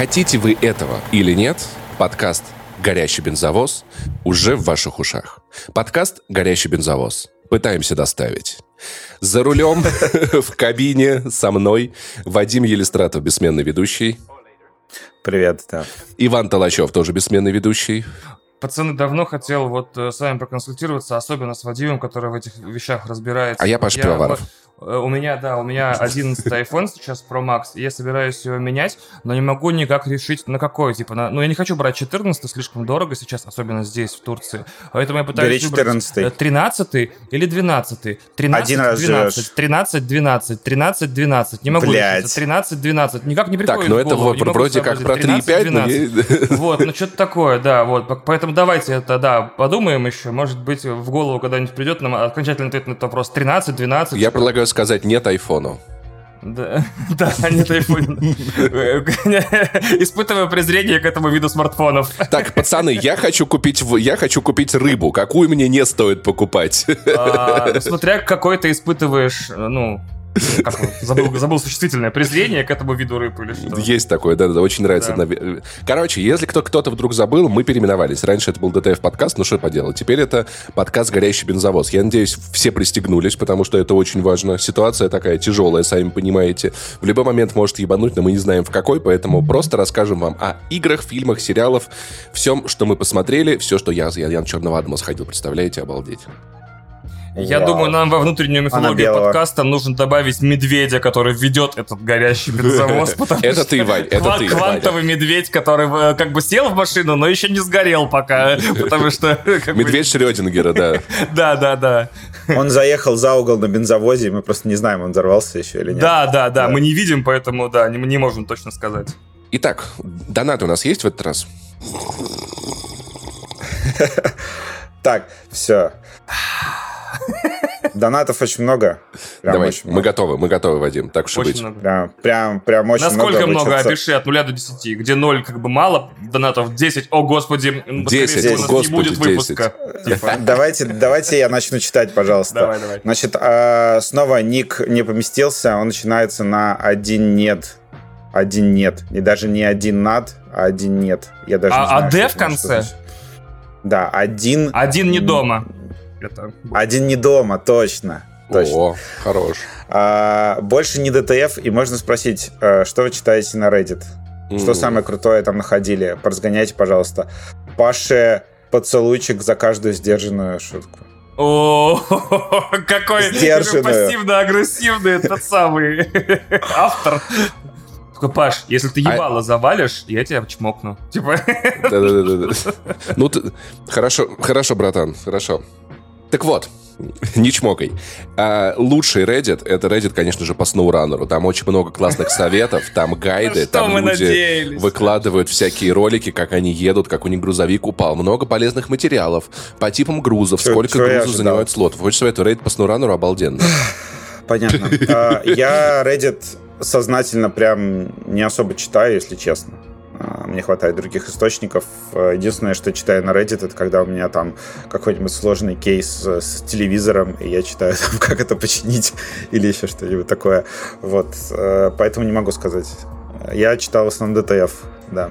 Хотите вы этого или нет, подкаст «Горящий бензовоз» уже в ваших ушах. Подкаст «Горящий бензовоз». Пытаемся доставить. За рулем в кабине со мной Вадим Елистратов, бессменный ведущий. Привет, да. Иван Толачев, тоже бессменный ведущий. Пацаны, давно хотел вот э, с вами проконсультироваться, особенно с Вадимом, который в этих вещах разбирается. А я Паша Пивоваров. Э, у меня, да, у меня 11 iPhone сейчас Pro Max, и я собираюсь его менять, но не могу никак решить, на какой, типа, на... ну, я не хочу брать 14 слишком дорого сейчас, особенно здесь, в Турции, поэтому я пытаюсь Бери 14 выбрать 13 э, или 12 13, Один раз 12, живешь. 13, 12, 13, 12, не могу Блядь. решиться, 13, 12, никак не приходит Так, ну в это голову, могу вроде как про сообразить. 3,5, но 13, не- Вот, ну что-то такое, да, вот, по- поэтому давайте это, да, подумаем еще, может быть, в голову когда-нибудь придет нам окончательный ответ на этот вопрос, 13, 12, Я предлагаю сказать нет айфону. да, да, нет iPhone. Испытываю презрение к этому виду смартфонов. Так, пацаны, я хочу купить, я хочу купить рыбу. Какую мне не стоит покупать? А, Смотря какой ты испытываешь, ну, как его, забыл, забыл существительное, презрение к этому виду рыб или что. Есть такое, да-да-да, очень нравится. Да. Короче, если кто- кто-то вдруг забыл, мы переименовались. Раньше это был ДТФ подкаст, ну что поделать. Теперь это подкаст «Горящий бензовоз». Я надеюсь, все пристегнулись, потому что это очень важно. Ситуация такая тяжелая, сами понимаете. В любой момент может ебануть, но мы не знаем в какой, поэтому просто расскажем вам о играх, фильмах, сериалах, всем, что мы посмотрели, все, что я, я, я на Черного Адама сходил, представляете, обалдеть. Я Вау. думаю, нам во внутреннюю мифологию подкаста нужно добавить медведя, который ведет этот горящий бензовоз. Это ты, Вань, это ты, Квантовый медведь, который э, как бы сел в машину, но еще не сгорел пока, потому что... Медведь Шрёдингера, да. Да, да, да. Он заехал за угол на бензовозе, и мы просто не знаем, он взорвался еще или нет. Да, да, да, мы не видим, поэтому, да, не, не можем точно сказать. Итак, донат у нас есть в этот раз? Так, все. Донатов очень много. Прям Давай, очень мы много. готовы, мы готовы, Вадим. Так что Очень быть. много. Прям, прям, прям очень Насколько много. много? Вы чё, Опиши от 0 до 10. Где 0 как бы мало донатов, 10, о господи, м, скорее 10, всего, у нас господи, не будет 10. выпуска. Типа, Давайте, давайте я начну читать, пожалуйста. Давай, давай. Значит, а, снова ник не поместился, он начинается на один нет. Один нет. И даже не один над, а один нет. Я даже не А- знаю, а «д» в конце? Да, один... Один не дома. Это... Один не дома, точно. Точно. О, хорош. А, больше не ДТФ, и можно спросить, э, что вы читаете на Reddit? Что самое крутое там находили? Поразгоняйте, пожалуйста. Паше поцелуйчик за каждую сдержанную шутку. О, какой пассивно-агрессивный этот самый автор. Такой, Паш, если ты А- ебало завалишь, я тебя чмокну. Типа, Да-да-да. Ну, ты- хорошо, хорошо, братан, хорошо. Так вот, не чмокай. А, лучший Reddit — это Reddit, конечно же, по SnowRunner. Там очень много классных советов, там гайды, там люди надеялись. выкладывают всякие ролики, как они едут, как у них грузовик упал. Много полезных материалов по типам грузов, Чё- сколько грузов ожидал? занимает слот. Очень советую. Reddit по SnowRunner обалденно. Понятно. А, Я Reddit сознательно прям не особо читаю, если честно. А, Мне хватает других источников. А, Единственное, что читаю на Reddit, это когда у меня там какой-нибудь сложный кейс э, с телевизором, и я читаю, там, как это починить или еще что-нибудь такое. Вот. Э, Поэтому не могу сказать. Я читал в основном DTF, да,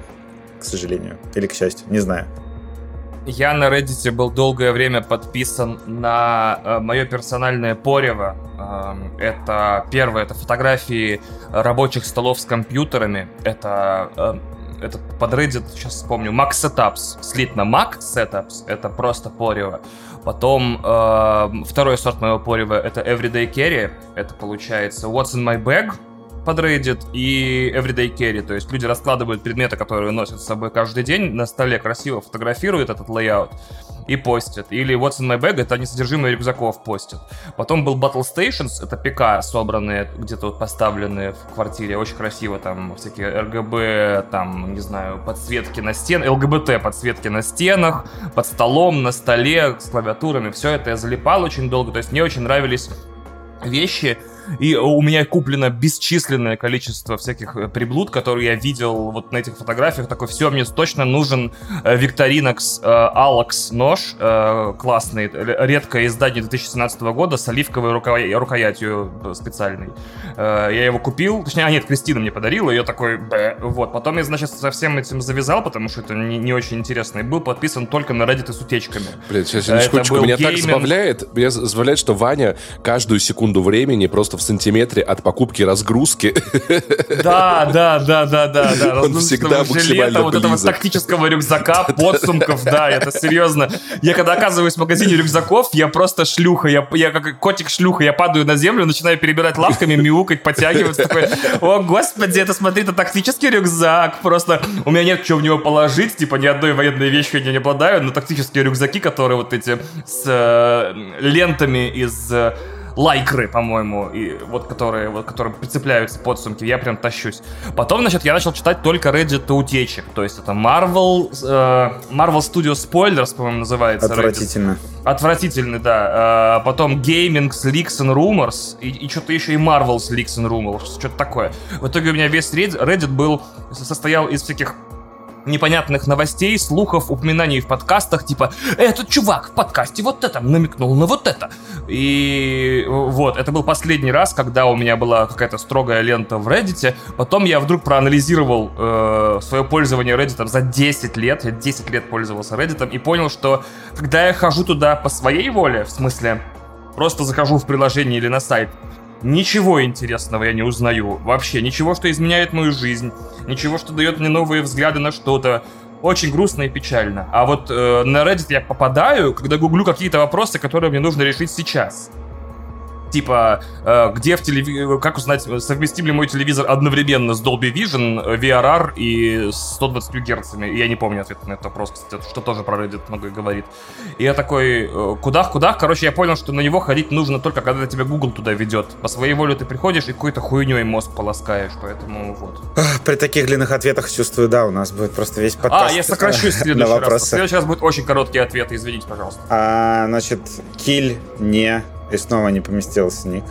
к сожалению. Или к счастью, не знаю. Я на Reddit был долгое время подписан на мое персональное порево. Эм, Это первое, это фотографии рабочих столов с компьютерами. Это эм, этот под Reddit, сейчас вспомню, Mac Setups. Слит на Mac Setups, это просто порево. Потом эм, второй сорт моего порева это Everyday Carry. Это получается What's in my bag под Reddit и Everyday Carry. То есть люди раскладывают предметы, которые носят с собой каждый день, на столе красиво фотографируют этот layout и постят. Или What's in my bag, это они содержимое рюкзаков постят. Потом был Battle Stations, это ПК, собранные, где-то вот поставленные в квартире, очень красиво, там всякие РГБ, там, не знаю, подсветки на стенах, ЛГБТ подсветки на стенах, под столом, на столе, с клавиатурами, все это я залипал очень долго, то есть мне очень нравились вещи, И у меня куплено бесчисленное количество всяких э, приблуд, которые я видел вот на этих фотографиях. Такой, все, мне точно нужен э, Victorinox Alex нож, классный, редкое издание 2017 года с оливковой рукоятью специальной. Я его купил, точнее, а нет, Кристина мне подарила, я такой, Б". вот. Потом я, значит, со всем этим завязал, потому что это не, не очень интересно, и был подписан только на Reddit с утечками. Блин, сейчас, секундочку, меня гейминг... так забавляет, меня забавляет, что Ваня каждую секунду времени просто в сантиметре от покупки разгрузки. Да, да, да, да, да, да. Он всегда максимально вот этого тактического рюкзака, подсумков, да, это серьезно. Я когда оказываюсь в магазине рюкзаков, я просто шлюха, я, я как котик-шлюха, я падаю на землю, начинаю перебирать лапками, мяукать, подтягиваться, такой, о, господи, это смотри, это тактический рюкзак, просто у меня нет чего в него положить, типа ни одной военной вещи я не обладаю, но тактические рюкзаки, которые вот эти с э, лентами из э, лайкры, по-моему, и вот которые, вот, которые прицепляются под сумки, я прям тащусь. Потом, значит, я начал читать только Reddit утечек, то есть это Marvel, э, Marvel Studio Spoilers, по-моему, называется. Отвратительно. Reddit. Отвратительный, да. А потом Gaming Leaks and Rumors, и, и что-то еще и Marvel's Leaks and Rumors, что-то такое. В итоге у меня весь Reddit был, состоял из всяких непонятных новостей, слухов, упоминаний в подкастах, типа «Этот чувак в подкасте вот это намекнул на вот это». И вот, это был последний раз, когда у меня была какая-то строгая лента в Reddit. Потом я вдруг проанализировал э, свое пользование Reddit за 10 лет. Я 10 лет пользовался Reddit и понял, что когда я хожу туда по своей воле, в смысле просто захожу в приложение или на сайт, Ничего интересного я не узнаю. Вообще, ничего, что изменяет мою жизнь. Ничего, что дает мне новые взгляды на что-то. Очень грустно и печально. А вот э, на Reddit я попадаю, когда гуглю какие-то вопросы, которые мне нужно решить сейчас типа, э, где в телевизоре, как узнать, совместим ли мой телевизор одновременно с Dolby Vision, VRR и 120 герцами. Я не помню ответ на этот вопрос, кстати, что тоже про Reddit многое говорит. И я такой, э, куда-куда, короче, я понял, что на него ходить нужно только, когда тебя Google туда ведет. По своей воле ты приходишь и какой-то хуйней мозг полоскаешь, поэтому вот. При таких длинных ответах чувствую, да, у нас будет просто весь подкаст. А, я сокращу в следующий раз. В следующий раз будет очень короткий ответ, извините, пожалуйста. А, значит, киль не и снова не поместился ник.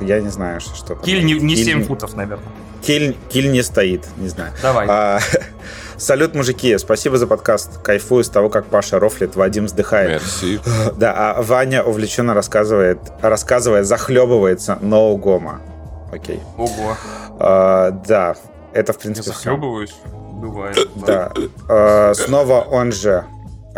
Я не знаю, что там. Киль не, не киль 7 футов, наверное. Киль, киль не стоит, не знаю. Давай. А, салют, мужики. Спасибо за подкаст. Кайфую с того, как Паша рофлит, Вадим вздыхает. Мерси. Да, а Ваня увлеченно рассказывает, рассказывая, захлебывается no гома. Окей. Ого. А, да, это в принципе... Я захлебываюсь? Бывает. Да. А, снова он же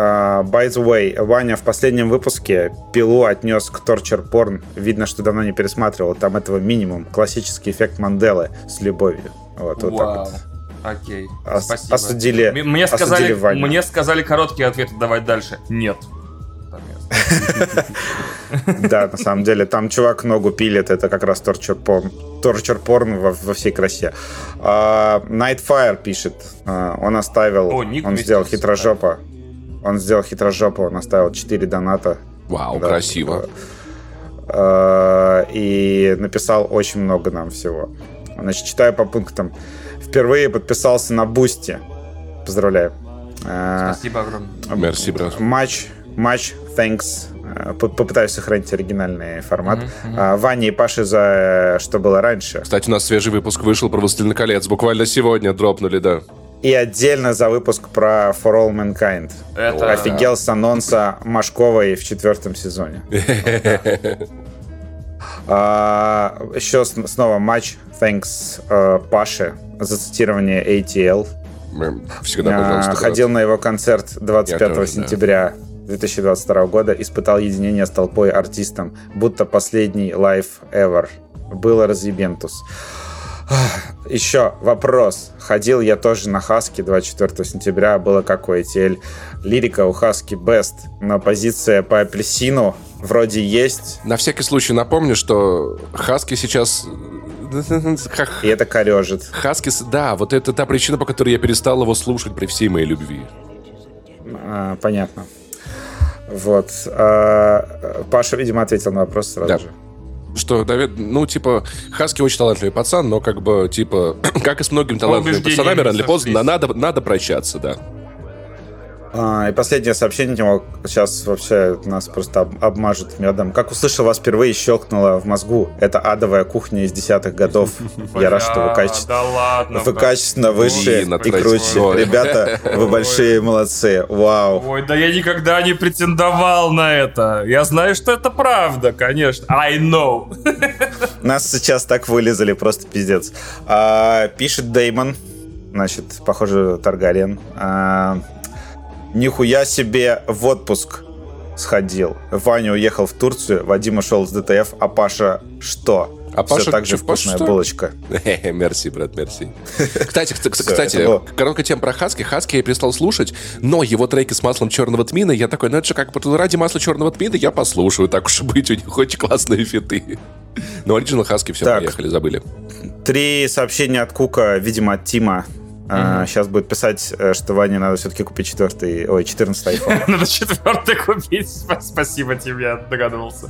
Uh, by the way, Ваня в последнем выпуске пилу отнес к Torture Porn. Видно, что давно не пересматривал. Там этого минимум. Классический эффект Манделы с любовью. Вот, вот так вот. Окей. Ос- Спасибо. Осудили, мне сказали, осудили Ваню. Мне сказали короткие ответы давать дальше. Нет. Да, на самом деле, там чувак ногу пилит, это как раз торчер порн, торчер порн во, всей красе. Uh, Nightfire пишет, uh, он оставил, он сделал хитрожопа, он сделал хитрожопо, он оставил 4 доната. Вау, да, красиво. Э, и написал очень много нам всего. Значит, читаю по пунктам. Впервые подписался на Boosty. Поздравляю. Э, Спасибо огромное. Мерси, брат. Much, much thanks. Э, попытаюсь сохранить оригинальный формат. Uh-huh. Ване и Паше за что было раньше. Кстати, у нас свежий выпуск вышел про «Властелин колец». Буквально сегодня дропнули, да. И отдельно за выпуск про For All Mankind. Это... Офигел с анонса Машковой в четвертом сезоне. А, еще снова матч. Thanks uh, Паше за цитирование ATL. Всегда, пожалуйста. Ходил на его концерт 25 тоже, сентября. 2022 года испытал единение с толпой артистом, будто последний лайф ever. Было разъебентус. Еще вопрос. Ходил я тоже на Хаски 24 сентября. Было какое ATL. Лирика у Хаски Best. Но позиция по апельсину вроде есть. На всякий случай напомню, что Хаски сейчас и это корежит. Хаски, да, вот это та причина, по которой я перестал его слушать при всей моей любви. А, понятно. Вот. А, Паша, видимо, ответил на вопрос сразу да. же что, ну, типа, Хаски очень талантливый пацан, но как бы, типа, как и с многими талантливыми пацанами, рано или поздно надо, надо прощаться, да. А, и последнее сообщение него сейчас вообще нас просто об, обмажет медом. Как услышал вас впервые, щелкнуло в мозгу. Это адовая кухня из десятых годов. Я рад, что вы, каче... Да ладно, вы качественно выше Блин, и круче. Ой. Ребята, вы большие молодцы. Вау. Ой, да я никогда не претендовал на это. Я знаю, что это правда, конечно. I know. Нас сейчас так вылезали, просто пиздец. А, пишет Деймон. Значит, похоже, Таргариен. А, Нихуя себе в отпуск сходил. Ваня уехал в Турцию, Вадим ушел с ДТФ, а Паша что? А Все Паша- так же Паша вкусная что? булочка. Мерси, брат, мерси. Кстати, кстати, короткая тема про Хаски. Хаски я перестал слушать, но его треки с маслом черного тмина, я такой, ну это же как ради масла черного тмина я послушаю, так уж и быть, у них очень классные фиты. Но оригинал Хаски все, Так. поехали, забыли. Три сообщения от Кука, видимо, от Тима. Сейчас будет писать, э, что Ване надо все-таки купить четвертый, ой, 14 iPhone. Надо четвертый купить. Сп- Спасибо тебе, я догадывался.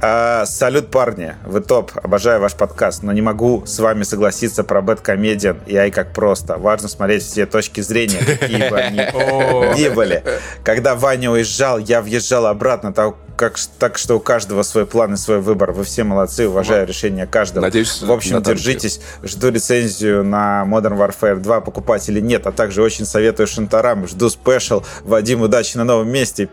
А, салют, парни. Вы топ. Обожаю ваш подкаст, но не могу с вами согласиться про Бэткомедиан и Ай как просто. Важно смотреть все точки зрения, какие бы они ни были. Когда Ваня уезжал, я въезжал обратно, так, как, так что у каждого свой план и свой выбор. Вы все молодцы, уважаю решение каждого. Надеюсь, В общем, на держитесь. Жду рецензию на Modern Warfare 2, покупать или нет, а также очень советую Шантарам. Жду спешл. Вадим, удачи на новом месте.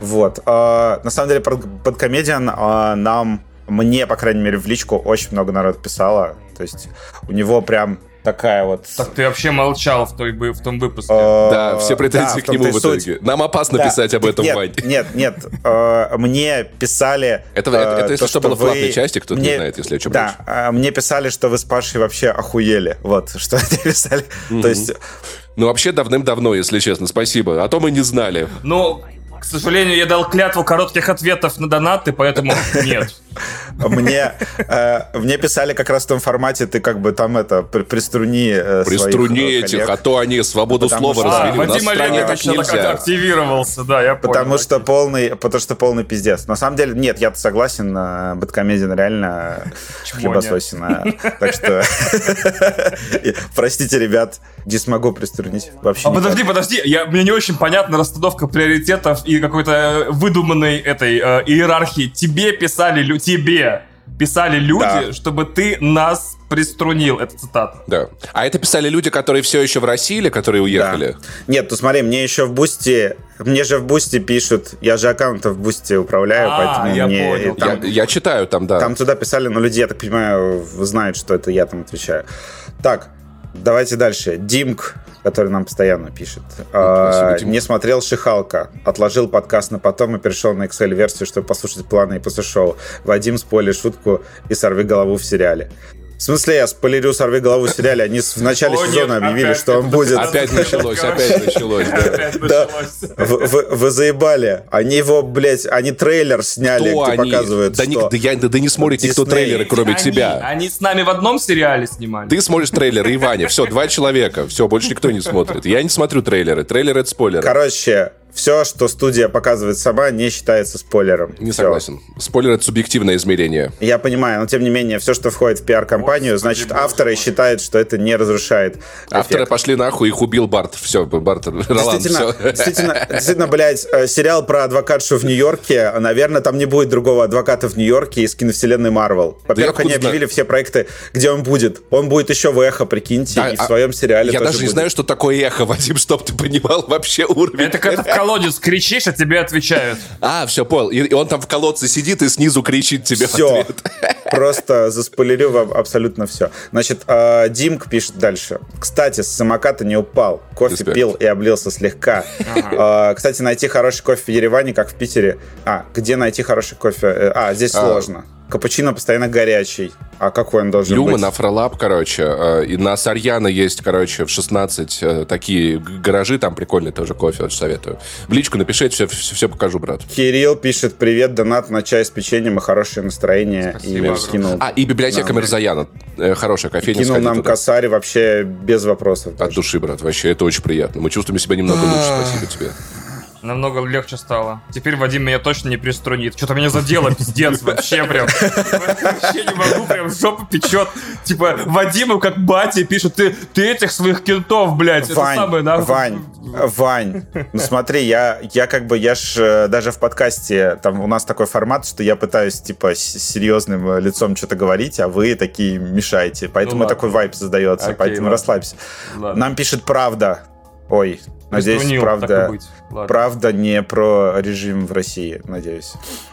Вот. А, на самом деле, под, под комедиан а, нам, мне, по крайней мере, в личку очень много народ писало. То есть у него прям такая вот... Так ты вообще молчал в, той, в том выпуске. а, Да, все претензии да, к нему в суть. итоге. Нам опасно Да. писать об этом, нет, Вань. Нет, нет, э, мне писали... Это- э, если то, что было в платной части, кто-то не знает, если о чем Да, э, мне писали, что вы с Пашей вообще охуели. Вот, что они писали. То есть, Ну, вообще, давным-давно, если честно, спасибо. А то мы не знали. Ну, к сожалению, я дал клятву коротких ответов на донаты, поэтому нет. мне, э, мне писали как раз в том формате, ты как бы там это, при- приструни э, своих, Приструни э, этих, коллег. а то они свободу слова что- А, развели. Вадим Олегович активировался, да, я понял. Потому что полный, потому что полный пиздец. На самом деле, нет, я согласен, э, Бэткомедиан реально хлебососина. Так что, простите, ребят, не смогу приструнить. Вообще А подожди, подожди, я, мне не очень понятна расстановка приоритетов и какой-то выдуманной этой э, иерархии. Тебе писали, лю- тебе писали люди, Да. чтобы ты нас приструнил. Это цитата. Да. А это писали люди, которые все еще в России или которые уехали? Да. Нет, ну смотри, мне еще в Boosty, мне же в Boosty пишут, я же аккаунтов в Boosty управляю, А, поэтому я мне понял. и там, Я, я читаю там, да. там туда писали, но люди, я так понимаю, знают, что это я там отвечаю. Так, давайте дальше. Димк, который нам постоянно пишет. А, спасибо, Димк. не смотрел Шихалка. Отложил подкаст на потом и перешел на Excel-версию, чтобы послушать планы и после шоу. Вадим, спойлер шутку и сорви голову в сериале. В смысле, я спойлерю «Сорви голову» в сериале. Они в начале О, сезона нет, объявили, что он будет. Опять началось, опять началось, да. Опять Да. началось. Вы, заебали. Они его, блядь, они трейлер сняли, где показывают, да, что... да, не смотрит никто трейлеры, кроме тебя. Они с нами в одном сериале снимали. Ты смотришь трейлеры, и Ваня. Все, два человека. Все, больше никто не смотрит. Я не смотрю трейлеры. Трейлеры — это спойлеры. Короче, все, что студия показывает сама, не считается спойлером. Не Всё. согласен. Спойлер — это субъективное измерение. Я понимаю, но тем не менее, все, что входит в пиар-компанию, Господи, значит, боже авторы мой. считают, что это не разрушает Авторы эффект. пошли нахуй, их убил Барт. Все, Барт, Ролан, Действительно, все. действительно, действительно, блядь, э, сериал про адвокатшу в Нью-Йорке, наверное, там не будет другого адвоката в Нью-Йорке из киновселенной Марвел. Во-первых, откуда они знаю? объявили все проекты, где он будет. Он будет еще в Эхо, прикиньте, Да, и в а своем сериале Я тоже даже не будет. знаю, что такое эхо, Вадим, чтоб ты понимал вообще уровень. Это в колодец кричишь, а тебе отвечают. А, все, понял. И, и он там в колодце сидит и снизу кричит тебе в Все. ответ. Просто заспойлерю вам абсолютно все. Значит, э, Димк пишет дальше. Кстати, с самоката не упал. Кофе Респект. пил и облился слегка. Э, Кстати, найти хороший кофе в Ереване, как в Питере. А, где найти хороший кофе? Э, А, здесь А. сложно. Капучино постоянно горячий. А какой он должен Люма быть? на Фролаб, короче, э, и на Сарьяна есть, короче, в 16 э, такие гаражи, там прикольный тоже кофе, очень советую. В личку напишите, все, все, все покажу, брат. Кирилл пишет привет, донат на чай с печеньем и хорошее настроение. Спасибо и скинул, А, и библиотека Нам. Мирзаяна, э, хорошая кофейня, кинул нам туда. косарь вообще без вопросов. От даже. души, брат, вообще, это очень приятно. Мы чувствуем себя немного лучше, спасибо тебе. Намного легче стало. Теперь Вадим меня точно не приструнит. Что-то меня задело, пиздец, вообще прям. Вообще не могу, прям жопу печет. Типа, Вадиму как батя пишет, ты, ты этих своих кентов, блядь, Вань, самое, нахуй. Вань, Вань, ну смотри, я, я как бы, я ж э, даже в подкасте, там у нас такой формат, что я пытаюсь, типа, с серьезным э, лицом что-то говорить, а вы такие мешаете. Поэтому Ну такой вайп создается, Окей, поэтому ладно. расслабься. Ладно. Нам пишет правда. Ой, надеюсь, и правда. Ладно. правда не про режим в России, надеюсь.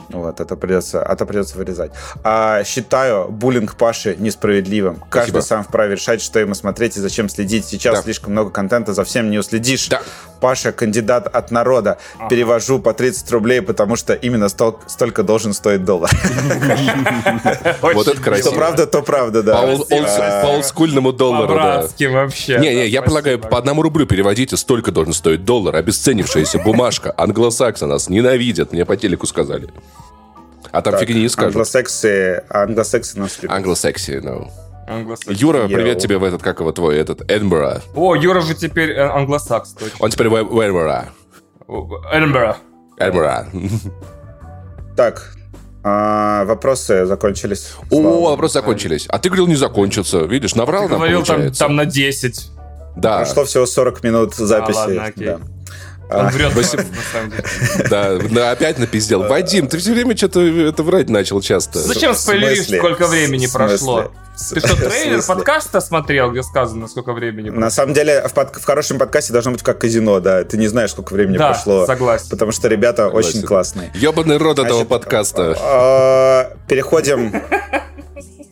Вот, это придется, это придется вырезать. А, считаю буллинг Паши несправедливым. Каждый сам вправе решать, что ему смотреть и зачем следить. Сейчас Да. слишком много контента, за всем не уследишь. Да. Паша кандидат от народа. Перевожу по 30 рублей, потому что именно стол- столько должен стоить доллар. Вот это красиво. Что правда, то правда, да. По, олдскульному доллару, да. Вообще. Не-не, я спасибо. полагаю, по одному рублю переводите, столько должен стоить доллар. Обесценившаяся бумажка. Англосаксы нас ненавидят, мне по телеку сказали. А там Так, фигни не скажут. Англосексы, англосексы нас любят. Англосекси, no. Англосакс. Юра, Йоу. привет тебе в этот, как его твой, этот, Эдинбург. О, Юра же теперь э, англосакс, точно. Он теперь в Эдинбург. Эдинбург. Эдинбург. Так, а, вопросы закончились. О, вопросы закончились. А ты говорил, не закончится. Видишь, наврал Ты нам, говорил там, получается. там на 10. Да, Прошло всего 40 минут записи. ладно, окей. да. Он А, врет, спасибо. на самом деле. да, да, опять напиздел. Вадим, ты все время что-то это врать начал часто. Зачем спойлеришь, сколько времени прошло? Ты что, трейлер подкаста смотрел, где сказано, сколько времени прошло? На самом деле, в, под- в хорошем подкасте должно быть как казино, да. Ты не знаешь, сколько времени Да, прошло. согласен. Потому что ребята Согласен. очень классные. Ебаный рот этого Значит, подкаста. а, Переходим...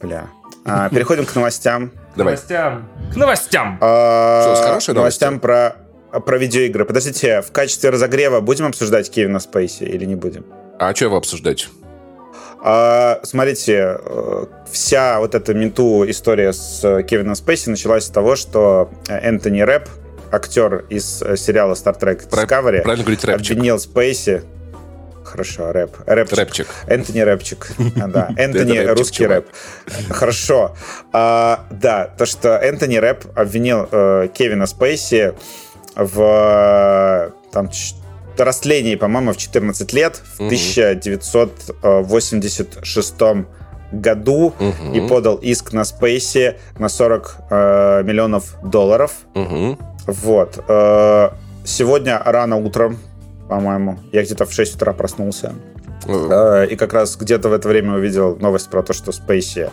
Бля. А, Переходим к новостям. К Давай. новостям. К новостям. А, Что, с хорошей Новостям про про видеоигры. Подождите, в качестве разогрева будем обсуждать Кевина Спейси или не будем? А что его обсуждать? А, смотрите, э, вся вот эта менту история с э, Кевином Спейси началась с того, что э, Энтони Рэп, актер из сериала Star Trek Discovery, Правильно говорить рэпчик. обвинил Спейси... Хорошо, рэп. Рэпчик. Рэпчик. Энтони Рэпчик. А, Да, Энтони русский рэп. Хорошо. А, Да, то, что Энтони Рэп обвинил Кевина Спейси в там, растлении, по-моему, в 14 лет в Мгм. 1986 году Мгм. и подал иск на Спейси на 40 э, миллионов долларов. Мгм. Вот. Э, Сегодня рано утром, по-моему, я где-то в 6 утра проснулся. Э, И как раз где-то в это время увидел новость про то, что Спейси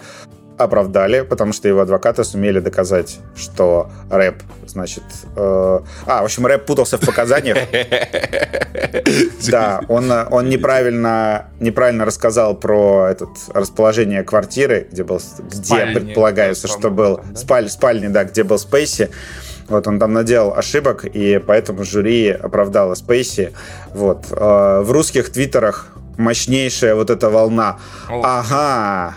оправдали, потому что его адвокаты сумели доказать, что рэп, значит... э, А, в общем, рэп путался в показаниях. Да, он, он неправильно, неправильно рассказал про этот расположение квартиры, где был, где предполагается, что был спаль, спальни, да, где был Спейси. Вот он там наделал ошибок, и поэтому жюри оправдало Спейси. Вот. Э, В русских твиттерах мощнейшая вот эта волна. О. Ага,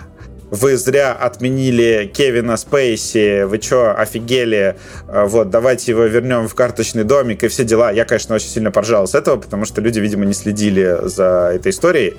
вы зря отменили Кевина Спейси, вы чё, офигели? Э, Вот, давайте его вернем в карточный домик и все дела. Я, конечно, очень сильно поржал с этого, потому что люди, видимо, не следили за этой историей.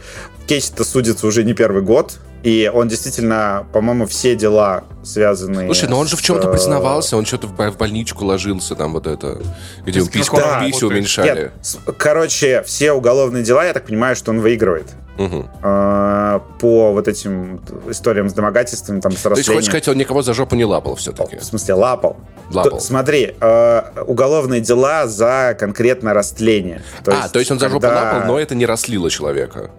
Кейси-то судится уже не первый год, и он действительно, по-моему, все дела связанные... Слушай, но он же в чем-то э, признавался, он что-то в бо- в больничку ложился, там вот это, где писю работает? уменьшали. Нет, короче, все уголовные дела, я так понимаю, что он выигрывает. Э, по вот этим историям с домогательством, там, с То есть, хочешь сказать, он никого за жопу не лапал все-таки? В смысле, лапал. Лапал. То- смотри, э, уголовные дела за конкретно растление. а, то есть он за жопу когда- лапал, но это не растлило человека.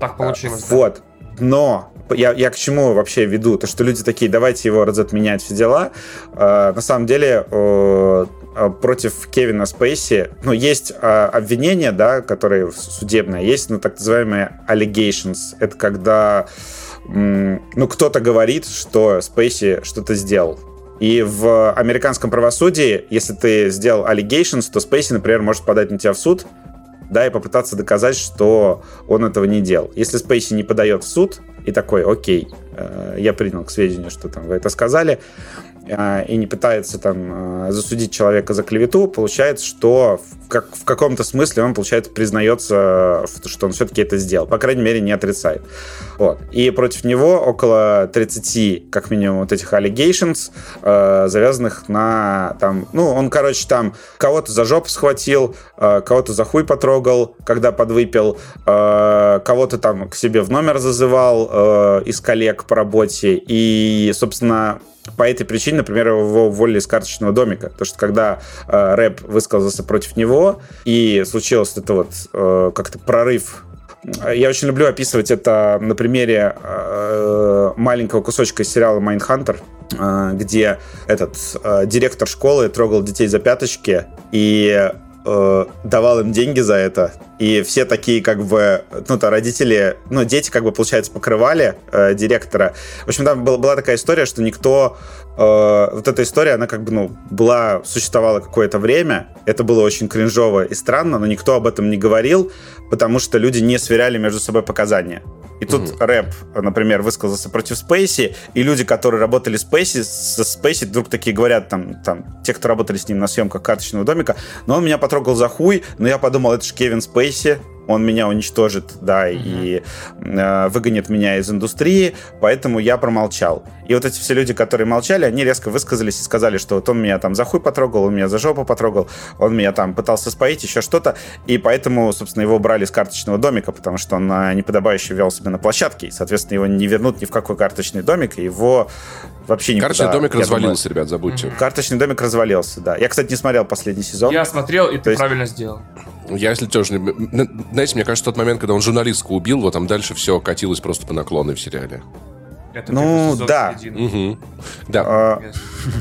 Так получилось. да. Вот. Но я, я к чему вообще веду? То, что люди такие, давайте его разотменять, все дела. Э, на самом деле, э, э, против Кевина Спейси, ну, есть э, обвинения, да, которые судебные, есть, ну, так называемые allegations. Это когда, м, ну, кто-то говорит, что Спейси что-то сделал. И в американском правосудии, если ты сделал allegations, то Спейси, например, может подать на тебя в суд, да, и попытаться доказать, что он этого не делал. Если Спейси не подает в суд и такой, окей, э, я принял к сведению, что там вы это сказали, и не пытается там э, засудить человека за клевету, получается, что в как, в каком-то смысле он, получается, признается, что он все-таки это сделал. По крайней мере, не отрицает. Вот. И против него около 30, как минимум, вот этих allegations, э, завязанных на там, ну, он, короче, там кого-то за жопу схватил, э, кого-то за хуй потрогал, когда подвыпил, э, кого-то там к себе в номер зазывал э, из коллег по работе. И, собственно, по этой причине, например, его уволили из карточного домика. Потому что когда э, рэп высказался против него, и случилось это вот э, как-то прорыв я очень люблю описывать это на примере э, маленького кусочка из сериала «Майндхантер», э, где этот э, директор школы трогал детей за пяточки и э, давал им деньги за это. И все такие, как бы, ну, то родители, ну, дети, как бы, получается, покрывали э, директора. В общем, там была, была такая история, что никто э, вот эта история, она как бы, ну, была, существовала какое-то время, это было очень кринжово и странно, но никто об этом не говорил, потому что люди не сверяли между собой показания. И тут mm-hmm. рэп, например, высказался против Спейси, и люди, которые работали с Спейси, со Спейси вдруг такие говорят, там, там, те, кто работали с ним на съемках карточного домика, но он меня потрогал за хуй, но я подумал, это же Кевин Спейси, он меня уничтожит, да, mm-hmm. и э, выгонит меня из индустрии, поэтому я промолчал. И вот эти все люди, которые молчали, они резко высказались и сказали, что вот он меня там за хуй потрогал, он меня за жопу потрогал, он меня там пытался споить, еще что-то, и поэтому, собственно, его брали из карточного домика, потому что он э, неподобающе вел себя на площадке, и, соответственно, его не вернут ни в какой карточный домик, и его вообще никуда... Карточный домик развалился, думаю, ребят, забудьте. Mm-hmm. Карточный домик развалился, да. Я, кстати, не смотрел последний сезон. Я смотрел, и ты есть... правильно сделал. Я, если тоже... Знаете, мне кажется, тот момент, когда он журналистку убил, вот там дальше все катилось просто по наклону в сериале. Это ну, да. Угу. Да. А,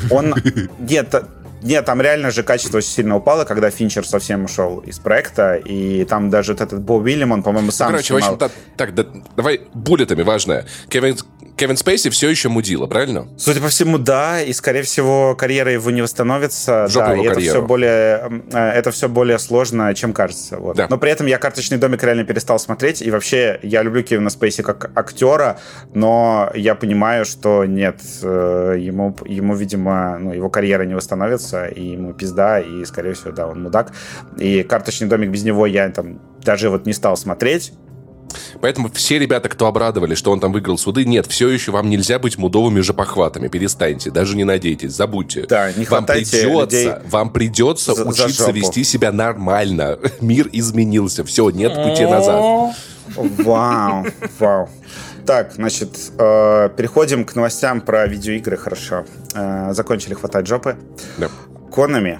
он... Нет, нет, там реально же качество очень сильно упало, когда Финчер совсем ушел из проекта, и там даже вот этот Бо Уильям, он, по-моему, сам ну, Короче, снимал... в общем, да, так, да, давай буллетами важное. Кевин, Кевин Спейси все еще мудила, правильно? Судя по всему, да, и, скорее всего, карьера его не восстановится. Жопу да, его и это карьеру. все, более, э, это все более сложно, чем кажется. Вот. Да. Но при этом я «Карточный домик» реально перестал смотреть, и вообще я люблю Кевина Спейси как актера, но я понимаю, что нет, э, ему, ему видимо, ну, его карьера не восстановится, и ему пизда, и, скорее всего, да, он мудак. И «Карточный домик» без него я там даже вот не стал смотреть, Поэтому все ребята, кто обрадовали, что он там выиграл суды, нет, все еще вам нельзя быть мудовыми жопохватами. Перестаньте, даже не надейтесь, забудьте. Да, не вам придется, людей вам придется за, учиться за вести себя нормально. Мир изменился, все, нет пути назад. Вау, вау. Так, значит, э, переходим к новостям про видеоигры, хорошо. Э, закончили хватать жопы. Да. Конами.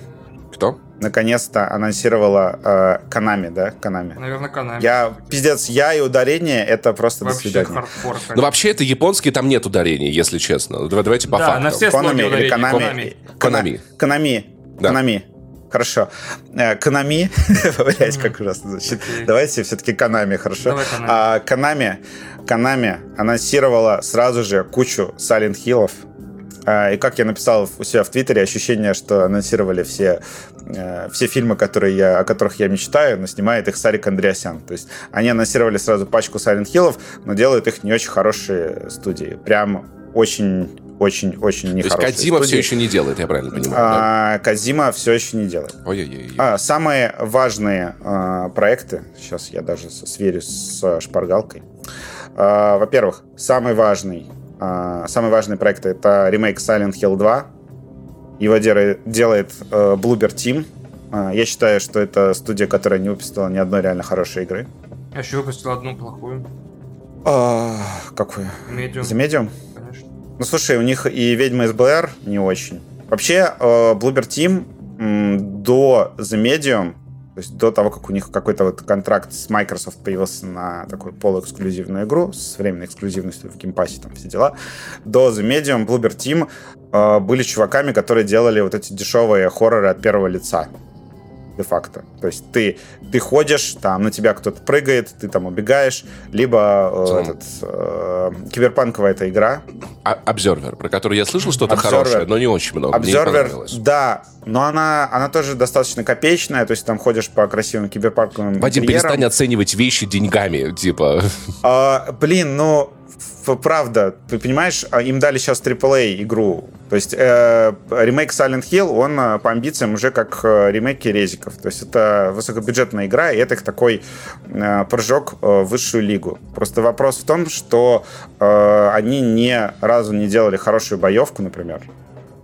Кто? наконец-то анонсировала э, Канами, да? Канами. Наверное, Канами. Я, пиздец, я и ударение, это просто Вообще до свидания. Хардкор, ну, вообще, это японский, там нет ударений, если честно. Давайте по да, фактам. на все Конами или Канами? Конами. Конами. Канами. Да. Канами. Хорошо. Э, Канами, блять, как ужасно звучит. Давайте все-таки Канами, хорошо? Давай Konami. Канами, Канами анонсировала сразу же кучу Silent Hill'ов, а, и как я написал у себя в Твиттере, ощущение, что анонсировали все, э, все фильмы, которые я, о которых я мечтаю, но снимает их Сарик Андреасян. То есть они анонсировали сразу пачку Silent Hill'ов, но делают их не очень хорошие студии. Прям очень очень, очень нехорошие. То есть Кадзима студии. все еще не делает, я правильно понимаю? А, Кадзима все еще не делает. Ой-ой-ой. А, самые важные а, проекты, сейчас я даже сверюсь с шпаргалкой. А, во-первых, самый важный а, самый важный проект это ремейк Silent Hill 2. Его делает э, Bloober Team. А, я считаю, что это студия, которая не выпустила ни одной реально хорошей игры. Я еще выпустил одну плохую. А, какую? Medium. За Medium? Конечно. Ну, слушай, у них и Ведьма из Блэр не очень. Вообще, э, Bloober Team до The Medium то есть до того, как у них какой-то вот контракт с Microsoft появился на такую полуэксклюзивную игру с временной эксклюзивностью в Game Pass е, там все дела, до The Medium, Bloober Team э, были чуваками, которые делали вот эти дешевые хорроры от первого лица де-факто. То есть ты, ты ходишь, там на тебя кто-то прыгает, ты там убегаешь, либо э, этот, э, киберпанковая эта игра. А, Observer, про который я слышал что-то хорошее, но не очень много. Observer, да, но она, она тоже достаточно копеечная, то есть там ходишь по красивым киберпанковым Вадим, перестань оценивать вещи деньгами, типа. А, блин, ну правда, ты понимаешь, а им дали сейчас AAA игру. То есть э, ремейк Silent Hill, он э, по амбициям уже как э, ремейки резиков. То есть это высокобюджетная игра, и это их такой э, прыжок э, в высшую лигу. Просто вопрос в том, что э, они ни разу не делали хорошую боевку, например.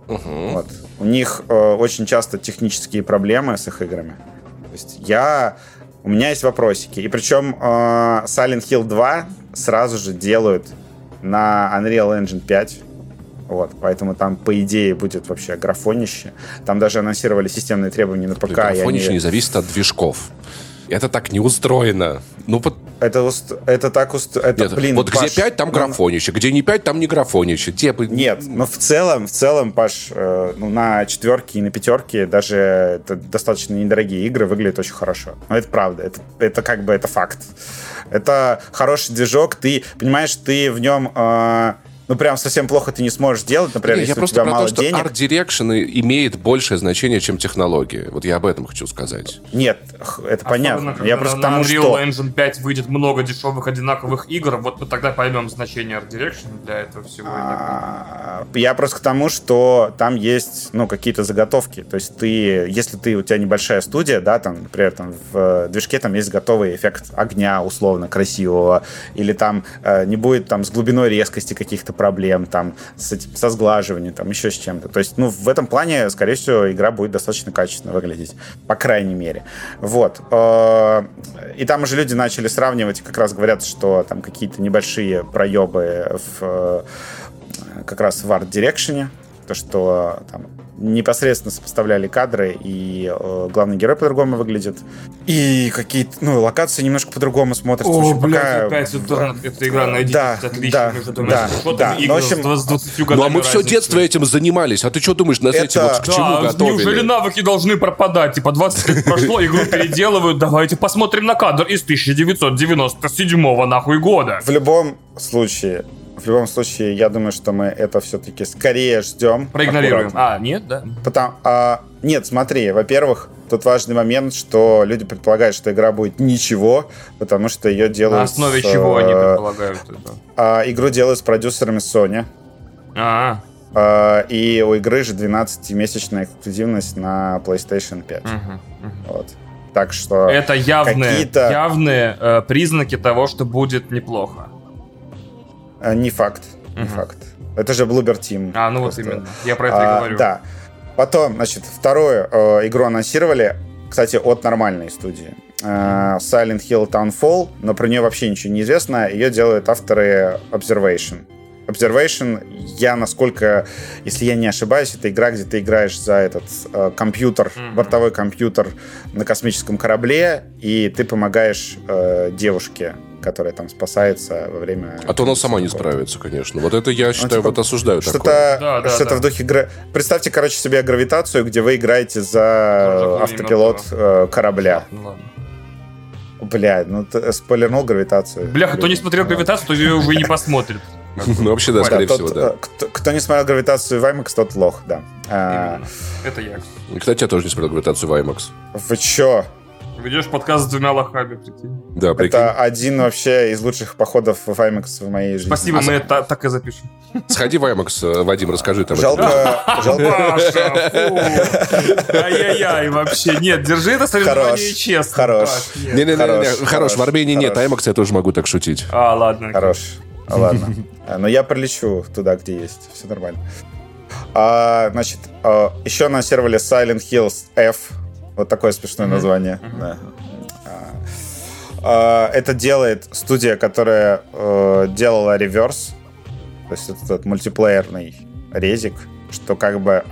Угу. Вот. У них э, очень часто технические проблемы с их играми. То есть я... У меня есть вопросики. И причем э, Silent Hill 2 сразу же делают на Unreal Engine 5. Вот, поэтому там, по идее, будет вообще графонище. Там даже анонсировали системные требования на ПК. Графонище они... не зависит от движков. Это так не устроено. Ну, вот... Это, это так устроено. Это, Нет, блин, вот Паш, где 5, там ну, графонище. Где не 5, там не графонище. Те... Нет, но в целом, в целом, Паш, э, ну, на четверке и на пятерке даже это достаточно недорогие игры выглядят очень хорошо. Но это правда. Это, это как бы это факт. Это хороший движок. Ты, понимаешь, ты в нем... Э, ну, прям совсем плохо ты не сможешь делать, например, Нет, если я у тебя про мало то, что денег. Art Direction имеет большее значение, чем технологии. Вот я об этом хочу сказать. Нет, это Особенно, понятно. когда Я просто на тому, Unreal что... Engine 5 выйдет много дешевых одинаковых игр, вот мы тогда поймем значение Art Direction для этого всего. А, я просто к тому, что там есть, ну, какие-то заготовки. То есть ты, если ты, у тебя небольшая студия, да, там, например, там в движке там есть готовый эффект огня, условно, красивого, или там э, не будет там с глубиной резкости каких-то проблем, там, с, со сглаживанием, там, еще с чем-то. То есть, ну, в этом плане, скорее всего, игра будет достаточно качественно выглядеть, по крайней мере. Вот. Э, и там уже люди начали сравнивать, как раз говорят, что там какие-то небольшие проебы в э, как раз в Direction, то, что там непосредственно сопоставляли кадры, и э, главный герой по-другому выглядит. И какие-то, ну, локации немножко по-другому смотрятся. О, общем, блядь, пока... опять это, эта игра, найдите, да, отлично. да, да, да. там Ну, в общем, с 20 годами Ну, а мы все разницы? детство этим занимались. А ты что думаешь, нас Это- эти вот к чему Да, готовили? неужели навыки должны пропадать? Типа 20 лет прошло, игру переделывают, давайте посмотрим на кадр из 1997 нахуй года. В любом случае, в любом случае, я думаю, что мы это все-таки скорее ждем. Проигнорируем. Аккуратно. А, нет, да? Потому, а, нет, смотри, во-первых, тут важный момент, что люди предполагают, что игра будет ничего, потому что ее делают... На основе с, чего они э, предполагают это? а, игру делают с продюсерами Sony. А, А, и у игры же 12-месячная эксклюзивность на PlayStation 5. мгм, мгм. Вот. Так что... Это явные, явные э, признаки того, что будет неплохо. Э, Не факт. Не Мгм. факт. Это же Bloober Team. А, ну вот Просто. именно. Я про это и А, говорю. Да. Потом, значит, вторую э, игру анонсировали, кстати, от нормальной студии. Э, Silent Hill Townfall, но про нее вообще ничего не известно. Ее делают авторы Observation. Observation, я насколько, если я не ошибаюсь, это игра, где ты играешь за этот э, компьютер, Мгм. бортовой компьютер на космическом корабле, и ты помогаешь э, девушке, которая там спасается во время... А то она сама не справится, конечно. Вот это я считаю, типа, вот осуждаю такое. Что-то Да, да, что-то да. в духе... гра- Представьте, короче, себе гравитацию, где вы играете за Тоже автопилот э, корабля. Ну ладно. Бля, ну ты спойлернул гравитацию. Бляха, кто не смотрел гравитацию, то ее уже и не посмотрит. Ну, вообще, да, скорее всего, да. э, Кто, не смотрел гравитацию в IMAX, тот лох, да. А, Именно. Это я. Кстати, я тоже не смотрел гравитацию в IMAX. вы чё? Ведешь подкаст с двумя лохами, прикинь. Да, прикинь. Это один вообще из лучших походов в IMAX в моей жизни. Спасибо, мы это так и запишем. Сходи в IMAX, э, Вадим, расскажи там. Жалко, жалко. Ай-яй-яй, вообще. Нет, держи это соревнование честно. хорош. Не-не-не, Хорош, в Армении нет хорош. IMAX, я тоже могу так шутить. А, ладно. Хорош. А, Ладно. А, Но я прилечу туда, где есть. Все нормально. А, значит, а, еще анонсировали Silent Hills F. Вот такое смешное Мгм. название. Мгм. Да. А, а, Это делает студия, которая э, делала реверс. То есть это этот мультиплеерный резик, что как бы...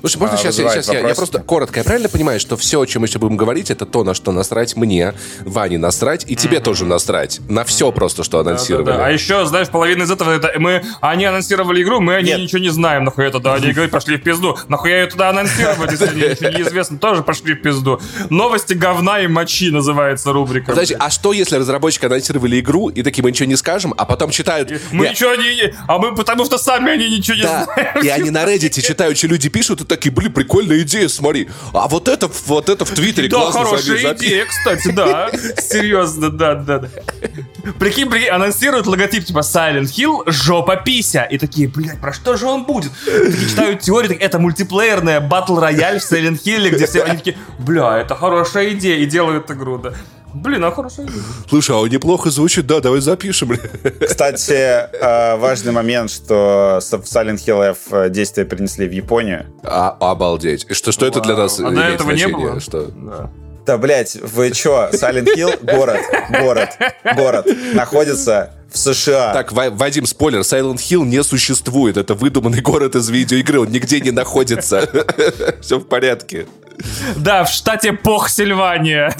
Слушай, можно А, сейчас, я, вызывает сейчас я, я просто коротко, я правильно понимаю, что все, о чем мы сейчас будем говорить, это то, на что насрать мне, Ване насрать, и тебе тоже насрать. На все просто, что анонсировали. Да-да-да. А еще, знаешь, половина из этого, это мы, они анонсировали игру, мы о ней Нет. ничего не знаем, нахуя это, да, они говорят, пошли в пизду. Нахуя ее туда анонсировать, если они ничего не известно, тоже пошли в пизду. Новости говна и мочи называется рубрика. Подожди, а что, если разработчики анонсировали игру, и такие мы ничего не скажем, а потом читают... Мы «Не, ничего не... А мы потому что сами они ничего не Да, знаем. и они на Reddit читают, что люди пишут, и такие, блин, прикольная идея, смотри. А вот это, вот это в Твиттере Да, классно хорошая запи- идея, кстати, да. Серьезно, да, да, да. Прикинь, прикинь, анонсируют логотип типа Silent Hill, жопа пися. И такие, блядь, про что же он будет? Такие читают теории, так, это мультиплеерная батл рояль в Silent Hill, где все они такие, бля, это хорошая идея, и делают игру, да. Блин, а хорошая идея. Слушай, а он неплохо звучит, да, давай запишем. Кстати, э, важный момент, что Silent Hill F э, действия перенесли в Японию. А, обалдеть. И Что, что это для нас А до имеет этого не значение? было? Что? Да. Да, блядь, вы чё? Silent Hill, город, город, город, находится в США. Так, Ва- Вадим, спойлер, Silent Hill не существует. Это выдуманный город из видеоигры, он нигде не находится. Все в порядке. Да, в штате Похсильвания.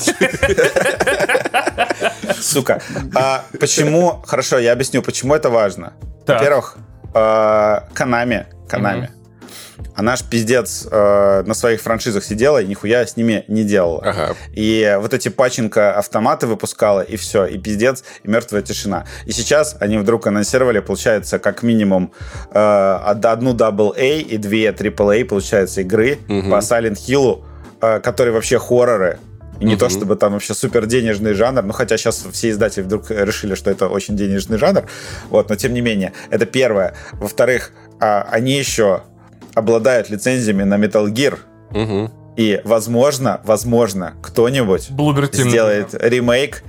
Сука. А почему... Хорошо, я объясню, почему это важно. Во-первых, Канами, Канами, она ж пиздец э, на своих франшизах сидела и нихуя с ними не делала. Ага. И вот эти паченко автоматы выпускала, и все, и пиздец, и мертвая тишина. И сейчас они вдруг анонсировали, получается, как минимум э, од- одну AA и две AAA, получается, игры по Silent Hill, э, которые вообще хорроры. И не то, чтобы там вообще супер денежный жанр, ну хотя сейчас все издатели вдруг решили, что это очень денежный жанр, вот, но тем не менее, это первое. Во-вторых, а, они еще обладают лицензиями на Metal Gear, Мгм. и, возможно, возможно, кто-нибудь сделает ремейк.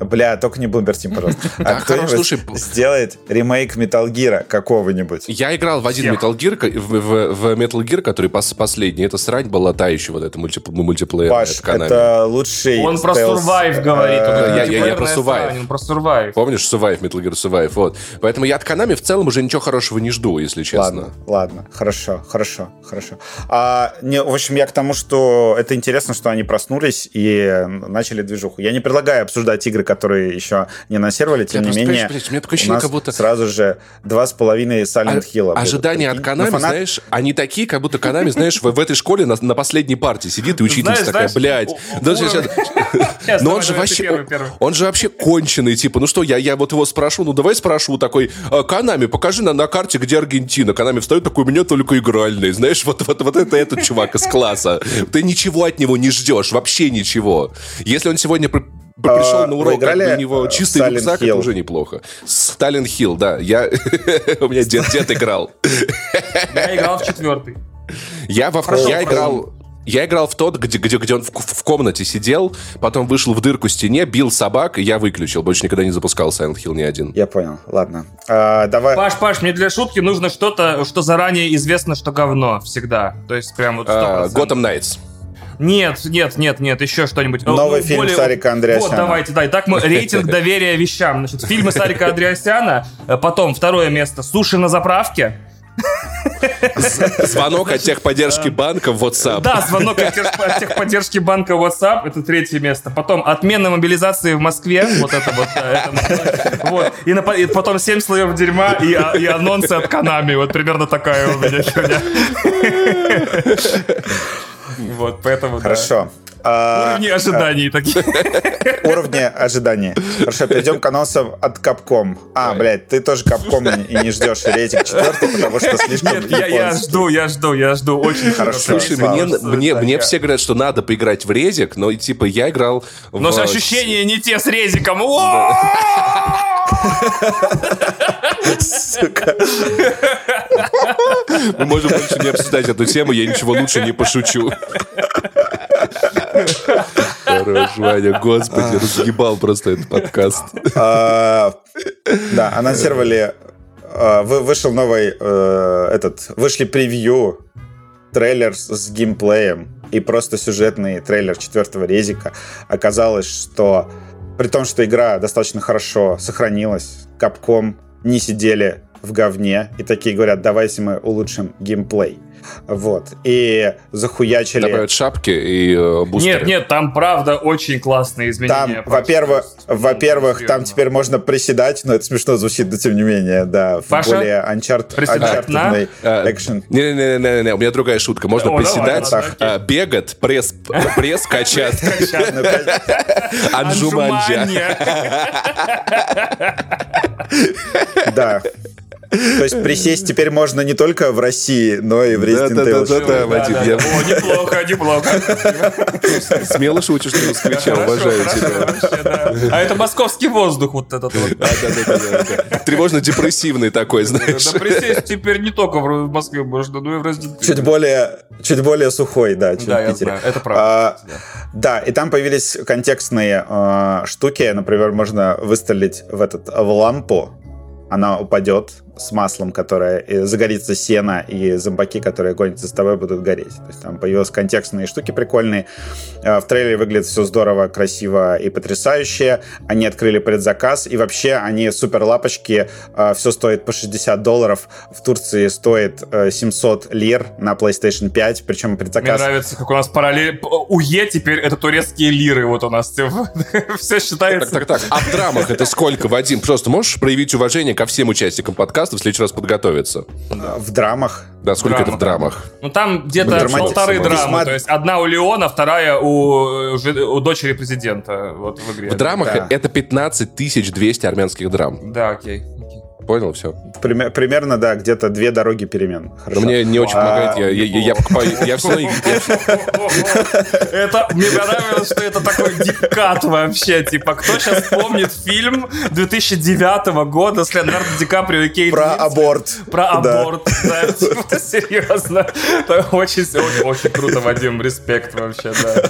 Бля, только не Блумбер Тим, пожалуйста. А кто-нибудь сделает ремейк Metal Gear какого-нибудь. Я играл в один. Metal Gear, в, Metal Gear, который пос- последний. Это срань была та еще, вот это мульти, мультиплеер. Паш, это лучший Он про Survive говорит. э, я- про Survive. про Survive. Помнишь, Survive, Metal Gear Survive, вот. Поэтому я от Konami в целом уже ничего хорошего не жду, если честно. Ладно, ладно, хорошо, хорошо, хорошо. А, не, в общем, я к тому, что это интересно, что они проснулись и начали движуху. Я не предлагаю обсуждать игры, которые еще не анонсировали, тем Я не просто, менее, понимаешь, у меня такое у ощущение, нас как будто- сразу же два с половиной Silent Hill. А- Ожидания от Konami, фанат... знаешь, они такие, как будто Konami, знаешь, в, в этой школе на, на последней партии сидит, и учительница Знаешь, такая, знаешь, блядь. у- у- Но он же вообще, он, же вообще конченый, типа, ну что, я, я вот его спрошу, ну давай спрошу, такой, «А, Канами, покажи на, на карте, где Аргентина. Канами встает такой, у меня только игральный, знаешь, вот, вот, вот это этот чувак из класса. Ты ничего от него не ждешь, вообще ничего. Если он сегодня пришел А, на вы урок, как бы у него э, чистый Silent рюкзак, это Hill? уже неплохо. Сталин Хилл, да, я, у меня дед, дед играл. Я играл в четвертый. Я, во, Прошел, я прошел. играл... Я играл в тот, где, где, где он в, в комнате сидел, потом вышел в дырку стене, бил собак, и я выключил. Больше никогда не запускал Silent Hill ни один. Я понял, ладно. А, давай... Паш, Паш, мне для шутки нужно что-то, что заранее известно, что говно всегда. То есть прям вот 100%. А, Gotham Knights. Нет, нет, нет, нет, еще что-нибудь. Новый Ну, фильм Сарика Андреасяна. Вот, давайте, да. Итак, мы рейтинг доверия вещам. Значит, фильмы Сарика Андреасяна. э, Потом второе место. Суши на заправке. Звонок от техподдержки банка в WhatsApp. Да, звонок от тех- от техподдержки банка WhatsApp. Это третье место. Потом отмена мобилизации в Москве. Вот это вот. да, это- вот. И, на- и потом 7 слоев дерьма и, а- и анонсы от Канами. Вот примерно такая у меня херня. Вот, поэтому. Хорошо. Уровни ожиданий такие. уровни ожидания. Хорошо, перейдем к анонсам от Capcom. А, блядь, ты тоже Capcom и не ждешь рейтинг четвертый, потому что слишком Нет, я, жду, я жду, я жду. Очень Хорошо. Слушай, мне, все говорят, что надо поиграть в резик, но типа я играл. Но ощущения не те с резиком. Сука. Мы можем больше не обсуждать эту тему, я ничего лучше не пошучу. Хорош, Ваня, господи, разъебал просто этот подкаст. А, Да, анонсировали... а, вы- Вышел новый э, этот... Вышли превью, трейлер с- с геймплеем и просто сюжетный трейлер четвертого резика. Оказалось, что при том, что игра достаточно хорошо сохранилась, Capcom не сидели в говне и такие говорят, давайте мы улучшим геймплей. Вот. И захуячили... Добавят шапки и э, бустеры. Нет, нет, там правда очень классные изменения. Там, во-первых, Ну, во-первых, там теперь можно приседать, но это смешно звучит, но тем не менее, да, в Паша, более Uncharted, приседать на? Uncharted А, экшен. Не-не-не, у меня другая шутка. Можно О, давай, приседать, давай, а, бегать, пресс, пресс качать. Ну, Анжуманджа. Да. То есть присесть теперь можно не только в России, но и в Resident Evil. Да-да-да, Вадим. я- О, неплохо, неплохо. Смело шутишь на москвича, уважаю тебя. А это московский воздух вот этот вот. Тревожно-депрессивный такой, знаешь. Да присесть теперь не только в Москве можно, но и в Resident Evil. Чуть более, чуть более сухой, да, чем Да, в я Питере. знаю, это правда. А, да. Да, и там появились контекстные э, штуки. Например, можно выстрелить в этот в лампу, она упадет с маслом, которое и загорится сено, и зомбаки, которые гонятся с тобой, будут гореть. То есть там появились контекстные штуки прикольные. Э, В трейлере выглядит все здорово, красиво и потрясающе. Они открыли предзаказ, и вообще они супер лапочки. Все стоит по 60 долларов. В Турции стоит э, 700 лир на PlayStation 5, причем Мне предзаказ нравится, как у нас параллель... УЕ теперь это турецкие лиры, вот у нас все Так, считается. так, так. А в драмах это сколько, Вадим? Просто можешь проявить уважение ко всем участникам подкаста, в следующий раз подготовиться? в драмах. Да, сколько это в Драма. драмах? Ну там где-то полторы драмы, Весьма- то есть одна у Леона, вторая у, э, у дочери президента вот в игре. В драмах Да. это 15 200 армянских драм. Да, окей. Понял, все. Пример- примерно, да, где-то две дороги перемен. Но Хорошо. мне не очень А, помогает. Я, я, я, я покупаю... Я все равно... Это, мне понравилось, что это такой дикат вообще. Типа, кто сейчас помнит фильм 2009 года с Леонардо Ди Каприо и Кейт Про аборт. Про аборт, да, типа, серьезно. Это очень, очень, очень круто, Вадим, респект вообще, да.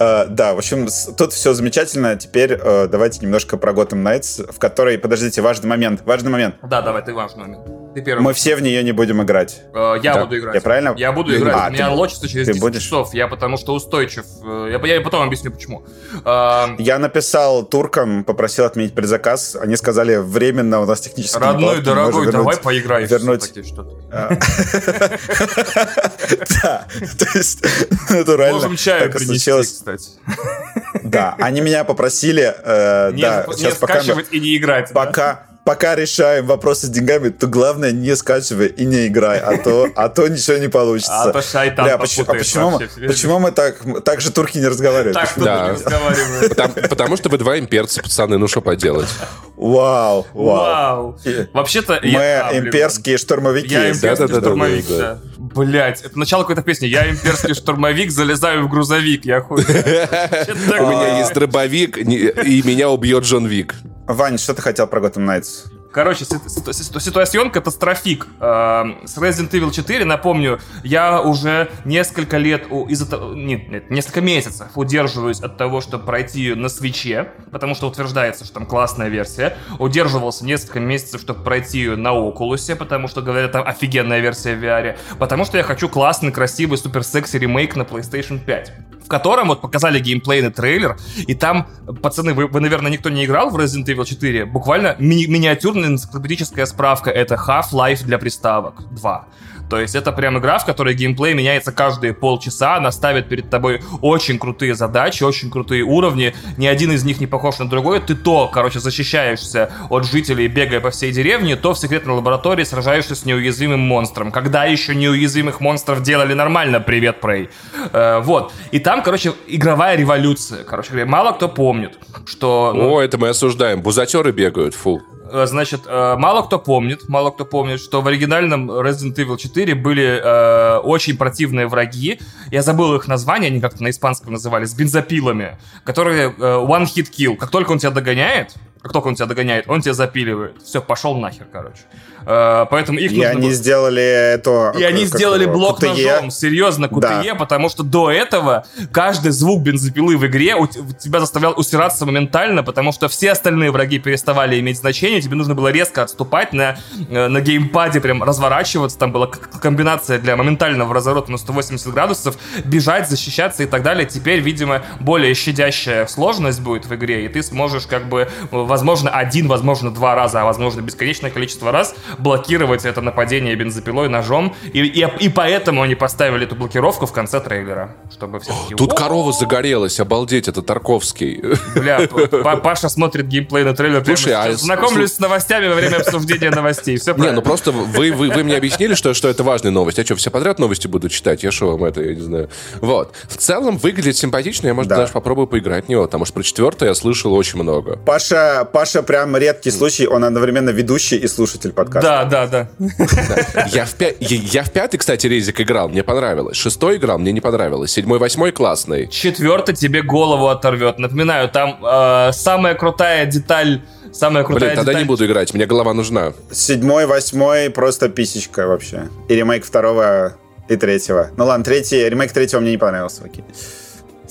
Э, да, в общем, тут все замечательно. Теперь э, давайте немножко про Gotham Knights, в которой, подождите, важный момент, важный момент. Да, давай, ты важный момент. Ты первый. Мы все в нее не будем играть. Э, Я Да. буду играть. Я правильно? Я буду играть. буду. У меня А, ты- лочится через ты 10 будешь? часов. Я потому что устойчив. Э, Я, я потом объясню, почему. Э, Я написал туркам, попросил отменить предзаказ. Они сказали, временно у нас технические Родной, можем дорогой, давай вернуть». поиграем. вернуть. что-то. Да, то есть натурально. Можем чаю принести, кстати. Да, они меня попросили, э, Не, скачивать и не играть. пока, пока решаем вопросы с деньгами, то главное не скачивай и не играй, а то, а то ничего не получится. А то шайтан Бля, почему, а почему, мы, вообще. почему мы так, так же турки не разговаривают? Так, Да. не разговаривает? Потому, потому что вы два имперца, пацаны, ну что поделать. Вау, вау. Вообще-то... Мы я- блин, имперские штурмовики. Я имперский Да-да-да-да-да-да. штурмовик, да. Блять, это начало какой-то песни. Я имперский штурмовик, залезаю в грузовик. Я хуй. У меня есть дробовик, и меня убьет Джон Вик. Вань, что ты хотел про Gotham Knights? Короче, ситу- ситу- ситу- ситуацион катастрофик. Эм, С Resident Evil 4, напомню, я уже несколько лет, того- нет, нет, несколько месяцев удерживаюсь от того, чтобы пройти ее на свече, потому что утверждается, что там классная версия. Удерживался несколько месяцев, чтобы пройти ее на Окулусе, потому что, говорят, там офигенная версия в VR. Потому что я хочу классный, красивый, супер секси ремейк на PlayStation 5 в котором вот показали геймплейный трейлер, и там, пацаны, вы, вы, наверное, никто не играл в Resident Evil 4, буквально ми- миниатюрная энциклопедическая справка, это Half-Life для приставок 2. То есть это прям игра, в которой геймплей меняется каждые полчаса, она ставит перед тобой очень крутые задачи, очень крутые уровни, ни один из них не похож на другой, ты то, короче, защищаешься от жителей, бегая по всей деревне, то в секретной лаборатории сражаешься с неуязвимым монстром. Когда еще неуязвимых монстров делали нормально, привет, Прей. Э, вот. И там, короче, игровая революция. Короче мало кто помнит, что... ну, О, это мы осуждаем. Бузатеры бегают, фу. Э, Значит, э, мало кто помнит, мало кто помнит, что в оригинальном Resident Evil 4 были э, очень противные враги. Я забыл их название, они как-то на испанском назывались, с бензопилами, которые э, one hit kill. Как только он тебя догоняет, как только он тебя догоняет, он тебя запиливает. Все, пошел нахер, короче. Э, поэтому их И они было- сделали это... и они сделали его, блок QTE. ножом, серьезно, QTE, потому что до этого каждый звук бензопилы в игре у тебя заставлял усираться моментально, потому что все остальные враги переставали иметь значение, тебе нужно было резко отступать на, э, на геймпаде, прям разворачиваться, там была комбинация для моментального разворота на 180 градусов, бежать, защищаться и так далее. Теперь, видимо, более щадящая сложность будет в игре, и ты сможешь как бы, возможно, один, возможно, два раза, а возможно, бесконечное количество раз блокировать это нападение бензопилой, ножом. И, и, и поэтому они поставили эту блокировку в конце трейлера. Чтобы все такие, Тут «О, корова загорелась, обалдеть, это Тарковский. Бля, Паша смотрит геймплей на трейлер. Слушай, а Знакомлюсь с новостями во время обсуждения новостей. Все Не, ну просто вы, вы, вы мне объяснили, что, что это важная новость. Я что, все подряд новости буду читать? Я что вам это, я не знаю. Вот. В целом выглядит симпатично, я, может, Да. даже попробую поиграть в него, потому что про четвертое я слышал очень много. Паша, Паша прям редкий случай, он одновременно ведущий и слушатель подкаста. Да, да, да. Я в, пя... я в пятый, кстати, резик играл, мне понравилось. Шестой играл, мне не понравилось. Седьмой, восьмой классный. Четвертый тебе голову оторвет. Напоминаю, там э, самая крутая деталь Самая крутая Блин, тогда деталь... не буду играть, мне голова нужна. Седьмой, восьмой просто писечка вообще. И ремейк второго и третьего. Ну ладно, третий, ремейк третьего мне не понравился. Окей.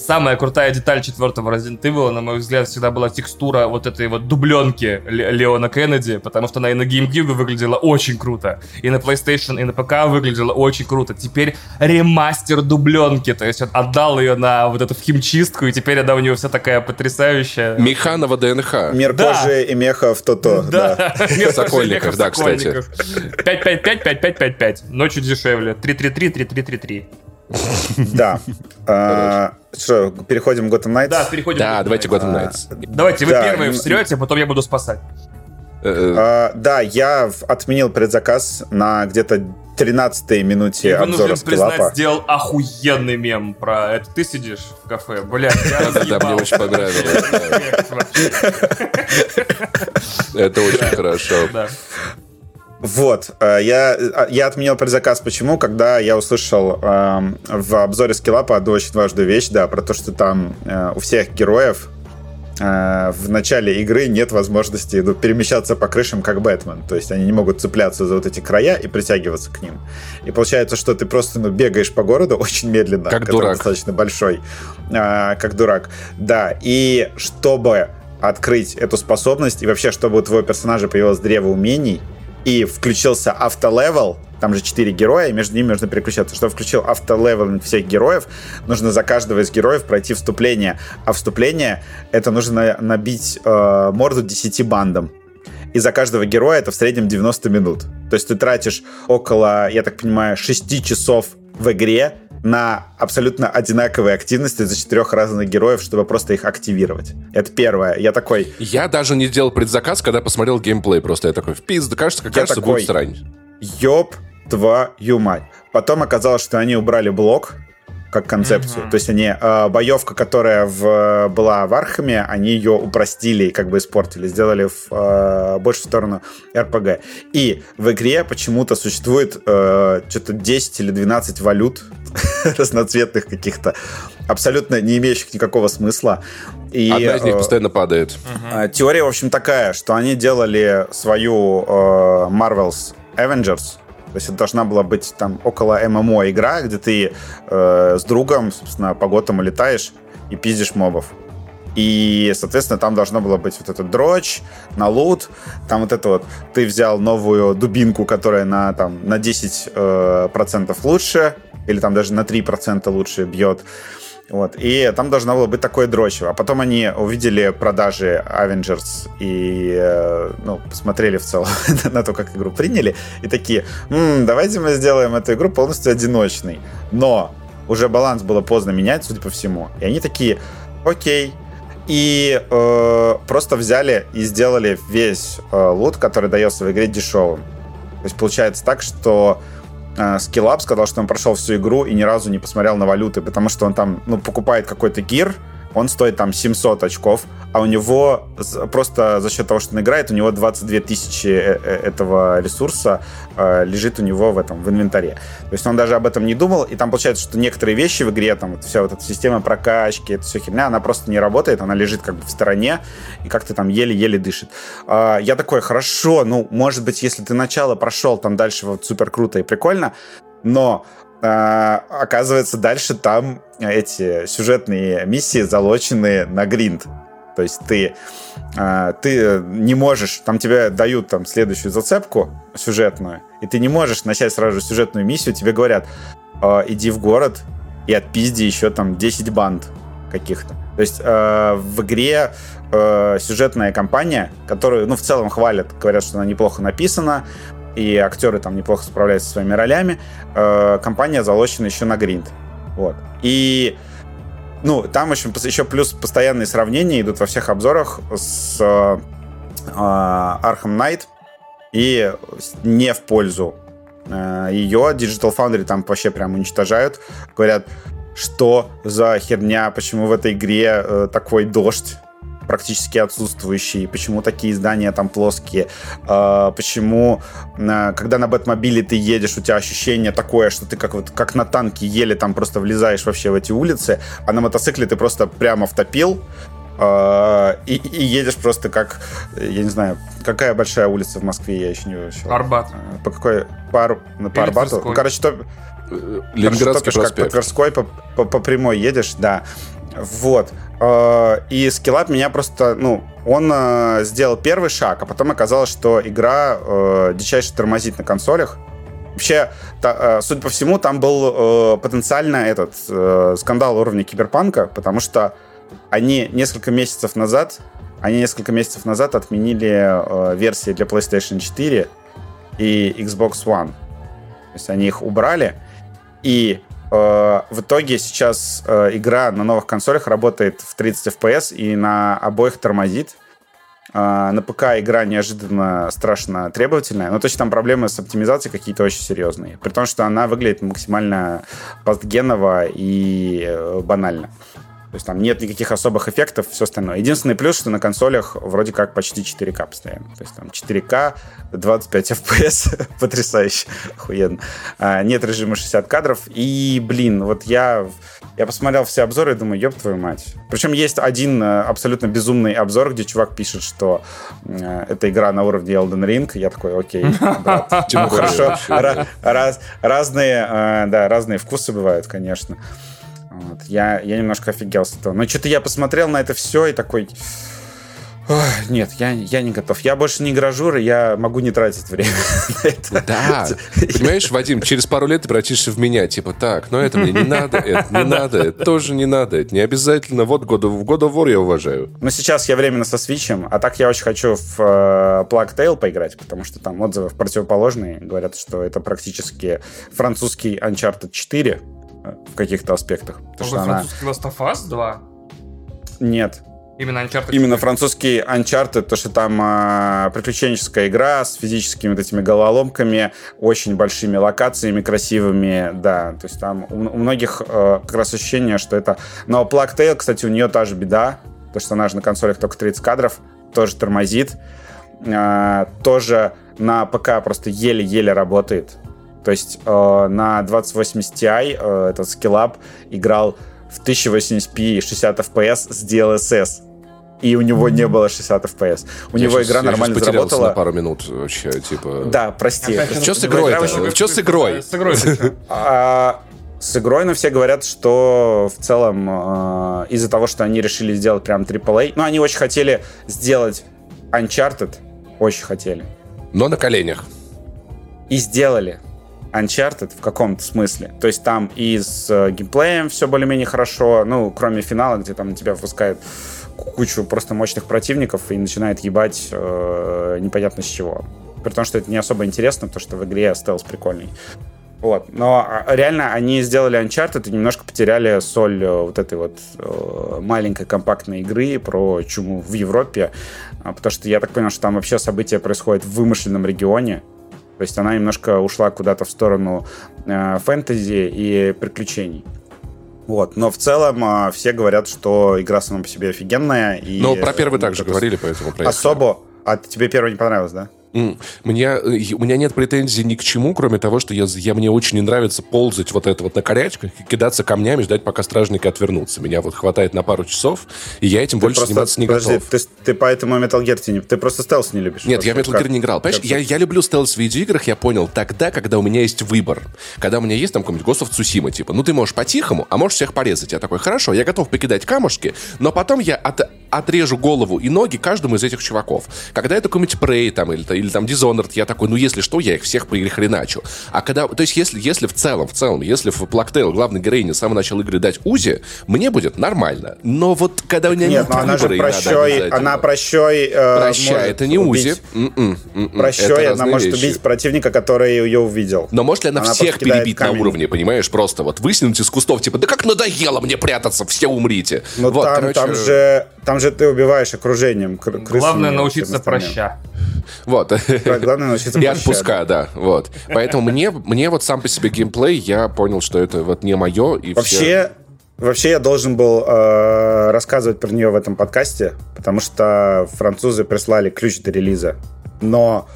Самая крутая деталь четвертого Resident Evil, на мой взгляд, всегда была текстура вот этой вот дубленки Леона Кеннеди, потому что она и на GameCube выглядела очень круто, и на PlayStation, и на ПК выглядела очень круто. Теперь ремастер дубленки, то есть он отдал ее на вот эту химчистку, и теперь она у него вся такая потрясающая. Механова ДНХ. Мир да. кожи и мехов то-то. Да, Сокольников, да, кстати. 5-5-5-5-5-5-5. Ночью дешевле. 3-3-3-3-3-3-3. Да. А, что, переходим в Gotham Knights? Да, переходим Да, давайте Gotham Knights. Давайте, вы первые встрете, а потом я буду спасать. Э, э. А, да, я отменил предзаказ на где-то 13 минуте обзора скиллапа. признать, сделал охуенный мем про это. Ты сидишь в кафе, блядь, я Да, мне очень понравилось. Это очень хорошо. Вот, э, я, э, я отменил предзаказ. Почему? Когда я услышал э, в обзоре скиллапа одну очень важную вещь, да, про то, что там э, у всех героев э, в начале игры нет возможности ну, перемещаться по крышам, как Бэтмен. То есть они не могут цепляться за вот эти края и притягиваться к ним. И получается, что ты просто ну, бегаешь по городу очень медленно. Как дурак. достаточно большой. Э, как дурак. Да, и чтобы открыть эту способность, и вообще, чтобы у твоего персонажа появилось древо умений, и включился автолевел, там же четыре героя, и между ними нужно переключаться. Чтобы включил автолевел всех героев, нужно за каждого из героев пройти вступление. А вступление — это нужно набить э, морду 10 бандам. И за каждого героя это в среднем 90 минут. То есть ты тратишь около, я так понимаю, 6 часов в игре на абсолютно одинаковые активности за четырех разных героев, чтобы просто их активировать. Это первое. Я такой... Я даже не делал предзаказ, когда посмотрел геймплей. Просто я такой, в пизду, кажется, как кажется, такой, будет странно. Ёб твою мать. Потом оказалось, что они убрали блок, как концепцию. Mm-hmm. То есть они э, боевка, которая в, была в Архаме, они ее упростили и как бы испортили, сделали в, э, больше в сторону РПГ. И в игре почему-то существует э, что-то 10 или 12 валют разноцветных каких-то, абсолютно не имеющих никакого смысла. И, Одна из них э, постоянно падает. Э, теория, в общем, такая, что они делали свою э, Marvel's Avengers, то есть это должна была быть там около ММО игра, где ты э, с другом, собственно, по готам летаешь и пиздишь мобов. И, соответственно, там должно было быть вот этот дрочь, на лут, там вот это вот, ты взял новую дубинку, которая на, там, на 10% э, процентов лучше, или там даже на 3% лучше бьет. Вот. И там должно было быть такое дрочево. А потом они увидели продажи Avengers и э, ну, посмотрели в целом на то, как игру приняли. И такие, М, давайте мы сделаем эту игру полностью одиночной. Но уже баланс было поздно менять, судя по всему. И они такие, окей. И э, просто взяли и сделали весь э, лут, который дается в игре дешевым. То есть получается так, что Skillup сказал, что он прошел всю игру и ни разу не посмотрел на валюты, потому что он там, ну, покупает какой-то гир, он стоит там 700 очков, а у него просто за счет того, что он играет, у него 22 тысячи э, э, этого ресурса э, лежит у него в этом, в инвентаре. То есть он даже об этом не думал, и там получается, что некоторые вещи в игре, там вот вся вот эта система прокачки, это все херня, она просто не работает, она лежит как бы в стороне и как-то там еле-еле дышит. Э, я такой, хорошо, ну, может быть, если ты начало прошел, там дальше вот супер круто и прикольно, но а, оказывается, дальше там эти сюжетные миссии залочены на гринд. То есть ты, а, ты не можешь, там тебе дают там следующую зацепку сюжетную, и ты не можешь начать сразу же сюжетную миссию, тебе говорят, «А, иди в город и отпизди еще там 10 банд каких-то. То есть э, в игре сюжетная кампания, которую, ну, в целом хвалят, говорят, что она неплохо написана, и актеры там неплохо справляются со своими ролями, э, компания залочена еще на гринд. Вот. И ну, там еще, еще плюс постоянные сравнения идут во всех обзорах с э, Arkham Knight и не в пользу э, ее. Digital Foundry там вообще прям уничтожают. Говорят, что за херня, почему в этой игре э, такой дождь практически отсутствующий, почему такие здания там плоские, э, почему, э, когда на Бэтмобиле ты едешь, у тебя ощущение такое, что ты как, вот, как на танке еле там просто влезаешь вообще в эти улицы, а на мотоцикле ты просто прямо втопил, э, и, и едешь просто как, я не знаю, какая большая улица в Москве, я еще не выучил. Арбат. По какой? По, Ар- по Арбату? Ну, короче, то, Ленинградский Короче, как по Тверской по, по, по прямой едешь, да. Вот. Э, И скиллап меня просто, ну, он э, сделал первый шаг, а потом оказалось, что игра э, дичайше тормозит на консолях. Вообще, судя по всему, там был потенциально этот скандал уровня киберпанка, потому что они несколько месяцев назад, они несколько месяцев назад отменили версии для PlayStation 4 и Xbox One. То есть они их убрали, и в итоге сейчас э, игра на новых консолях работает в 30 FPS и на обоих тормозит. Э, на ПК игра неожиданно страшно требовательная, но точно там проблемы с оптимизацией какие-то очень серьезные. При том, что она выглядит максимально постгеново и э, банально. То есть там нет никаких особых эффектов, все остальное. Единственный плюс, что на консолях вроде как почти 4К постоянно. То есть там 4К, 25 FPS, потрясающе, охуенно. А, нет режима 60 кадров. И, блин, вот я, я посмотрел все обзоры и думаю, ёб твою мать. Причем есть один э, абсолютно безумный обзор, где чувак пишет, что э, эта игра на уровне Elden Ring. Я такой, окей, брат. Ну, хорошо. Разные, э, да, разные вкусы бывают, конечно. Вот. Я, я немножко офигел с этого. Но что-то я посмотрел на это все и такой... нет, я, я не готов. Я больше не гражур, и я могу не тратить время на это. Да. Понимаешь, Вадим, через пару лет ты превратишься в меня. Типа, так, но это мне не надо, это не надо, это тоже не надо, это не обязательно. Вот God of, God of War я уважаю. Но сейчас я временно со свечем, а так я очень хочу в uh, Plague Tale поиграть, потому что там отзывы противоположные. Говорят, что это практически французский Uncharted 4, в каких-то аспектах. Потому что она... французский Last of Us 2? Нет. Именно Uncharted? Именно французский Uncharted, то, что там э, приключенческая игра с физическими вот этими головоломками, очень большими локациями, красивыми, да. То есть там у, у многих э, как раз ощущение, что это... Но Plague Tale, кстати, у нее та же беда, то, что она же на консолях только 30 кадров, тоже тормозит, э, тоже на ПК просто еле-еле работает. То есть э, на 2080 Ti э, этот скиллап играл в 1080p 60 FPS с DLSS. И у него не было 60 FPS. У я него сейчас, игра нормально заработала. на пару минут вообще, типа... Да, прости. Что с игрой Что с игрой? С игрой а, с игрой, но все говорят, что в целом э, из-за того, что они решили сделать прям AAA, ну, они очень хотели сделать Uncharted, очень хотели. Но на коленях. И сделали. Uncharted в каком-то смысле. То есть там и с э, геймплеем все более-менее хорошо, ну, кроме финала, где там тебя выпускают кучу просто мощных противников и начинает ебать э, непонятно с чего. При том, что это не особо интересно, потому что в игре стелс прикольный. Вот. Но а, реально они сделали Uncharted и немножко потеряли соль э, вот этой вот э, маленькой компактной игры про чуму в Европе. А, потому что я так понял, что там вообще события происходят в вымышленном регионе. То есть она немножко ушла куда-то в сторону э, фэнтези и приключений. Вот. Но в целом э, все говорят, что игра сама по себе офигенная. И, Но про первый также говорили, поэтому Особо. А тебе первый не понравилось, да? Мне, э, у меня нет претензий ни к чему, кроме того, что я, я, мне очень не нравится ползать вот это вот на корячках, кидаться камнями, ждать, пока стражники отвернутся. Меня вот хватает на пару часов, и я этим ты больше просто, заниматься не подожди, готов. Ты, ты поэтому Metal Gear ты, не, ты просто стелс не любишь. Нет, я Metal Gear не играл. Понимаешь, я, я люблю стелс в видеоиграх, я понял, тогда, когда у меня есть выбор. Когда у меня есть там какой-нибудь Ghost of Tsushima, типа, ну ты можешь по-тихому, а можешь всех порезать. Я такой, хорошо, я готов покидать камушки, но потом я от, отрежу голову и ноги каждому из этих чуваков. Когда это какой-нибудь Prey там, или, или там Dishonored, я такой, ну если что, я их всех перехреначу. А когда, то есть если, если в целом, в целом, если в Плактейл главной героине с самого начала игры дать Узи, мне будет нормально. Но вот когда у меня нет, нет но она же прощой, она прощой э, Прощай, это не Узи. М-м, м-м, прощой, она может вещи. убить противника, который ее увидел. Но может ли она, она всех перебить камень. на уровне, понимаешь, просто вот высунуть из кустов, типа, да как надоело мне прятаться, все умрите. Ну вот, там, короче... там же там же ты убиваешь окружением крысы. Главное научиться проща. Вот. Главное научиться И отпуска, да. Вот. Поэтому мне, мне вот сам по себе геймплей, я понял, что это вот не мое. И Вообще, все... Вообще я должен был э, рассказывать про нее в этом подкасте, потому что французы прислали ключ до релиза. Но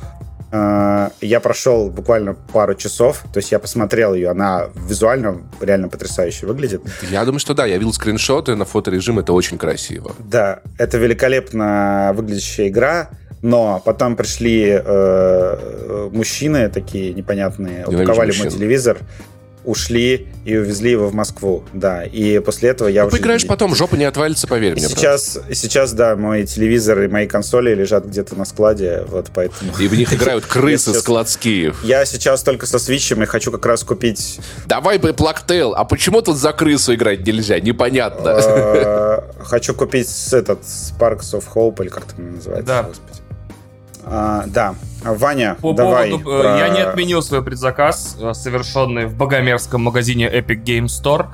я прошел буквально пару часов, то есть я посмотрел ее, она визуально реально потрясающе выглядит. Я думаю, что да, я видел скриншоты на фоторежим, это очень красиво. Да, это великолепно выглядящая игра. Но потом пришли э, мужчины такие непонятные, упаковали мой телевизор, ушли и увезли его в Москву, да. И после этого я ну, уже... Поиграешь потом, жопа не отвалится, поверь мне. Сейчас, сейчас, да, мой телевизор и мои консоли лежат где-то на складе, вот поэтому... И в них играют крысы складские. Я сейчас только со свитчем и хочу как раз купить... Давай бы Плактейл, а почему тут за крысу играть нельзя? Непонятно. Э, хочу купить этот Sparks of Hope, или как это называется, да. господи. А, да, Ваня, По давай. Поводу, э, про... Я не отменил свой предзаказ, э, совершенный в богомерзком магазине Epic Game Store.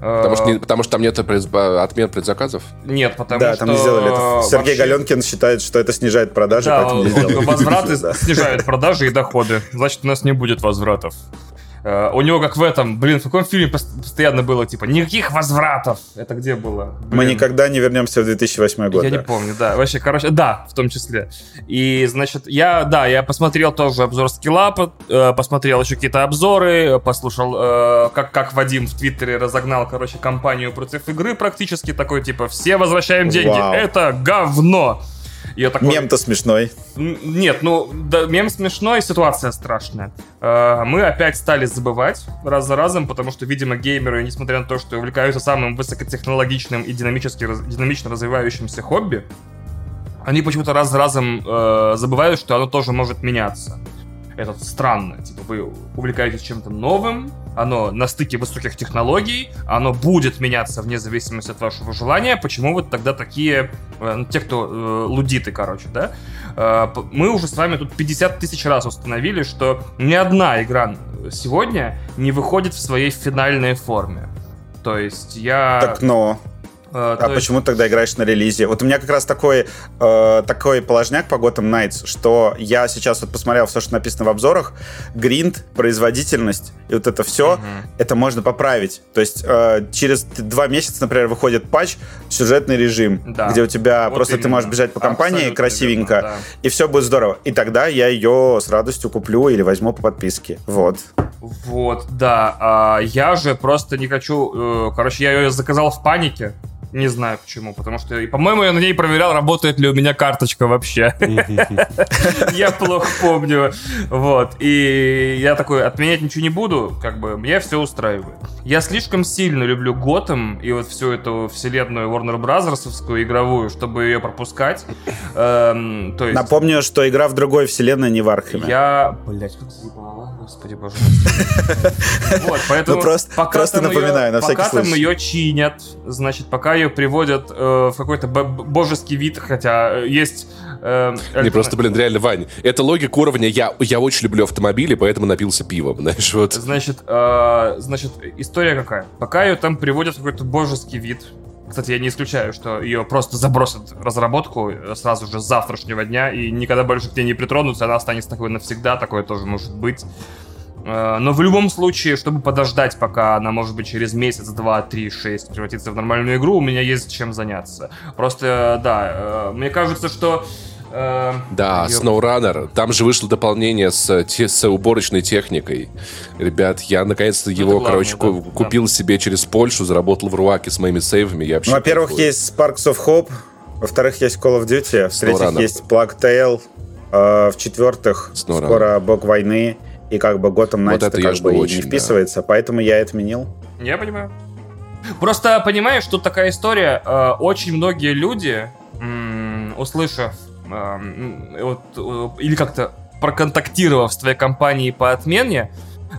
Потому что, не, потому что там нет отмен предзаказов? Нет, потому да, что... там не сделали это. Сергей вообще... Галенкин считает, что это снижает продажи, да, поэтому не сделали. Возвраты снижают продажи и доходы. Значит, у нас не будет возвратов. Uh, у него как в этом, блин, в каком фильме постоянно было, типа, никаких возвратов. Это где было? Блин. Мы никогда не вернемся в 2008 год. Я да. не помню, да. Вообще, короче, да, в том числе. И, значит, я, да, я посмотрел тоже обзор скилла, э, посмотрел еще какие-то обзоры, послушал, э, как, как Вадим в Твиттере разогнал, короче, компанию против игры практически, такой, типа, все возвращаем деньги, Вау. это говно. Я такой... Мем-то смешной. Нет, ну, да, мем смешной, ситуация страшная. Э, мы опять стали забывать раз за разом, потому что, видимо, геймеры, несмотря на то, что увлекаются самым высокотехнологичным и динамически, динамично развивающимся хобби, они почему-то раз за разом э, забывают, что оно тоже может меняться это странно. Типа вы увлекаетесь чем-то новым, оно на стыке высоких технологий, оно будет меняться вне зависимости от вашего желания. Почему вот тогда такие, э, ну, те, кто э, лудиты, короче, да? Э, мы уже с вами тут 50 тысяч раз установили, что ни одна игра сегодня не выходит в своей финальной форме. То есть я... Так, но... А, а есть... почему ты тогда играешь на релизе? Вот у меня как раз такой, э, такой положняк по Gotham Knights, что я сейчас вот посмотрел все, что написано в обзорах, гринд, производительность и вот это все, угу. это можно поправить. То есть э, через два месяца, например, выходит патч, сюжетный режим, да. где у тебя вот просто именно. ты можешь бежать по компании Абсолютно красивенько, верно, да. и все будет здорово. И тогда я ее с радостью куплю или возьму по подписке. Вот. Вот, да. А я же просто не хочу... Э, короче, я ее заказал в панике. Не знаю почему, потому что, по-моему, я на ней проверял, работает ли у меня карточка вообще. Я плохо помню. Вот. И я такой, отменять ничего не буду, как бы, мне все устраивает. Я слишком сильно люблю Готэм и вот всю эту вселенную Warner Brothersовскую игровую, чтобы ее пропускать. Эм. Напомню, что игра в другой вселенной, не в Археме. Я... Блять, как заебало, господи боже Вот, поэтому... Ну, просто, просто напоминаю, на всякий случай. Пока там ее чинят, значит, пока ее приводят э, в какой-то божеский вид, хотя э, есть... Э, Не, просто, блин, реально, Вань, это логика уровня «я, я очень люблю автомобили, поэтому напился пивом», знаешь, вот. Значит, э, значит, история какая? Пока ее там приводят в какой-то божеский вид, кстати, я не исключаю, что ее просто забросят в разработку э, сразу же с завтрашнего дня и никогда больше к ней не притронутся, она останется такой навсегда, такое тоже может быть. Э, но в любом случае, чтобы подождать, пока она, может быть, через месяц, два, три, шесть превратится в нормальную игру, у меня есть чем заняться. Просто, да, э, мне кажется, что Uh, да, ее... SnowRunner. Там же вышло дополнение с, те, с уборочной техникой. Ребят, я наконец-то ну, его, главное, короче, да, купил да. себе через Польшу, заработал в Руаке с моими сейвами. Я ну, во-первых, есть Sparks of Hope, во-вторых, есть Call of Duty, в-третьих, есть Plague Tale, э, в-четвертых, скоро Бог войны. И как бы Gotham Knights вот это как бы очень, не вписывается, да. поэтому я отменил. Я понимаю. Просто понимаешь, тут такая история. Э, очень многие люди, услышав вот, э, или как-то проконтактировав с твоей компанией по отмене,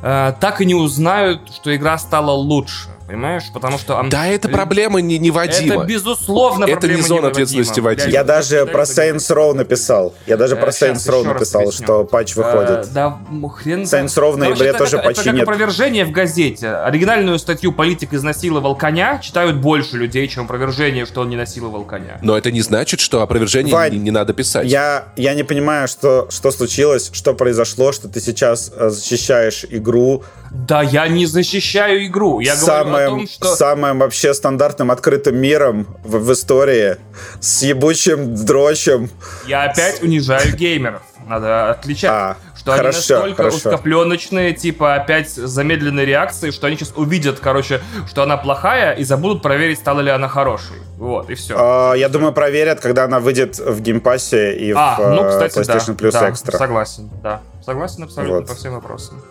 так и не узнают, что игра стала лучше. Понимаешь? Потому что... Да, это проблема не, не Вадима. Это, безусловно, Это не зона ответственности Вадима. Я даже про Saints Row написал. Я даже про Saints Row написал, что патч выходит. Да, хрен Saints Row в ноябре тоже патчи нет. Это как опровержение в газете. Оригинальную статью «Политик изнасиловал коня» читают больше людей, чем опровержение, что он не насиловал коня. Но это не значит, что опровержение Вань, не, не надо писать. Я, я не понимаю, что, что случилось, что произошло, что ты сейчас защищаешь игру. Да, я не защищаю игру. Я Самую самым, том, что... самым вообще стандартным открытым миром в, в истории, с ебучим дрочем. Я опять унижаю геймеров. Надо отличать, А, что хорошо, они настолько хорошо. узкопленочные, типа опять замедленной реакции, что они сейчас увидят, короче, что она плохая и забудут проверить, стала ли она хорошей. Вот, и все. А, я думаю, проверят, когда она выйдет в Game Pass е и А, в ну, кстати, PlayStation да, Plus да, Extra. согласен, да. Согласен абсолютно Вот. по всем вопросам.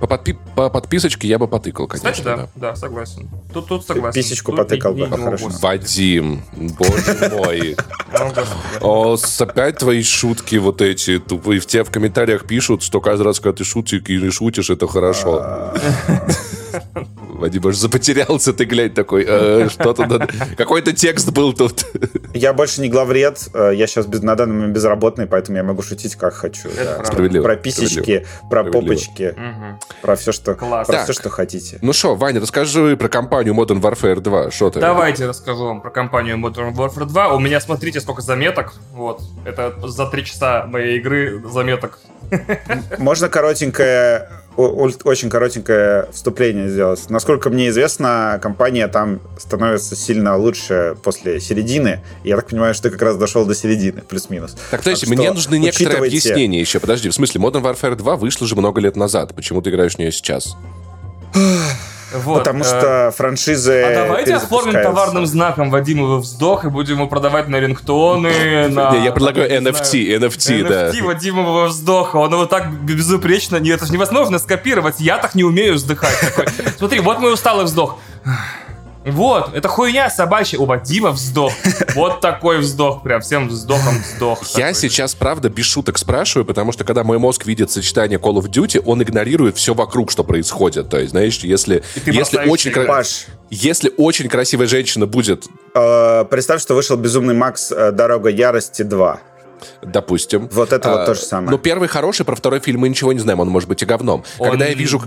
По, подпи- по подписочке я бы потыкал, конечно. Кстати, да, да, согласен. Тут, тут согласен. писечку Тут потыкал не- бы, не- хорошо. Вадим, боже мой. О, опять твои шутки вот эти тупые. В тебе в комментариях пишут, что каждый раз, когда ты шутишь или шутишь, это хорошо. Вадим аж запотерялся, ты глянь такой, «Э, что-то надо... Какой-то текст был тут. Я больше не главред, э, я сейчас без, на данный момент безработный, поэтому я могу шутить как хочу. да. Справедливо. Про писечки, про Справедливо. попочки, Мгм. про все, что, Класс. про Так. все, что хотите. Ну что, Ваня, расскажи про компанию Modern Warfare 2. Что ты? Давайте расскажу вам про компанию Modern Warfare 2. У меня, смотрите, сколько заметок. Вот. Это за три часа моей игры заметок. Можно коротенькое, очень коротенькое вступление сделать. Насколько мне известно, компания там становится сильно лучше после середины. Я так понимаю, что ты как раз дошел до середины, плюс-минус. Так, то есть Так мне нужны некоторые учитывайте- объяснения еще. Подожди, в смысле, Modern Warfare 2 вышла же много лет назад. Почему ты играешь в нее сейчас? Вот, Потому э, что франшизы А давайте оформим товарным знаком Вадимова вздох и будем его продавать на рингтоны, на... Не, я предлагаю NFT, NFT, да. NFT Вадимова вздоха. Он его так безупречно... Нет, это же невозможно скопировать. Я так не умею вздыхать. Смотри, вот мой усталый вздох. Вот, это хуйня собачья. У Вадима вздох. Вот такой вздох, прям всем вздохом вздох. Я такой. сейчас, правда, без шуток спрашиваю, потому что когда мой мозг видит сочетание Call of Duty, он игнорирует все вокруг, что происходит. То есть, знаешь, если, если, очень, Паш, если очень красивая женщина будет, э, представь, что вышел Безумный Макс э, Дорога ярости 2. Допустим... Вот это вот а, то же самое. Ну, первый хороший, про второй фильм мы ничего не знаем, он может быть и говном. Он- Когда я вижу...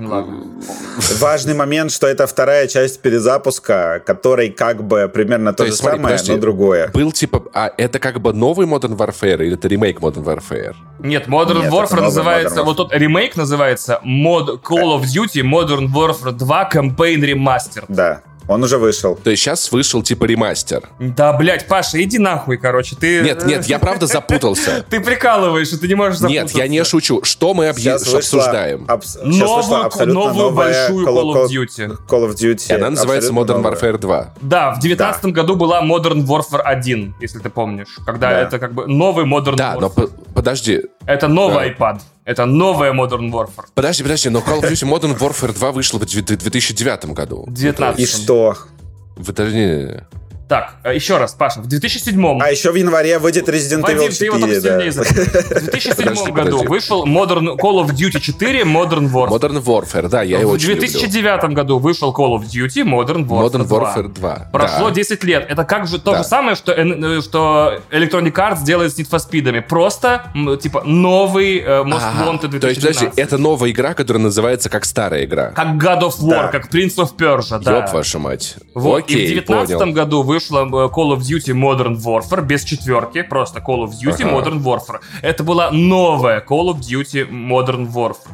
Важный момент, что это вторая часть перезапуска, который как бы примерно то, То же есть, смотри, самое, подожди. но другое. Был типа... А это как бы новый Modern Warfare или это ремейк Modern Warfare? Нет, Modern Нет, Warfare называется, Modern вот тот ремейк называется Mod Call of Duty Modern Warfare 2 Campaign Remastered. Да, он уже вышел. То есть сейчас вышел типа ремастер. Да, блядь, Паша, иди нахуй, короче, ты... Нет, нет, я правда запутался. Ты прикалываешь, и ты не можешь запутаться. Нет, я не шучу. Что мы обсуждаем? Новую- большую Call of Duty. Call of Duty. И она называется Modern. Warfare 2. Да, в девятнадцатом году была Modern Warfare 1, если ты помнишь. Когда Да. это как бы новый Modern Да, но Warfare. по- подожди. Это новый iPad. Это новая Modern Warfare. Подожди, подожди, но Call of Duty Modern Warfare 2 вышла в две- 2009 году. 19. И что? Даже не- Так, э, еще раз, Паша, в 2007 А еще в январе выйдет Resident Вадим, Evil ты его 4. только да. В 2007 Подожди, году подожди. вышел Modern Call of Duty 4 Modern Warfare. Modern Warfare, да, я его в очень люблю. 2009 году вышел Call of Duty Modern Warfare Modern 2. Warfare 2. Прошло да. 10 лет. Это как же то Да. же самое, что, э, что Electronic Arts делает с Need for Speed'ами. Просто, типа, новый э, Most Wanted 2012. То есть, подожди, это новая игра, которая называется как старая игра. Как God of War, Да. как Prince of Persia, да. Ёб вашу мать. Вот. Окей, и в 2019 понял. году вышла э, Call of Duty Modern Warfare без четверки, просто Call of Duty Ага. Modern Warfare. Это была новая Call of Duty Modern Warfare.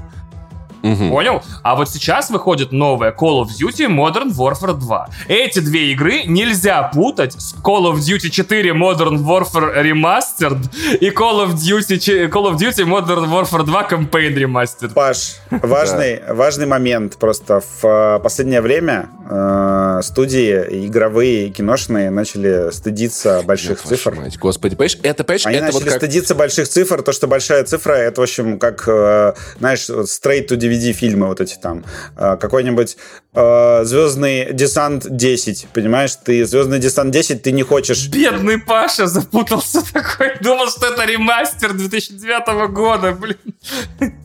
Мгм. Понял? А вот сейчас выходит новая Call of Duty Modern Warfare 2. Эти две игры нельзя путать с Call of Duty 4 Modern Warfare Remastered и Call of Duty, Call of Duty Modern Warfare 2 Campaign Remastered. Паш, важный, важный момент. Просто в э, последнее время э, студии игровые и киношные начали стыдиться больших вашу цифр. мать. Господи, понимаешь, это, понимаешь, Они это вот начали как... стыдиться больших цифр, то, что большая цифра, это, в общем, как, э, знаешь, вот straight to DVD фильмы вот эти там. Э, какой-нибудь э, Звездный десант 10, понимаешь? Ты Звездный десант 10, ты не хочешь... Бедный Паша запутался такой, думал, что это ремастер 2009 года, блин.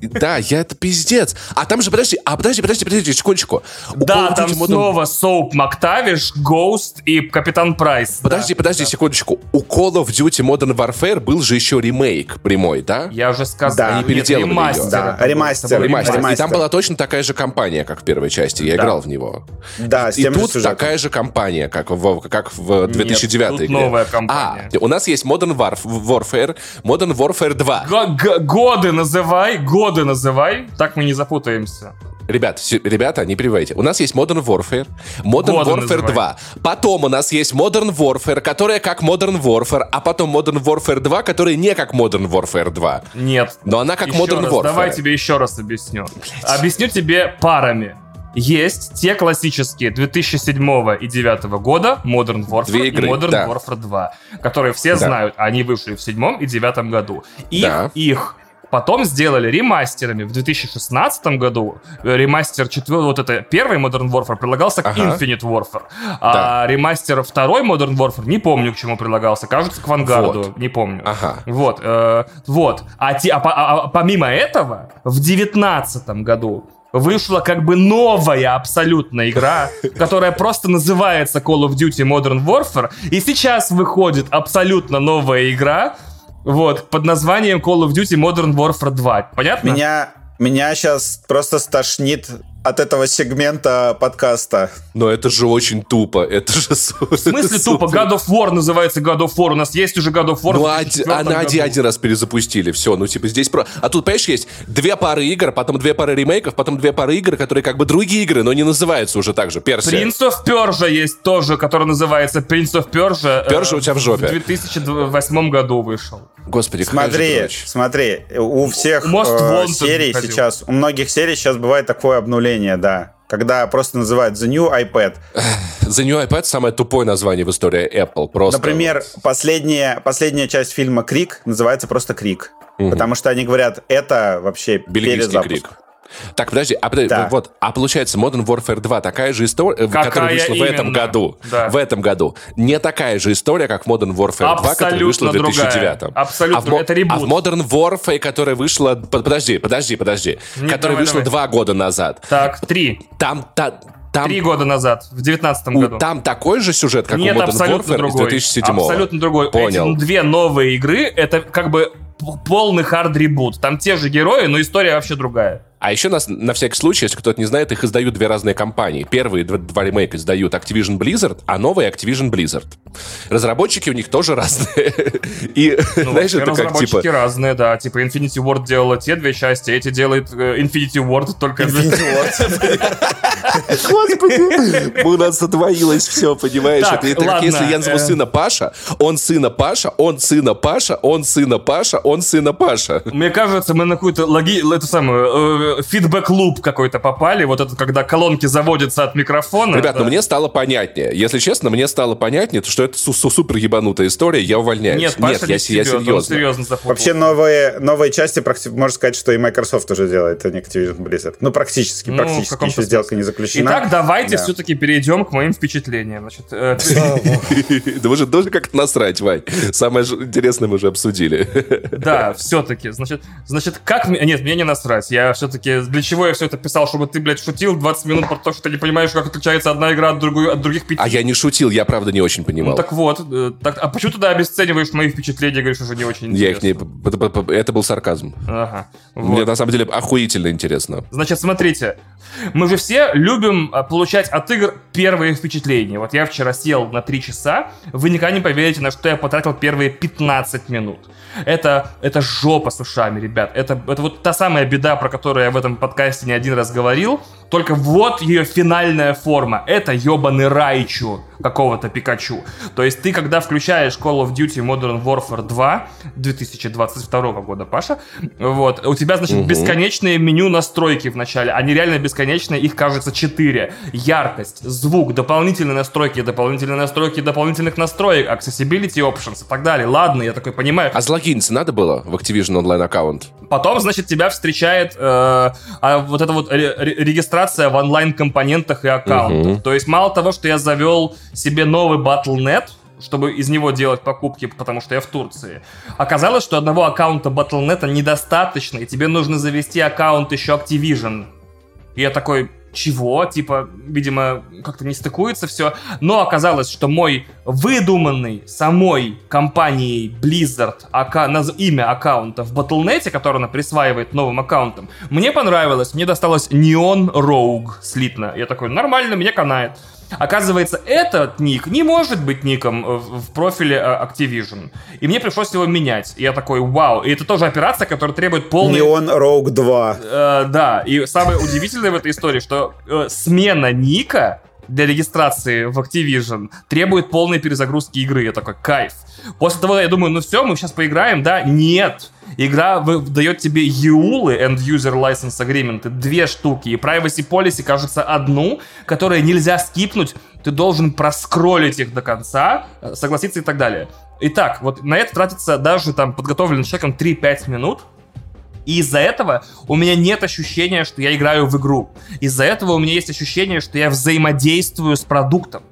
Да, я это пиздец. А там же, подожди, а подожди, подожди, подожди, секундочку. У Да, там Modern- снова Soap Мактавиш, Ghost и Капитан Прайс. Подожди, Да. подожди, секундочку. У Call of Duty Modern Warfare был же еще ремейк прямой, да? Я уже сказал. Да, они Нет, переделывали ремастер её. Да, ремастер, Ремастер. ремастер. И там была точно такая же кампания, как в первой части. Я Да. играл в него. Да, с И тем же тут сюжетом. такая же компания, как в, как в 2009 тут игре. новая компания. А, у нас есть Modern Warf- Warfare, Modern Warfare 2. Г- г- годы называй, годы называй, так мы не запутаемся. Ребят, ребята, не перебивайте. У нас есть Modern Warfare, Modern Годы Warfare называй. 2. Потом у нас есть Modern Warfare, которая как Modern Warfare, а потом Modern Warfare 2, которая не как Modern Warfare 2. Нет. Но она как Еще Modern раз, Warfare. Давай тебе еще раз объясню. Объясню тебе парами. Есть те классические 2007 и 2009 года Modern Warfare Две игры, и Modern да. Warfare 2, которые все Да. знают, они вышли в седьмом и девятом году. Их, Да. их потом сделали ремастерами в 2016 году. Э, Ремастер четвертый, вот это первый Modern Warfare прилагался к Ага. Infinite Warfare. А ремастер второй Modern Warfare не помню, к чему прилагался. Кажется, к Вангарду. Вот. Не помню. Ага. Вот, э, вот. А, те- а а- а помимо этого, в девятнадцатом году вышла как бы новая абсолютно игра, которая просто называется Call of Duty Modern Warfare, и сейчас выходит абсолютно новая игра, вот, под названием Call of Duty Modern Warfare 2. Понятно? Меня, меня сейчас просто стошнит от этого сегмента подкаста. Но это же очень тупо. Это же В смысле тупо? God of War называется God of War. У нас есть уже God of War. Ну, в один, 2004 она один, году. один раз перезапустили, все, ну, типа, здесь про... А тут, понимаешь, есть две пары игр, потом две пары ремейков, потом две пары игр, которые как бы другие игры, но не называются уже так же, Персия. Prince of Persia есть тоже, который называется Prince of Persia. э, Persia у тебя в жопе. В 2008 году вышел. Господи, Смотри, смотри, у всех э, серий сейчас, у многих серий сейчас бывает такое обнуление, да. Когда просто называют The New iPad. The New iPad самое тупое название в истории Apple. Просто. Например, последняя, последняя часть фильма «Крик» называется просто «Крик». Потому что они говорят, это вообще Бельгийский перезапуск. крик. Так, подожди, а, подожди, Да. вот, а получается Modern Warfare 2 такая же история, Какая которая вышла в этом именно? году. Да. В этом году. Не такая же история, как Modern Warfare 2, которая вышла в Абсолютно 2009. другая. Абсолютно, а в, это ребут. А в Modern Warfare, которая вышла... под- Подожди, подожди, подожди. Нет, которая давай, вышла давай. два года назад. Так, три. Там... та- там Три года назад, в девятнадцатом году. Там такой же сюжет, как Нет, у Modern абсолютно Warfare другой. из 2007 Абсолютно другой. Понял. Эти две новые игры, это как бы полный хард-ребут. Там те же герои, но история вообще другая. А еще нас, на всякий случай, если кто-то не знает, их издают две разные компании. Первые два, два ремейка издают Activision Blizzard, а новые Activision Blizzard. Разработчики у них тоже разные. И Ну, знаешь, это как типа... разные, да. Типа Infinity Ward делала те две части, эти делают э, Infinity Ward только... Господи, у нас отвоилось все, понимаешь? Так, это это как если я назову э. сына Паша, он сына Паша, он сына Паша, он сына Паша, он сына Паша. Мне кажется, мы на какую-то логи... эту самую фидбэк-луп какой-то попали. Вот это, когда колонки заводятся от микрофона. Ребят, да. ну мне стало понятнее. Если честно, мне стало понятнее, что это су- су- супер ебанутая история, я увольняюсь. Нет, Паша я, я он серьезно. серьезно запутал. Вообще новые, новые части, можно сказать, что и Microsoft уже делает, а не Activision Blizzard. Ну, практически, Ну, практически. Еще сделка не заключена. Итак, давайте Да. все-таки перейдем к моим впечатлениям. Значит, э, Да вы же должны как-то насрать, Вань. Самое интересное мы уже обсудили. Да, все-таки. Значит, значит, как. Нет, мне не насрать. Я все-таки... Для чего я все это писал? Чтобы ты, блядь, шутил 20 минут про то, что ты не понимаешь, как отличается одна игра от, другой, от других пяти. А я не шутил, я правда не очень Ну понимал. так вот. э, так, а почему тогда обесцениваешь мои впечатления, говоришь, уже не очень Я их не... интересно? п- п- п- Это был сарказм. Ага. Мне Вот. на самом деле охуительно интересно. Значит, смотрите, мы же все любим а, получать от игр первые впечатления. Вот я вчера сел на 3 часа, вы никогда не поверите, на что я потратил первые 15 минут. Это, это жопа с ушами, ребят. Это, это вот та самая беда, про которую я в этом подкасте не один раз говорил. Только вот ее финальная форма. Это ебаный Райчу какого-то Пикачу. То есть ты, когда включаешь Call of Duty Modern Warfare 2 2022 года, Паша, вот, у тебя, значит, Мгм. бесконечные меню настройки в начале. Они реально бесконечные, их, кажется, 4. Яркость, звук, дополнительные настройки, дополнительные настройки дополнительных настроек, accessibility options и так далее. Ладно, я такой понимаю. А залогиниться надо было в Activision Online аккаунт? Потом, значит, тебя встречает э, а, вот эта вот ре- регистрация в онлайн-компонентах и аккаунтах. Мгм. То есть мало того, что я завел себе новый Battle.net, чтобы из него делать покупки, потому что я в Турции. Оказалось, что одного аккаунта Battle.net недостаточно, и тебе нужно завести аккаунт еще Activision. И я такой, чего? Типа, видимо, как-то не стыкуется все. Но оказалось, что мой выдуманный самой компанией Blizzard ака- наз- имя аккаунта в Battle.net, который она присваивает новым аккаунтам, мне понравилось. Мне досталось Neon Rogue слитно. Я такой, нормально, мне канает. Оказывается, этот ник не может быть ником в профиле э, Activision. И мне пришлось его менять. И я такой, вау. И это тоже операция, которая требует полной... Neon Rogue 2. Э, да, и самое удивительное в этой истории, что э, смена ника для регистрации в Activision требует полной перезагрузки игры. Я такой, кайф. После того я думаю, ну все, мы сейчас поиграем, да? Нет. Игра дает тебе EULы, End User License Agreement, две штуки, и Privacy Policy, кажется, одну, которую нельзя скипнуть, ты должен проскролить их до конца, э, согласиться и так далее. Итак, вот на это тратится даже там подготовленным человеком 3-5 минут, и из-за этого у меня нет ощущения, что я играю в игру. Из-за этого у меня есть ощущение, что я взаимодействую с продуктом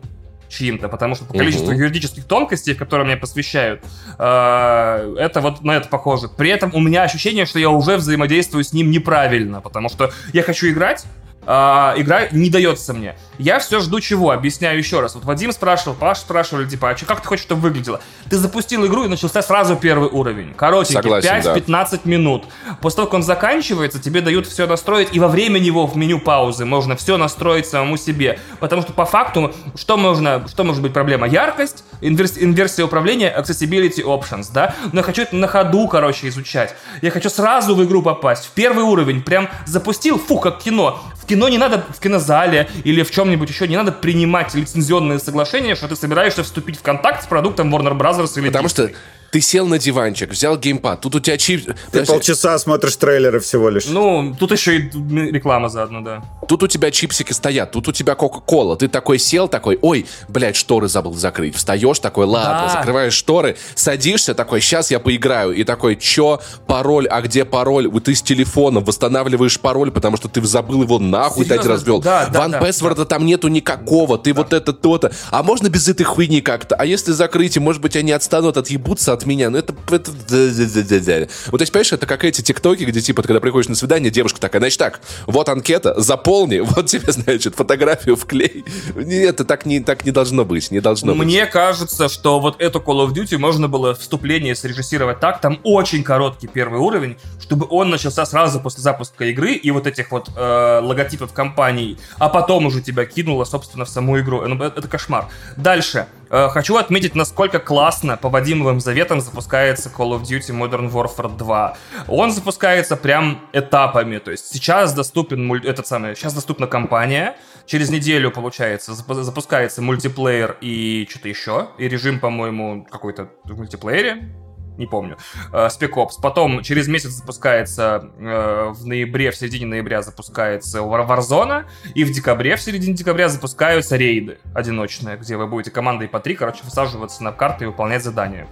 чьим-то, потому что по количеству угу. юридических тонкостей, которые мне посвящают, э, это вот на это похоже. При этом у меня ощущение, что я уже взаимодействую с ним неправильно, потому что я хочу играть, а, игра не дается мне. Я все жду чего? Объясняю еще раз. Вот Вадим спрашивал, Паш спрашивали, типа, а что, как ты хочешь, чтобы выглядело? Ты запустил игру и начался сразу первый уровень. Коротенький, 5-15 да. минут. После того, как он заканчивается, тебе дают все настроить, и во время него в меню паузы можно все настроить самому себе. Потому что по факту, что можно, что может быть проблема? Яркость, инверс, инверсия управления, accessibility options, да? Но я хочу это на ходу, короче, изучать. Я хочу сразу в игру попасть. В первый уровень прям запустил, фу, как кино. В кино не надо в кинозале или в чем-нибудь еще, не надо принимать лицензионные соглашения, что ты собираешься вступить в контакт с продуктом Warner Bros. или Потому Disney. что ты сел на диванчик, взял геймпад, тут у тебя чип... Ты Подожди. полчаса смотришь трейлеры всего лишь. Ну, тут еще и реклама заодно, да. Тут у тебя чипсики стоят, тут у тебя Кока-Кола. Ты такой сел, такой, ой, блядь, шторы забыл закрыть. Встаешь такой, ладно, да. закрываешь шторы, садишься такой, сейчас я поиграю. И такой, чё, пароль, а где пароль? Вот ты с телефоном восстанавливаешь пароль, потому что ты забыл его нахуй Серьезно? дать развел. Да, да, Ван да, Пэсворда да. там нету никакого, ты да. вот это то-то. А можно без этой хуйни как-то? А если закрыть, может быть, они отстанут, отъебутся от меня. Ну это... это... Вот, то есть, понимаешь, это как эти тиктоки, где, типа, когда приходишь на свидание, девушка такая, значит так, вот анкета, заполни, вот тебе, значит, фотографию вклей. Нет, это так не, так не должно быть, не должно Мне быть. Кажется, что вот эту Call of Duty можно было вступление срежиссировать так, там очень короткий первый уровень, чтобы он начался сразу после запуска игры и вот этих вот э, логотипов компаний, а потом уже тебя кинуло, собственно, в саму игру. Ну, это кошмар. Дальше. Э, хочу отметить, насколько классно по Вадимовым заветам запускается Call of Duty Modern Warfare 2. Он запускается прям этапами, то есть сейчас доступен муль... этот самый, сейчас доступна кампания, через неделю, получается, запускается мультиплеер и что-то еще, и режим, по-моему, какой-то в мультиплеере, не помню, э, Spec Ops. Потом через месяц запускается, э, в ноябре, в середине ноября запускается Warzone, и в декабре, в середине декабря запускаются рейды одиночные, где вы будете командой по три, короче, высаживаться на карты и выполнять задания.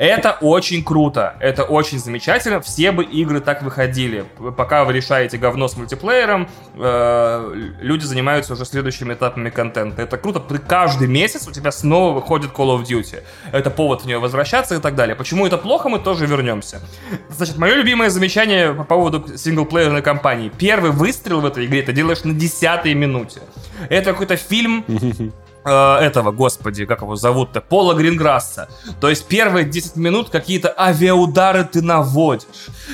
Это очень круто, это очень замечательно. Все бы игры так выходили. Пока вы решаете говно с мультиплеером, э, люди занимаются уже следующими этапами контента. Это круто. Каждый месяц у тебя снова выходит Call of Duty. Это повод в нее возвращаться и так далее. Почему это плохо, мы тоже вернемся. Значит, мое любимое замечание по поводу синглплеерной кампании. Первый выстрел в этой игре ты делаешь на десятой минуте. Это какой-то фильм этого, господи, как его зовут-то, Пола Гринграсса. То есть первые 10 минут какие-то авиаудары ты наводишь.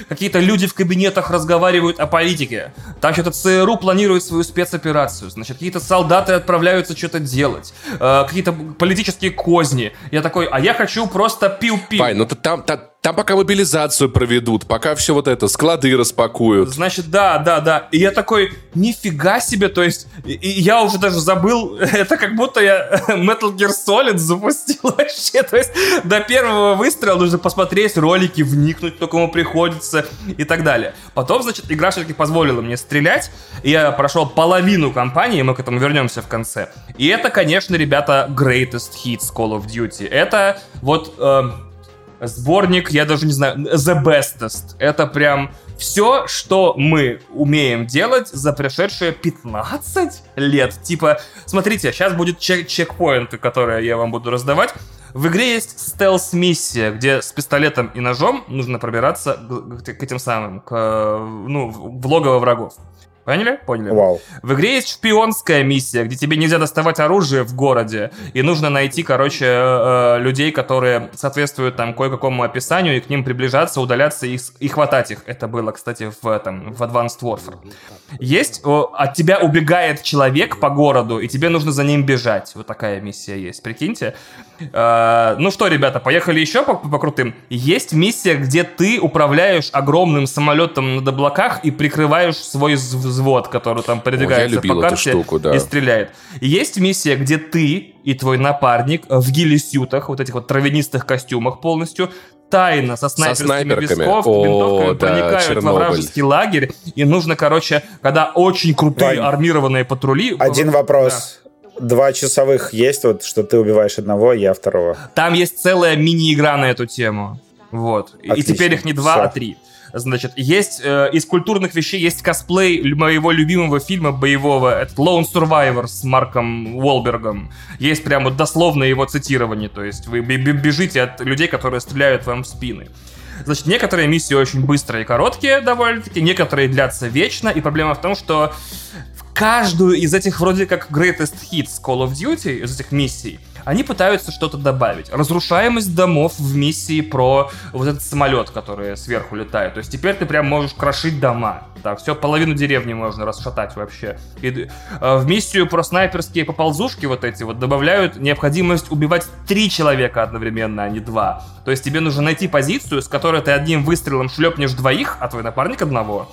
Какие-то люди в кабинетах разговаривают о политике. Так что ЦРУ планирует свою спецоперацию. Значит, какие-то солдаты отправляются что-то делать. Э, какие-то политические козни. Я такой, а я хочу просто пиу-пиу. Пай, ну ты там, там, там пока мобилизацию проведут, пока все вот это, склады распакуют. Значит, да, да, да. И я такой, нифига себе, то есть, и, и я уже даже забыл, это как будто я Metal Gear Solid запустил вообще. То есть, до первого выстрела нужно посмотреть ролики, вникнуть, кто кому приходится и так далее. Потом, значит, игра все-таки позволила мне стрелять, и я прошел половину кампании, мы к этому вернемся в конце. И это, конечно, ребята, greatest hits Call of Duty. Это вот... Э, сборник, я даже не знаю, The Bestest. Это прям все, что мы умеем делать за прошедшие 15 лет. Типа, смотрите, сейчас будет чек чекпоинты, которые я вам буду раздавать. В игре есть стелс-миссия, где с пистолетом и ножом нужно пробираться к, этим самым, к, ну, в логово врагов. Поняли? Поняли. Вау. В игре есть шпионская миссия, где тебе нельзя доставать оружие в городе, и нужно найти, короче, э, э, людей, которые соответствуют там кое-какому описанию, и к ним приближаться, удаляться и, и хватать их. Это было, кстати, в этом, в Advanced Warfare. Есть, от тебя убегает человек по городу, и тебе нужно за ним бежать. Вот такая миссия есть, прикиньте. Э, ну что, ребята, поехали еще по, по крутым. Есть миссия, где ты управляешь огромным самолетом на облаках и прикрываешь свой взвод, который там передвигается по карте штуку, да. и стреляет. Есть миссия, где ты и твой напарник в гилисютах, вот этих вот травянистых костюмах полностью, тайно со снайперскими, со снайперками. Висков, О, винтовками да, проникают Чернобыль. во вражеский лагерь, и нужно, короче, когда очень крутые Вань, армированные патрули... Один вопрос. Да. Два часовых есть, вот, что ты убиваешь одного, я второго. Там есть целая мини-игра на эту тему. Вот. Отлично. И теперь их не два, Все. а три. Значит, есть э, из культурных вещей есть косплей моего любимого фильма боевого, это Lone Survivor с Марком Уолбергом. Есть прямо дословное его цитирование, то есть вы бежите от людей, которые стреляют вам в спины. Значит, некоторые миссии очень быстрые и короткие довольно-таки, некоторые длятся вечно, и проблема в том, что в каждую из этих вроде как greatest hits Call of Duty, из этих миссий, они пытаются что-то добавить. Разрушаемость домов в миссии про вот этот самолет, который сверху летает. То есть теперь ты прям можешь крошить дома. Так, все, половину деревни можно расшатать вообще. И э, в миссию про снайперские поползушки вот эти вот добавляют необходимость убивать три человека одновременно, а не два. То есть тебе нужно найти позицию, с которой ты одним выстрелом шлепнешь двоих, а твой напарник одного.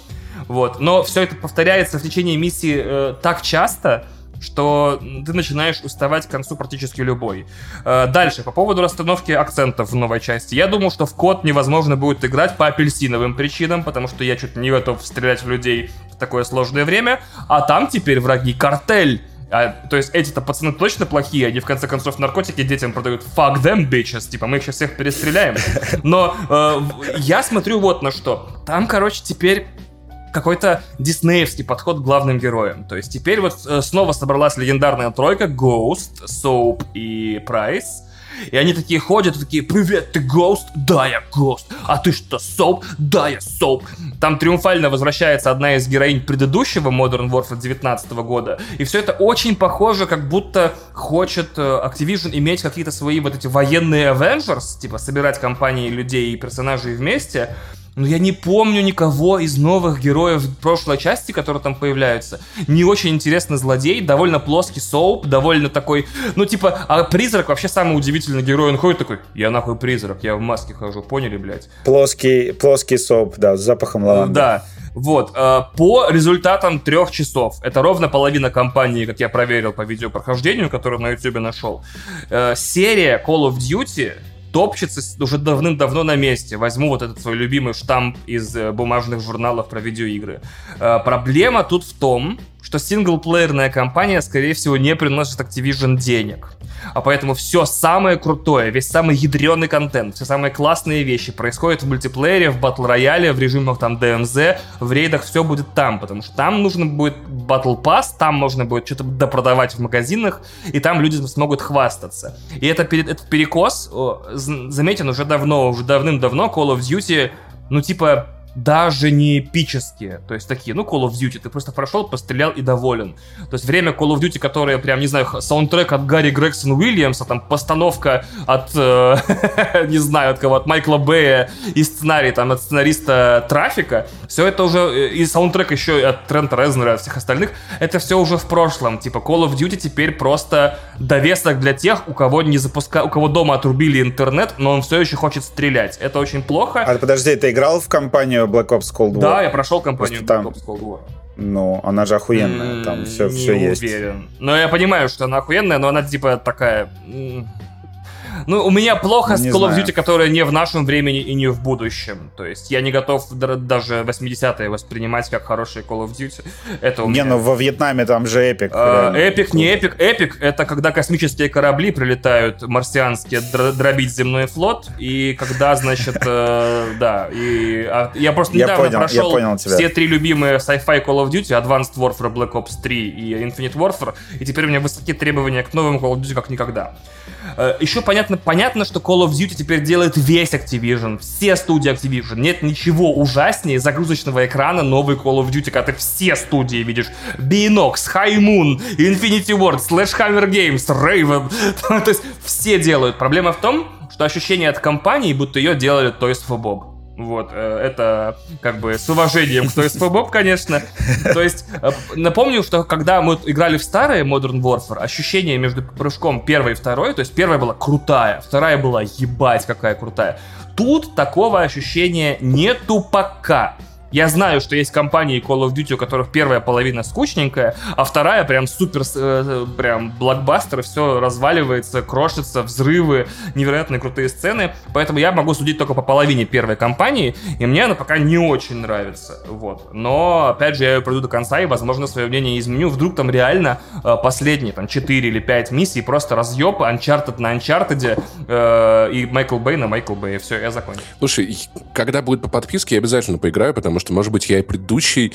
Вот. Но все это повторяется в течение миссии э, так часто, что ты начинаешь уставать к концу практически любой. Э, дальше, по поводу расстановки акцентов в новой части. Я думал, что в код невозможно будет играть по апельсиновым причинам, потому что я чуть не готов стрелять в людей в такое сложное время. А там теперь враги картель. А, то есть эти-то пацаны точно плохие, они в конце концов наркотики детям продают. Fuck them, bitches. Типа мы их сейчас всех перестреляем. Но э, я смотрю вот на что. Там, короче, теперь какой-то диснеевский подход к главным героям. То есть теперь вот э, снова собралась легендарная тройка Ghost, Soap и Price. И они такие ходят, такие, привет, ты Ghost? Да, я Ghost. А ты что, Soap? Да, я Soap. Там триумфально возвращается одна из героинь предыдущего Modern Warfare 19 года. И все это очень похоже, как будто хочет э, Activision иметь какие-то свои вот эти военные Avengers, типа собирать компании людей и персонажей вместе. Но я не помню никого из новых героев прошлой части, которые там появляются. Не очень интересный злодей, довольно плоский Soap, довольно такой... Ну, типа, а призрак вообще самый удивительный герой. Он ходит такой, я нахуй призрак, я в маске хожу, поняли, блядь? Плоский, плоский Soap, да, с запахом лаванды. Да. Вот, э, по результатам трех часов, это ровно половина кампании, как я проверил по видеопрохождению, которую на YouTube нашел, э, серия Call of Duty топчется уже давным-давно на месте. Возьму вот этот свой любимый штамп из э, бумажных журналов про видеоигры. Э, проблема тут в том, что синглплеерная кампания, скорее всего, не приносит Activision денег. А поэтому все самое крутое, весь самый ядреный контент, все самые классные вещи происходят в мультиплеере, в батл рояле, в режимах там DMZ, в рейдах все будет там, потому что там нужно будет батл пасс, там можно будет что-то допродавать в магазинах, и там люди смогут хвастаться. И это, этот перекос заметен уже давно, уже давным-давно Call of Duty, ну типа даже не эпические. То есть такие, ну, Call of Duty, ты просто прошел, пострелял и доволен. То есть время Call of Duty, которое прям, не знаю, саундтрек от Гарри Грегсон Уильямса, там, постановка от, э, не знаю, от кого, от Майкла Бэя и сценарий там от сценариста Трафика, все это уже, э, и саундтрек еще от Трента Резнера от всех остальных, это все уже в прошлом. Типа Call of Duty теперь просто довесок для тех, у кого не запуска... у кого дома отрубили интернет, но он все еще хочет стрелять. Это очень плохо. А подожди, ты играл в кампанию Black Ops Cold War. Да, я прошел кампанию Black там... Ops Cold War. Ну, она же охуенная, там все, все есть. уверен. Но я понимаю, что она охуенная, но она типа такая... Ну, у меня плохо не с Call of Duty, которая не в нашем времени и не в будущем. То есть я не готов даже 80-е воспринимать как хорошие Call of Duty. Это у не, меня... ну во Вьетнаме там же epic. А, epic, не epic. Epic — это когда космические корабли прилетают, марсианские, дробить земной флот. И когда, значит, э, да. И, а, я просто недавно прошел все три любимые sci-fi Call of Duty, Advanced Warfare, Black Ops 3 и Infinite Warfare. И теперь у меня высокие требования к новым Call of Duty как никогда. Э, Еще понятно понятно, понятно, что Call of Duty теперь делает весь Activision, все студии Activision. Нет ничего ужаснее загрузочного экрана новый Call of Duty, когда ты все студии видишь. Binox, High Moon, Infinity Ward, Sledgehammer Games, Raven. То есть все делают. Проблема в том, что ощущение от компании, будто ее делали Toys for Bob. Вот, э, это как бы с уважением к for Bob, конечно. То есть, э, напомню, что когда мы играли в старые Modern Warfare, ощущение между прыжком первой и второй, то есть первая была крутая, вторая была ебать какая крутая. Тут такого ощущения нету пока. Я знаю, что есть компании Call of Duty, у которых первая половина скучненькая, а вторая прям супер, э, прям блокбастер, все разваливается, крошится, взрывы, невероятные крутые сцены. Поэтому я могу судить только по половине первой кампании, и мне она пока не очень нравится. Вот. Но, опять же, я ее пройду до конца и, возможно, свое мнение изменю. Вдруг там реально э, последние там 4 или 5 миссий просто разъеб, Uncharted на Uncharted э, и Майкл Бэй на Майкл Бэй. Все, я закончил. Слушай, когда будет по подписке, я обязательно поиграю, потому что, может быть, я и предыдущий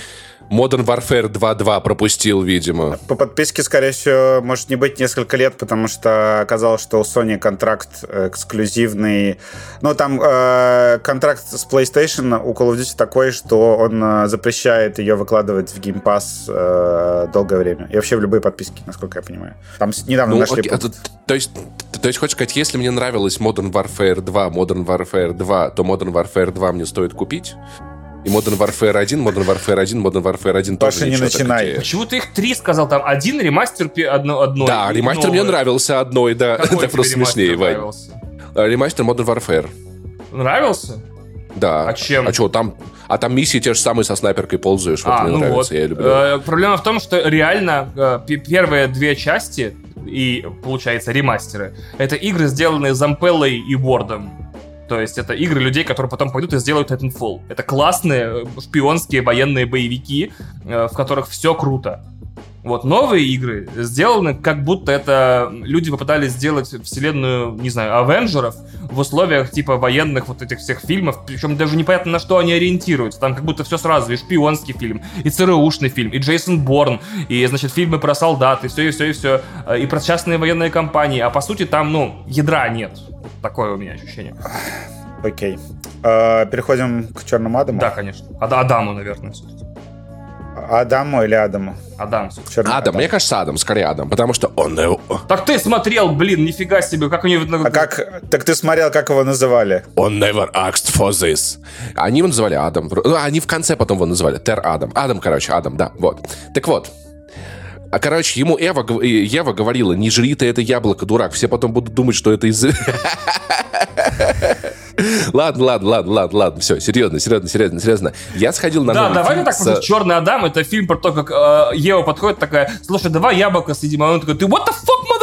Modern Warfare 2.2 пропустил, видимо. По подписке, скорее всего, может не быть несколько лет, потому что оказалось, что у Sony контракт эксклюзивный. Ну, там э, контракт с PlayStation у Call of Duty такой, что он э, запрещает ее выкладывать в Game Pass э, долгое время. И вообще в любые подписки, насколько я понимаю. Там недавно ну, нашли... Окей, а то, то, есть, то есть, хочешь сказать, если мне нравилась Modern Warfare 2, Modern Warfare 2, то Modern Warfare 2 мне стоит купить? И Modern Warfare 1, Modern Warfare 1, Modern Warfare 1 Паша, тоже не начинай. Такие. Почему ты их три сказал? Там один ремастер одно, одной. Да, ремастер новое. мне нравился одной, да. Какой Это просто смешнее, Вань. А, ремастер Modern Warfare. Нравился? Да. А чем? А что, там... А там миссии те же самые со снайперкой ползаешь. Вот а, мне ну нравится, вот. я люблю. Э, проблема в том, что реально э, первые две части и, получается, ремастеры, это игры, сделанные Зампеллой и Вордом. То есть это игры людей, которые потом пойдут и сделают Titanfall. Это классные э, шпионские военные боевики, э, в которых все круто. Вот новые игры сделаны, как будто это люди попытались сделать вселенную, не знаю, Авенджеров в условиях типа военных вот этих всех фильмов, причем даже непонятно на что они ориентируются. Там как будто все сразу, и шпионский фильм, и ЦРУшный фильм, и Джейсон Борн, и, значит, фильмы про солдат, и все, и все, и все, и про частные военные компании. А по сути там, ну, ядра нет. Такое у меня ощущение. Окей. А, переходим к Черному Адаму. Да, конечно. Ад Адаму, наверное, Адаму или Адаму? Адам. Черный Адам. Адам. Мне кажется, Адам, скорее Адам, потому что он его... Так ты смотрел, блин, нифига себе, как у него... А как... Так ты смотрел, как его называли? Он never asked for this. Они его называли Адам. Ну, они в конце потом его называли Тер Адам. Адам, короче, Адам, да, вот. Так вот, а, короче, ему Эва, Ева говорила, не жри ты это яблоко, дурак. Все потом будут думать, что это из... Ладно, ладно, ладно, ладно, ладно, все, серьезно, серьезно, серьезно, серьезно. Я сходил на Да, давай так, с... «Черный Адам» — это фильм про то, как э, Ева подходит такая, слушай, давай яблоко съедим, а он такой, ты what the fuck, motherfucker?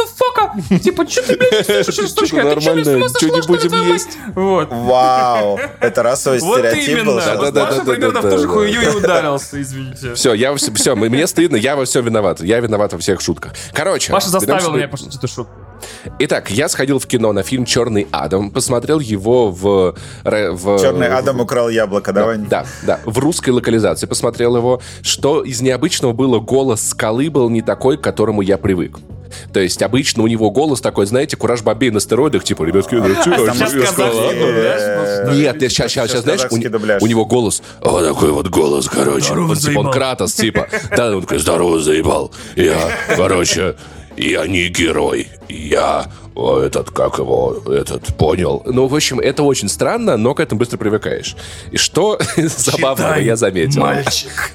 Типа, что ты, блядь, слышишь, сучка? Нормально, что не будем есть? Вот. Вау, это расовый стереотип был. Да, да, да, примерно в ту же хуйню и ударился, извините. Все, я все, мне стыдно, я во всем виноват. Я виноват во всех шутках. Короче. Паша заставил меня пошутить эту шутку. Итак, я сходил в кино на фильм «Черный Адам», посмотрел его в... в «Черный Адам украл яблоко», давай. Да, да, в русской локализации посмотрел его. Что из необычного было, голос скалы был не такой, к которому я привык. То есть обычно у него голос такой, знаете, кураж бабей на стероидах, типа, ребятки, ну Нет, сейчас, сейчас, сейчас, знаешь, у него голос, вот такой вот голос, короче. Типа, он Кратос, типа. Да, он такой, здорово, заебал. Я, короче, я не герой. Я этот, как его, этот, понял. Ну, в общем, это очень странно, но к этому быстро привыкаешь. И что забавного я заметил. мальчик.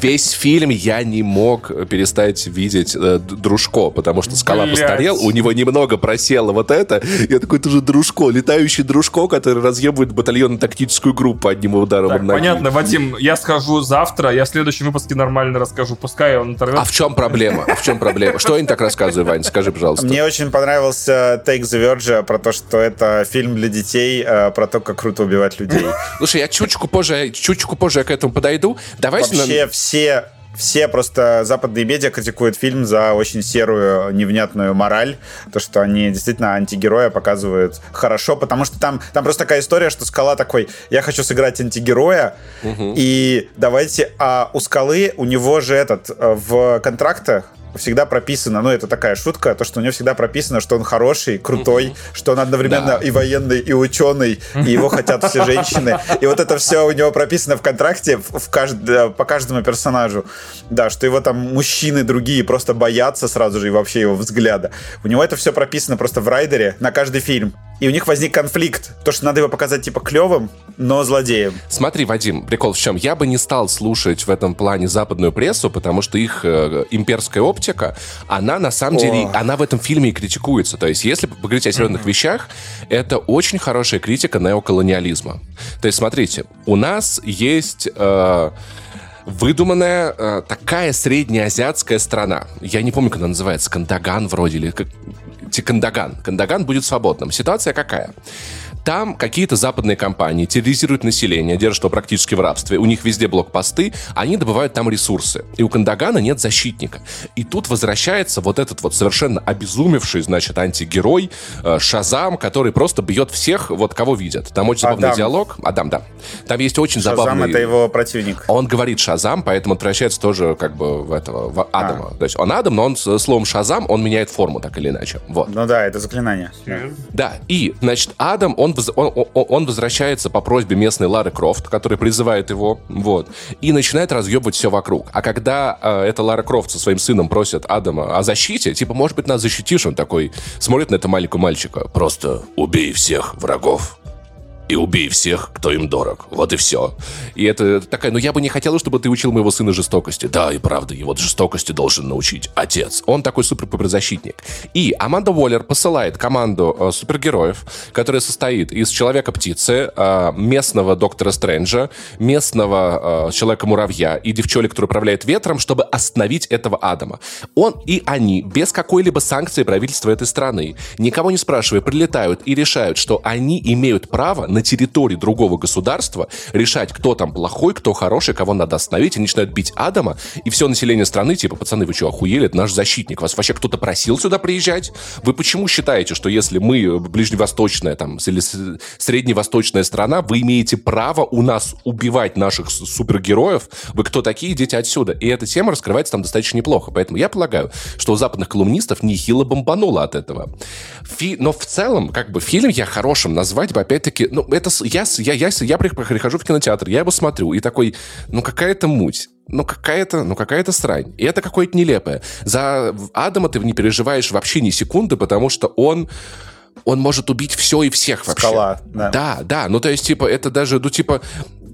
Весь фильм я не мог перестать видеть э, Дружко, потому что скала Блять. постарел, у него немного просело вот это. Я такой, это же Дружко, летающий Дружко, который разъебывает батальонно-тактическую группу одним ударом так, понятно, Вадим, я схожу завтра, я в следующем выпуске нормально расскажу, пускай он оторвет. А в чем проблема? А в чем проблема? Что я не так рассказываю, Вань? Скажи, пожалуйста. Мне очень понравилось понравился Take the Verge про то, что это фильм для детей, э, про то, как круто убивать людей. Слушай, я чуточку позже, чуточку позже к этому подойду. Давайте Вообще нам... все все просто западные медиа критикуют фильм за очень серую, невнятную мораль. То, что они действительно антигероя показывают хорошо, потому что там, там просто такая история, что Скала такой, я хочу сыграть антигероя, угу. и давайте... А у Скалы, у него же этот, э, в контрактах всегда прописано, ну, это такая шутка, то, что у него всегда прописано, что он хороший, крутой, что он одновременно да. и военный, и ученый, и его хотят все женщины. И вот это все у него прописано в контракте в кажд... по каждому персонажу. Да, что его там мужчины другие просто боятся сразу же и вообще его взгляда. У него это все прописано просто в райдере на каждый фильм. И у них возник конфликт. То, что надо его показать типа клевым, но злодеем. Смотри, Вадим, прикол в чем? Я бы не стал слушать в этом плане западную прессу, потому что их э, имперская оптика, она на самом О. деле, она в этом фильме и критикуется. То есть, если поговорить о серьезных mm-hmm. вещах, это очень хорошая критика неоколониализма. То есть, смотрите, у нас есть... Э, выдуманная э, такая среднеазиатская страна. Я не помню, как она называется, Кандаган вроде, или как... Кандаган. Кандаган будет свободным. Ситуация какая? Там какие-то западные компании терроризируют население, держат его практически в рабстве. У них везде блокпосты, они добывают там ресурсы. И у Кандагана нет защитника. И тут возвращается вот этот вот совершенно обезумевший, значит, антигерой э, Шазам, который просто бьет всех, вот кого видят. Там очень забавный Адам. диалог. Адам, да. Там есть очень Шазам забавный... Шазам это его противник. Он говорит Шазам, поэтому он превращается тоже как бы в этого, в Адама. А. То есть он Адам, но он с словом Шазам, он меняет форму так или иначе. Вот. Ну да, это заклинание. Да, и, значит, Адам, он он, он, возвращается по просьбе местной Лары Крофт, которая призывает его, вот, и начинает разъебывать все вокруг. А когда э, эта Лара Крофт со своим сыном просит Адама о защите, типа, может быть, нас защитишь, он такой смотрит на это маленького мальчика. Просто убей всех врагов и убей всех, кто им дорог. Вот и все. И это такая, ну я бы не хотела, чтобы ты учил моего сына жестокости. Да, и правда, его жестокости должен научить отец. Он такой суперзащитник. И Аманда Уоллер посылает команду э, супергероев, которая состоит из Человека-птицы, э, местного Доктора Стрэнджа, местного э, Человека-муравья и девчонки, который управляет ветром, чтобы остановить этого Адама. Он и они, без какой-либо санкции правительства этой страны, никого не спрашивая, прилетают и решают, что они имеют право на территории другого государства решать, кто там плохой, кто хороший, кого надо остановить, и начинают бить Адама, и все население страны, типа, пацаны, вы что, охуели? Это наш защитник. Вас вообще кто-то просил сюда приезжать? Вы почему считаете, что если мы ближневосточная там, или средневосточная страна, вы имеете право у нас убивать наших супергероев? Вы кто такие? Идите отсюда. И эта тема раскрывается там достаточно неплохо. Поэтому я полагаю, что у западных колумнистов нехило бомбануло от этого. Фи... Но в целом, как бы, фильм я хорошим назвать бы, опять-таки, ну, это я, я, я, я прихожу в кинотеатр, я его смотрю, и такой, ну, какая-то муть ну какая-то, ну какая-то срань. И это какое-то нелепое. За Адама ты не переживаешь вообще ни секунды, потому что он он может убить все и всех вообще. Скала, да. Да, да. Ну, то есть, типа, это даже, ну, типа,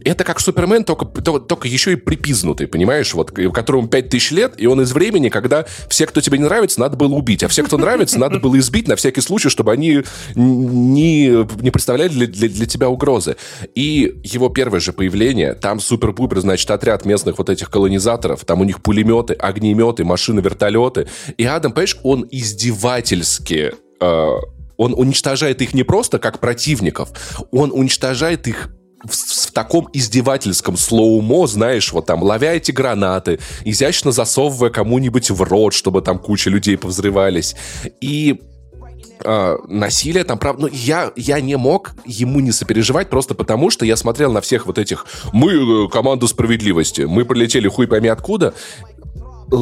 это как Супермен, только, только еще и припизнутый, понимаешь, вот, которому 5000 лет, и он из времени, когда все, кто тебе не нравится, надо было убить, а все, кто нравится, надо было избить на всякий случай, чтобы они не, не представляли для, для, для тебя угрозы. И его первое же появление, там супер-пупер, значит, отряд местных вот этих колонизаторов, там у них пулеметы, огнеметы, машины, вертолеты. И Адам, понимаешь, он издевательски э, он уничтожает их не просто как противников, он уничтожает их в, в таком издевательском слоумо, знаешь, вот там, ловя эти гранаты, изящно засовывая кому-нибудь в рот, чтобы там куча людей повзрывались. И э, насилие там, правда, ну, я, я не мог ему не сопереживать просто потому, что я смотрел на всех вот этих «мы э, команда справедливости», «мы прилетели хуй пойми откуда»,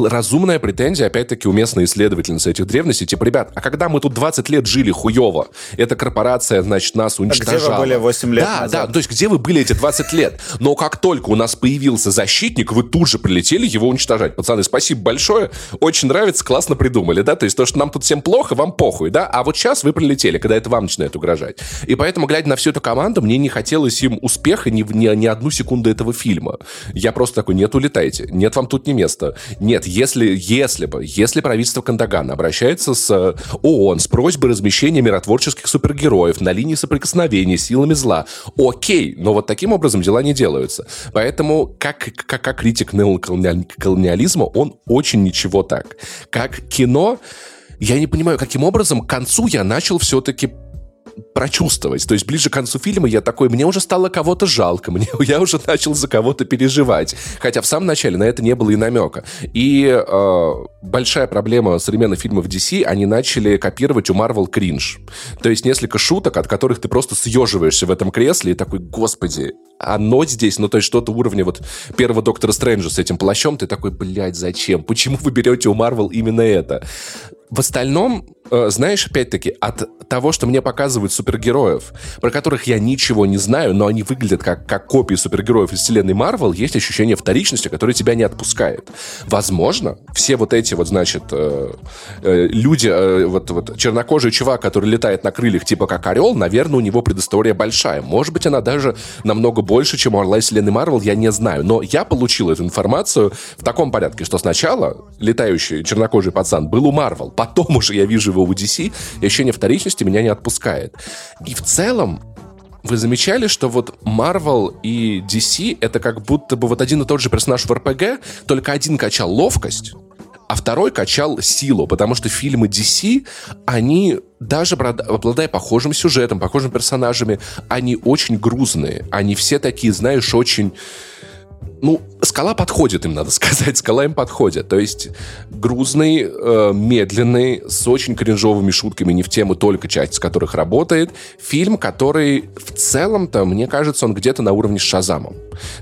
разумная претензия, опять-таки, у местной исследовательницы этих древностей. Типа, ребят, а когда мы тут 20 лет жили хуево, эта корпорация, значит, нас уничтожала. А где вы были 8 лет Да, назад? да, то есть где вы были эти 20 лет? Но как только у нас появился защитник, вы тут же прилетели его уничтожать. Пацаны, спасибо большое, очень нравится, классно придумали, да? То есть то, что нам тут всем плохо, вам похуй, да? А вот сейчас вы прилетели, когда это вам начинает угрожать. И поэтому, глядя на всю эту команду, мне не хотелось им успеха ни, ни, ни одну секунду этого фильма. Я просто такой, нет, улетайте, нет, вам тут не место. Нет, если, если бы, если правительство Кандагана обращается с э, ООН с просьбой размещения миротворческих супергероев на линии соприкосновения с силами зла, окей, но вот таким образом дела не делаются. Поэтому как, как, как критик неоколониализма, он очень ничего так. Как кино, я не понимаю, каким образом к концу я начал все-таки прочувствовать. То есть ближе к концу фильма я такой, мне уже стало кого-то жалко, мне, я уже начал за кого-то переживать. Хотя в самом начале на это не было и намека. И э, большая проблема современных фильмов DC, они начали копировать у Marvel кринж. То есть несколько шуток, от которых ты просто съеживаешься в этом кресле и такой, господи, оно здесь, ну то есть что-то уровня вот первого Доктора Стрэнджа с этим плащом, ты такой, блядь, зачем? Почему вы берете у Marvel именно это? В остальном, э, знаешь, опять-таки, от того, что мне показывают супергероев, про которых я ничего не знаю, но они выглядят как, как копии супергероев из вселенной Марвел, есть ощущение вторичности, которое тебя не отпускает. Возможно, все вот эти вот, значит, э, э, люди, э, вот, вот чернокожий чувак, который летает на крыльях типа как орел, наверное, у него предыстория большая. Может быть, она даже намного больше, чем у Орла из вселенной Марвел, я не знаю. Но я получил эту информацию в таком порядке, что сначала летающий чернокожий пацан был у Марвел, потом уже я вижу его в DC, и ощущение вторичности меня не отпускает. И в целом, вы замечали, что вот Marvel и DC это как будто бы вот один и тот же персонаж в РПГ, только один качал ловкость, а второй качал силу, потому что фильмы DC, они даже обладая похожим сюжетом, похожими персонажами, они очень грузные. Они все такие, знаешь, очень ну, скала подходит им, надо сказать. Скала им подходит. То есть грузный, э, медленный, с очень кринжовыми шутками, не в тему только часть, с которых работает. Фильм, который в целом-то, мне кажется, он где-то на уровне с Шазамом.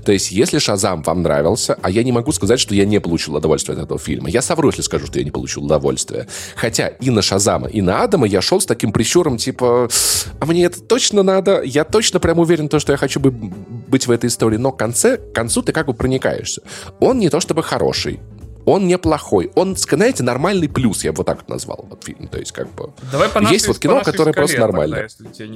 То есть если Шазам вам нравился, а я не могу сказать, что я не получил удовольствие от этого фильма. Я совру, если скажу, что я не получил удовольствия. Хотя и на Шазама, и на Адама я шел с таким прищуром, типа, а мне это точно надо? Я точно прям уверен, то, что я хочу быть в этой истории. Но к, конце, к концу ты как бы проникаешься. Он не то чтобы хороший, он неплохой. Он, знаете, нормальный плюс, я бы вот так вот назвал этот фильм. То есть, как бы... Давай по Есть вот кино, которое просто нормально.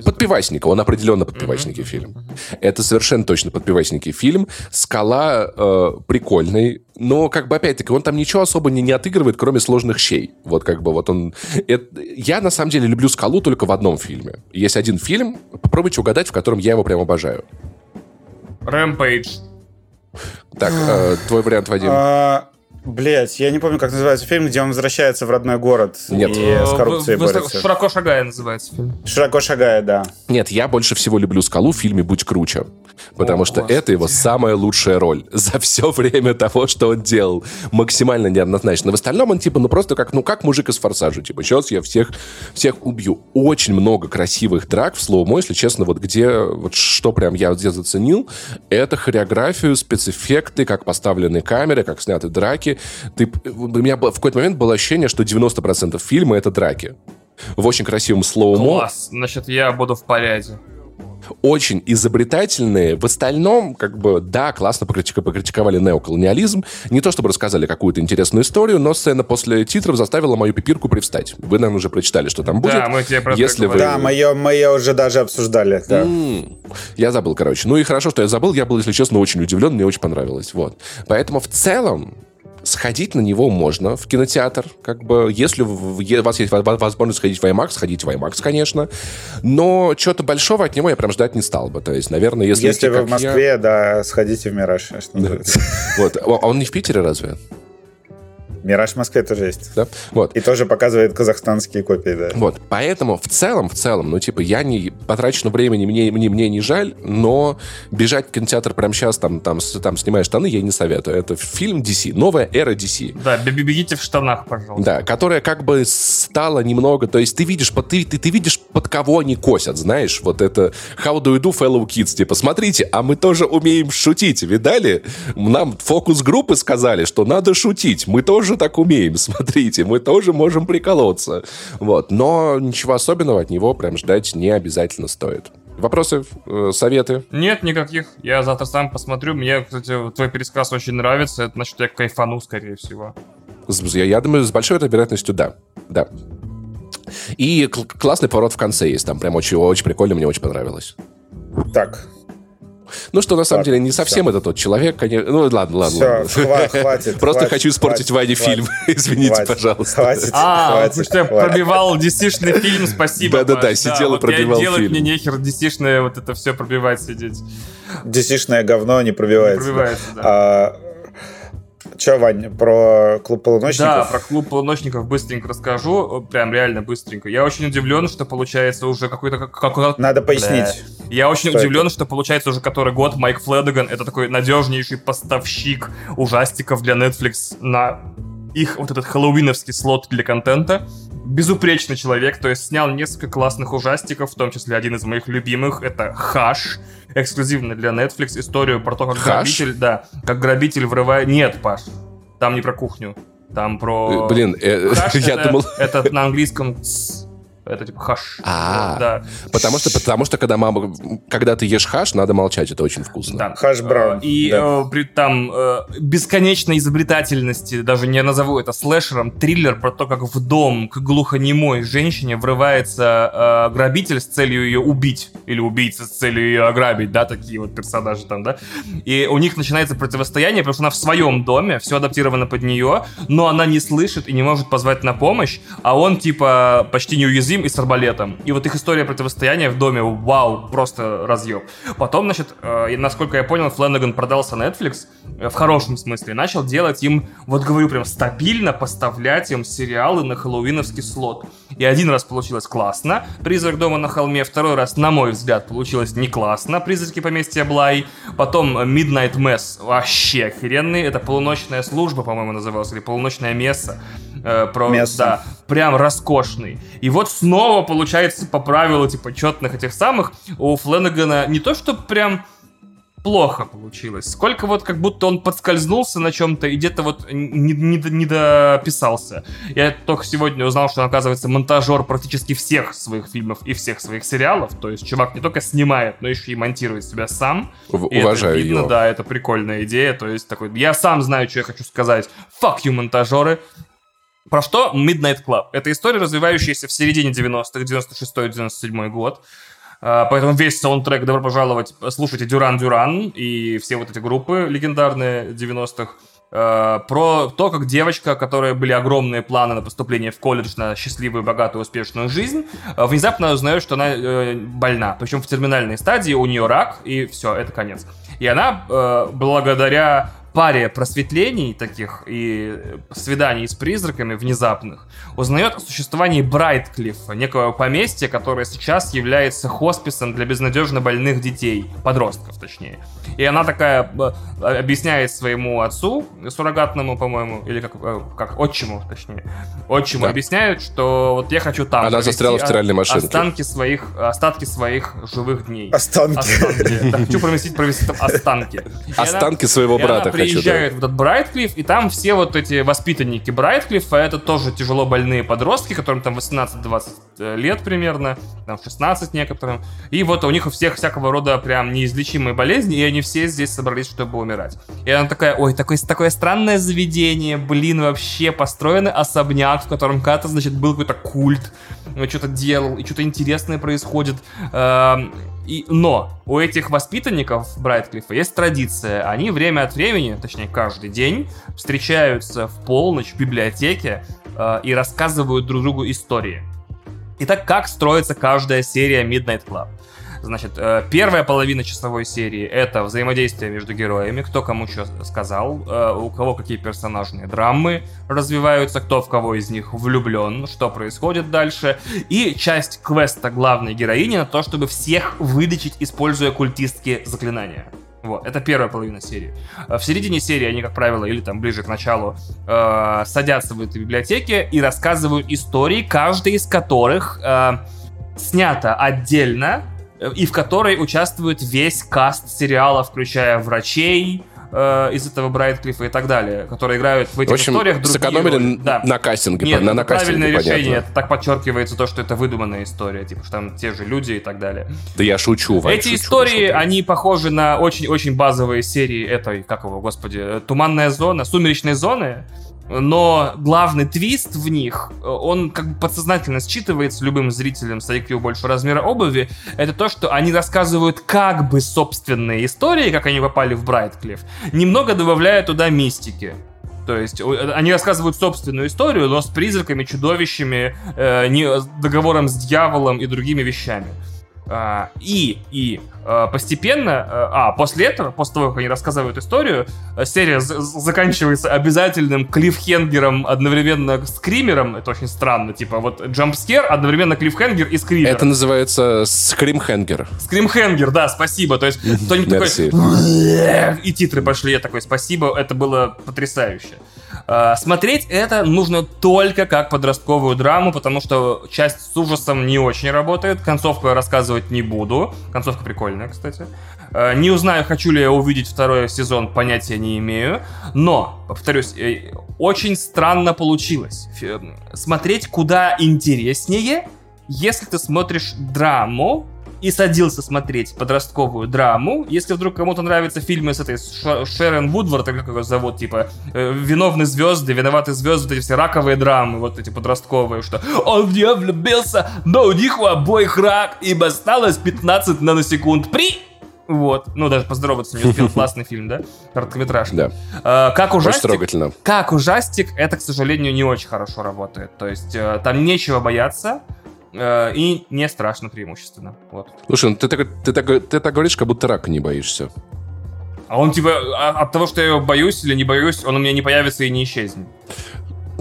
Подпивасника, он определенно подпивасники uh-huh, фильм. Это совершенно точно подпивасники фильм. Скала э, прикольный, но, как бы, опять-таки, он там ничего особо не, не отыгрывает, кроме сложных щей. Вот, как бы, вот он... Это... Я, на самом деле, люблю Скалу только в одном фильме. Есть один фильм, попробуйте угадать, в котором я его прям обожаю. Рэмпейдж. Так, э, твой вариант, Вадим. А, Блять, я не помню, как называется фильм, где он возвращается в родной город Нет. и с коррупцией борется. «Широко шагая» называется фильм. «Широко шагая», да. Нет, я больше всего люблю «Скалу» в фильме «Будь круче». Потому что господи. это его самая лучшая роль за все время того, что он делал. Максимально неоднозначно. В остальном он типа, ну просто как, ну как мужик из «Форсажа». Типа, сейчас я всех, всех убью. Очень много красивых драк в слоумо, если честно, вот где, вот что прям я вот здесь заценил, это хореографию, спецэффекты, как поставлены камеры, как сняты драки ты, у меня в какой-то момент было ощущение, что 90% фильма — это драки. В очень красивом слоумо. Класс, значит, я буду в порядке очень изобретательные. В остальном, как бы, да, классно покритиковали неоколониализм. Не то чтобы рассказали какую-то интересную историю, но сцена после титров заставила мою пипирку привстать. Вы, наверное, уже прочитали, что там будет. Да, мы тебе про Если вы... Да, мы ее, мы ее уже даже обсуждали. Да. м я забыл, короче. Ну и хорошо, что я забыл. Я был, если честно, очень удивлен. Мне очень понравилось. Вот. Поэтому в целом сходить на него можно в кинотеатр. Как бы, если у вас есть возможность сходить в IMAX, сходите в IMAX, конечно. Но чего-то большого от него я прям ждать не стал бы. То есть, наверное, если... Если вы в Москве, я... да, сходите в «Мираж». Вот. А он не в Питере разве? Мираж в Москве тоже есть. Да? Вот. И тоже показывает казахстанские копии, да. Вот. Поэтому в целом, в целом, ну, типа, я не потрачено времени, мне, мне, мне не жаль, но бежать в кинотеатр прямо сейчас, там, там, там снимая штаны, я не советую. Это фильм DC, новая эра DC. Да, бегите в штанах, пожалуйста. Да, которая как бы стала немного, то есть ты видишь, ты, ты, ты видишь, под кого они косят, знаешь, вот это how do you do, fellow kids, типа, смотрите, а мы тоже умеем шутить, видали? Нам фокус-группы сказали, что надо шутить, мы тоже тоже так умеем, смотрите, мы тоже можем приколоться. Вот. Но ничего особенного от него прям ждать не обязательно стоит. Вопросы, э, советы? Нет, никаких. Я завтра сам посмотрю. Мне, кстати, твой пересказ очень нравится. Это значит, я кайфану, скорее всего. Я, я думаю, с большой вероятностью да. Да. И классный поворот в конце есть. Там прям очень, очень прикольно, мне очень понравилось. Так, ну, что на самом так, деле не совсем все. это тот человек, конечно. Ну, ладно, ладно. Все, ладно. Хва- хватит. Просто хватит, хочу испортить Ване фильм. Извините, хватит, пожалуйста. Хватит, а, хватит, потому что я пробивал dc фильм, спасибо. Да-да-да, сидел и пробивал фильм. Делать мне нехер dc вот это все пробивать сидеть. dc говно не пробивается. Не пробивается, да. Че, Ваня, про клуб полуночников? Да, про клуб полуночников быстренько расскажу. Прям реально быстренько. Я очень удивлен, что получается уже какой-то... Как, как, Надо пояснить. Бля. Я очень что удивлен, это? что получается уже который год Майк Флэдаган это такой надежнейший поставщик ужастиков для Netflix на их вот этот хэллоуиновский слот для контента. Безупречный человек, то есть снял несколько классных ужастиков, в том числе один из моих любимых, это «Хаш», эксклюзивно для Netflix, историю про то, как Хаш? грабитель, да, как грабитель врывает... Нет, Паш, там не про кухню, там про... Э, блин, э, Хаш я это, думал... Это на английском это типа хаш. А, да. Потому что, потому что когда мама, когда ты ешь хаш, надо молчать, это очень вкусно. Да. Хаш браун. И да. э, при там э, бесконечной изобретательности, даже не назову это слэшером, триллер про то, как в дом к глухонемой женщине врывается э, грабитель с целью ее убить. Или убийца с целью ее ограбить, да, такие вот персонажи там, да. И у них начинается противостояние, потому что она в своем доме, все адаптировано под нее, но она не слышит и не может позвать на помощь, а он типа почти неуязвим Дим и с арбалетом. И вот их история противостояния в доме, вау, просто разъеб. Потом, значит, э, насколько я понял, Фленнеган продался Netflix, э, в хорошем смысле, начал делать им, вот говорю, прям стабильно поставлять им сериалы на хэллоуиновский слот. И один раз получилось классно, «Призрак дома на холме», второй раз, на мой взгляд, получилось не классно, «Призраки поместья Блай», потом «Midnight Mess», вообще охеренный, это полуночная служба, по-моему, называлась, или полуночная месса. Э, про, Место. Да, прям роскошный. И вот снова получается по правилу, типа, четных этих самых, у Фленнегана не то, что прям плохо получилось. Сколько вот как будто он подскользнулся на чем-то и где-то вот не, не, не дописался. Я только сегодня узнал, что он, оказывается, монтажер практически всех своих фильмов и всех своих сериалов. То есть чувак не только снимает, но еще и монтирует себя сам. В- и уважаю это видно, его. Да, это прикольная идея. То есть такой, я сам знаю, что я хочу сказать. Fuck you, монтажеры. Про что Midnight Club? Это история, развивающаяся в середине 90-х, 96-97 год. А, поэтому весь саундтрек «Добро пожаловать» слушайте Дюран Дюран и все вот эти группы легендарные 90-х. А, про то, как девочка, у которой были огромные планы на поступление в колледж, на счастливую, богатую, успешную жизнь, а, внезапно узнает, что она э, больна. Причем в терминальной стадии, у нее рак, и все, это конец. И она, э, благодаря паре просветлений таких и свиданий с призраками внезапных узнает о существовании Брайтклиффа, некого поместья, которое сейчас является хосписом для безнадежно больных детей, подростков точнее. И она такая объясняет своему отцу, суррогатному, по-моему, или как, э, как отчиму, точнее, отчиму да. объясняет, что вот я хочу там Она застряла в стиральной машинке. Останки своих, остатки своих живых дней. Останки. Останки. Да, хочу провести, провести там останки. Останки своего брата приезжают да. в этот Брайтклифф, и там все вот эти воспитанники Брайтклиффа, это тоже тяжело больные подростки, которым там 18-20 э, лет примерно, там 16 некоторым. И вот у них у всех всякого рода прям неизлечимые болезни, и они все здесь собрались, чтобы умирать. И она такая, ой, такое, такое странное заведение, блин, вообще построенный особняк, в котором когда-то, значит, был какой-то культ, что-то делал, и что-то интересное происходит. Эм, и, но у этих воспитанников Брайтклиффа есть традиция. Они время от времени, точнее каждый день, встречаются в полночь в библиотеке э, и рассказывают друг другу истории. Итак, как строится каждая серия Midnight Club? Значит, э, первая половина часовой серии — это взаимодействие между героями, кто кому что сказал, э, у кого какие персонажные драмы развиваются, кто в кого из них влюблен, что происходит дальше. И часть квеста главной героини на то, чтобы всех вылечить, используя культистские заклинания. Вот, это первая половина серии. Э, в середине серии они, как правило, или там ближе к началу, э, садятся в этой библиотеке и рассказывают истории, каждая из которых э, снята отдельно и в которой участвует весь каст сериала, включая врачей, э, из этого Брайтклиффа и так далее, которые играют в этих в общем, историях другие сэкономили роли. Да. на кастинге. Нет, на, это на правильное кастинге, решение. понятно. Так подчеркивается то, что это выдуманная история, типа, что там те же люди и так далее. Да я шучу, Вань, Эти шучу, истории, шучу. они похожи на очень-очень базовые серии этой, как его, господи, «Туманная зона», «Сумеречные зоны», но главный твист в них, он как бы подсознательно считывается любым зрителем с IQ больше размера обуви, это то, что они рассказывают как бы собственные истории, как они попали в Брайтклифф, немного добавляя туда мистики. То есть они рассказывают собственную историю, но с призраками, чудовищами, э, договором с дьяволом и другими вещами. А, и, и а, постепенно, а, а после этого, после того, как они рассказывают историю, серия заканчивается обязательным клиффхенгером одновременно с скримером. Это очень странно. Типа вот джампскер, одновременно клиффхенгер и скример. Это называется скримхенгер. Скримхенгер, да, спасибо. То есть кто-нибудь такой... И титры пошли. Я такой, спасибо, это было потрясающе. Смотреть это нужно только как подростковую драму, потому что часть с ужасом не очень работает. Концовку я рассказывать не буду. Концовка прикольная, кстати. Э, не узнаю, хочу ли я увидеть второй сезон, понятия не имею. Но, повторюсь, э, очень странно получилось. Смотреть куда интереснее, если ты смотришь драму, и садился смотреть подростковую драму. Если вдруг кому-то нравятся фильмы с этой Шерон Вудвард, как ее зовут, типа э, «Виновные звезды», «Виноваты звезды», вот эти все раковые драмы, вот эти подростковые, что «Он в нее влюбился, но у них у обоих рак, ибо осталось 15 наносекунд при...» Вот. Ну, даже поздороваться не успел. Классный фильм, да? Короткометражка. Да. А, как ужастик... Очень трогательно. Как ужастик, это, к сожалению, не очень хорошо работает. То есть, э, там нечего бояться. Э, и не страшно преимущественно. Вот. Слушай, ну ты так, ты, так, ты так говоришь, как будто рака не боишься. А он типа а, от того, что я его боюсь или не боюсь, он у меня не появится и не исчезнет.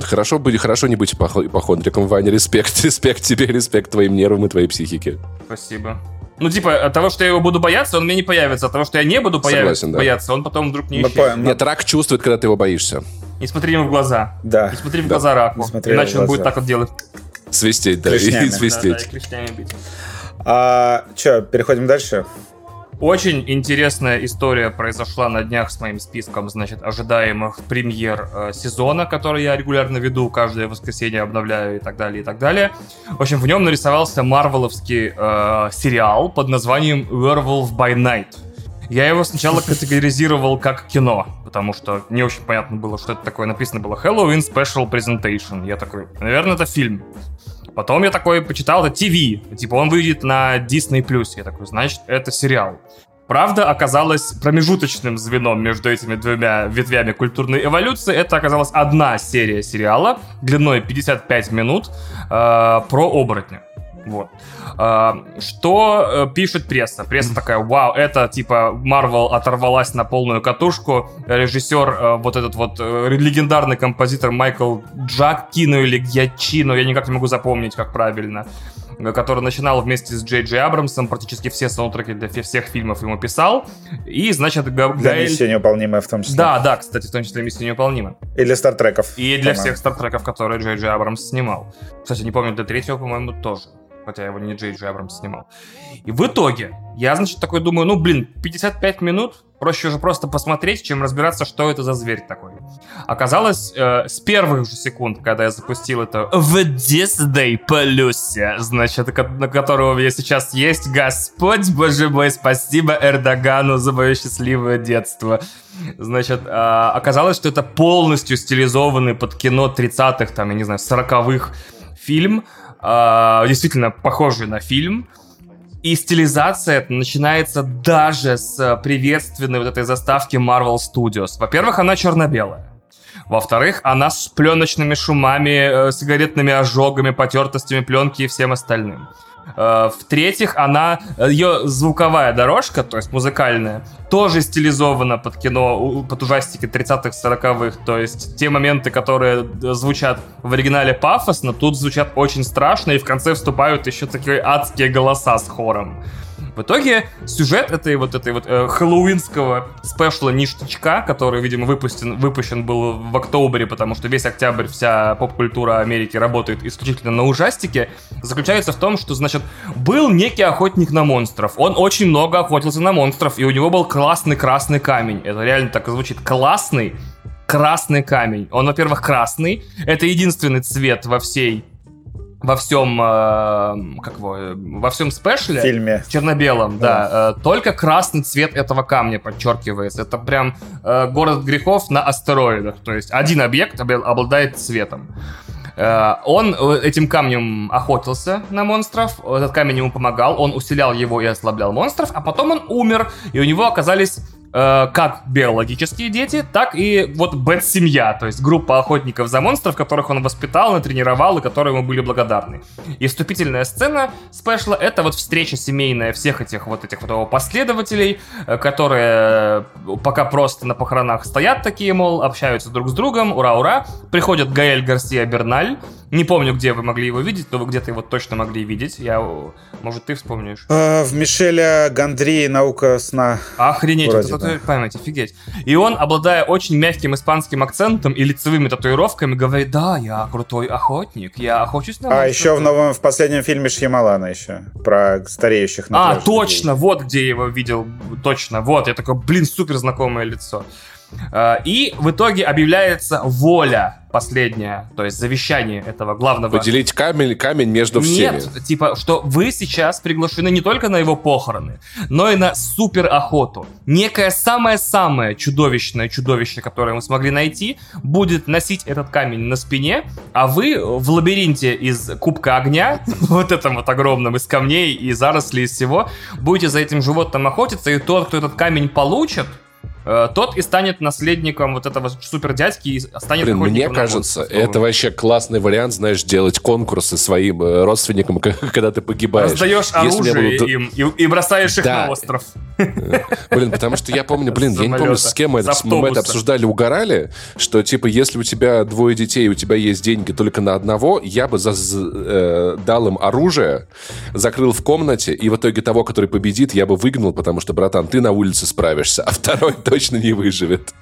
Хорошо были, хорошо не быть ипохондриком, Ваня. Респект, респект тебе, респект твоим нервам и твоей психике. Спасибо. Ну, типа, от того, что я его буду бояться, он мне не появится. От того, что я не буду появиться, Согласен, да. бояться, он потом вдруг не исчезнет. Нет, рак чувствует, когда ты его боишься. Не смотри ему в глаза. Да. Не смотри в глаза раку. Иначе он будет так вот делать. Свистеть, да, и свистеть. А, что, переходим дальше? Очень интересная история произошла на днях с моим списком, значит, ожидаемых премьер э, сезона, который я регулярно веду, каждое воскресенье обновляю и так далее, и так далее. В общем, в нем нарисовался марвеловский э, сериал под названием Werewolf by Night. Я его сначала категоризировал как кино, потому что не очень понятно было, что это такое. Написано было Halloween Special Presentation. Я такой, наверное, это фильм. Потом я такой почитал, это ТВ. Типа он выйдет на Disney+. Я такой, значит, это сериал. Правда оказалась промежуточным звеном между этими двумя ветвями культурной эволюции. Это оказалась одна серия сериала длиной 55 минут э, про оборотня. Вот. А, что э, пишет пресса? Пресса такая, вау, это типа Марвел оторвалась на полную катушку. Режиссер, э, вот этот вот э, легендарный композитор Майкл Джаккино или Гьячино, я никак не могу запомнить, как правильно который начинал вместе с Джей Джей Абрамсом, практически все саундтреки для всех фильмов ему писал. И, значит, Га Для. «Миссия невыполнимая» в том числе. Да, да, кстати, в том числе «Миссия невыполнима». И для «Стартреков». И для всех «Стартреков», которые Джей Джей Абрамс снимал. Кстати, не помню, для третьего, по-моему, тоже хотя его не Джей Джей Абрамс снимал. И в итоге, я, значит, такой думаю, ну, блин, 55 минут, проще уже просто посмотреть, чем разбираться, что это за зверь такой. Оказалось, э, с первых же секунд, когда я запустил это в Disney Плюсе, значит, на которого меня сейчас есть, Господь, боже мой, спасибо Эрдогану за мое счастливое детство. Значит, э, оказалось, что это полностью стилизованный под кино 30-х, там, я не знаю, 40-х фильм, действительно похожий на фильм. И стилизация начинается даже с приветственной вот этой заставки Marvel Studios. Во-первых, она черно-белая. Во-вторых, она с пленочными шумами, э, сигаретными ожогами, потертостями пленки и всем остальным. Э, в-третьих, она, ее звуковая дорожка, то есть музыкальная, тоже стилизована под кино, под ужастики 30-х, 40-х. То есть те моменты, которые звучат в оригинале пафосно, тут звучат очень страшно, и в конце вступают еще такие адские голоса с хором. В итоге сюжет этой вот этой вот э, хэллоуинского спешла ништячка, который, видимо, выпущен, выпущен был в октябре, потому что весь октябрь вся поп-культура Америки работает исключительно на ужастике, заключается в том, что, значит, был некий охотник на монстров. Он очень много охотился на монстров, и у него был классный красный камень. Это реально так и звучит. Классный красный камень. Он, во-первых, красный. Это единственный цвет во всей во всем, э, как его, во всем спешле, фильме черно-белом, да, да э, только красный цвет этого камня подчеркивается. Это прям э, город грехов на астероидах. То есть один объект обладает цветом. Он этим камнем охотился на монстров, этот камень ему помогал, он усилял его и ослаблял монстров, а потом он умер, и у него оказались как биологические дети, так и вот Бэт-семья, то есть группа охотников за монстров, которых он воспитал, натренировал и которые ему были благодарны. И вступительная сцена спешла — это вот встреча семейная всех этих вот этих вот его последователей, э, которые э, пока просто на похоронах стоят такие, мол, общаются друг с другом, ура-ура. Приходит Гаэль Гарсия Берналь, не помню, где вы могли его видеть, но вы где-то его точно могли видеть. Я, может, ты вспомнишь? А, в Мишеля Гандри «Наука сна». Охренеть, Вроде, это да. память, офигеть. И он, обладая очень мягким испанским акцентом и лицевыми татуировками, говорит, да, я крутой охотник, я охочусь на А еще в новом, в последнем фильме Шьямалана еще, про стареющих А, точно, людей. вот где я его видел, точно, вот. Я такой, блин, супер знакомое лицо. А, и в итоге объявляется воля последняя, то есть завещание этого главного... Поделить камень, камень между всеми. Нет, типа, что вы сейчас приглашены не только на его похороны, но и на супер охоту. Некое самое-самое чудовищное чудовище, которое мы смогли найти, будет носить этот камень на спине, а вы в лабиринте из кубка огня, вот этом вот огромном, из камней и зарослей, из всего, будете за этим животным охотиться, и тот, кто этот камень получит, Э, тот и станет наследником вот этого супер дядьки и станет Блин, мне кажется, это вообще классный вариант, знаешь, делать конкурсы своим э, родственникам, когда ты погибаешь. Раздаешь оружие буду... им и, и бросаешь их да. на остров. Блин, потому что я помню, блин, я не помню, с кем мы, мы это обсуждали, угорали, что, типа, если у тебя двое детей, у тебя есть деньги только на одного, я бы за, э, дал им оружие, закрыл в комнате, и в итоге того, который победит, я бы выгнал, потому что, братан, ты на улице справишься, а второй точно не выживет.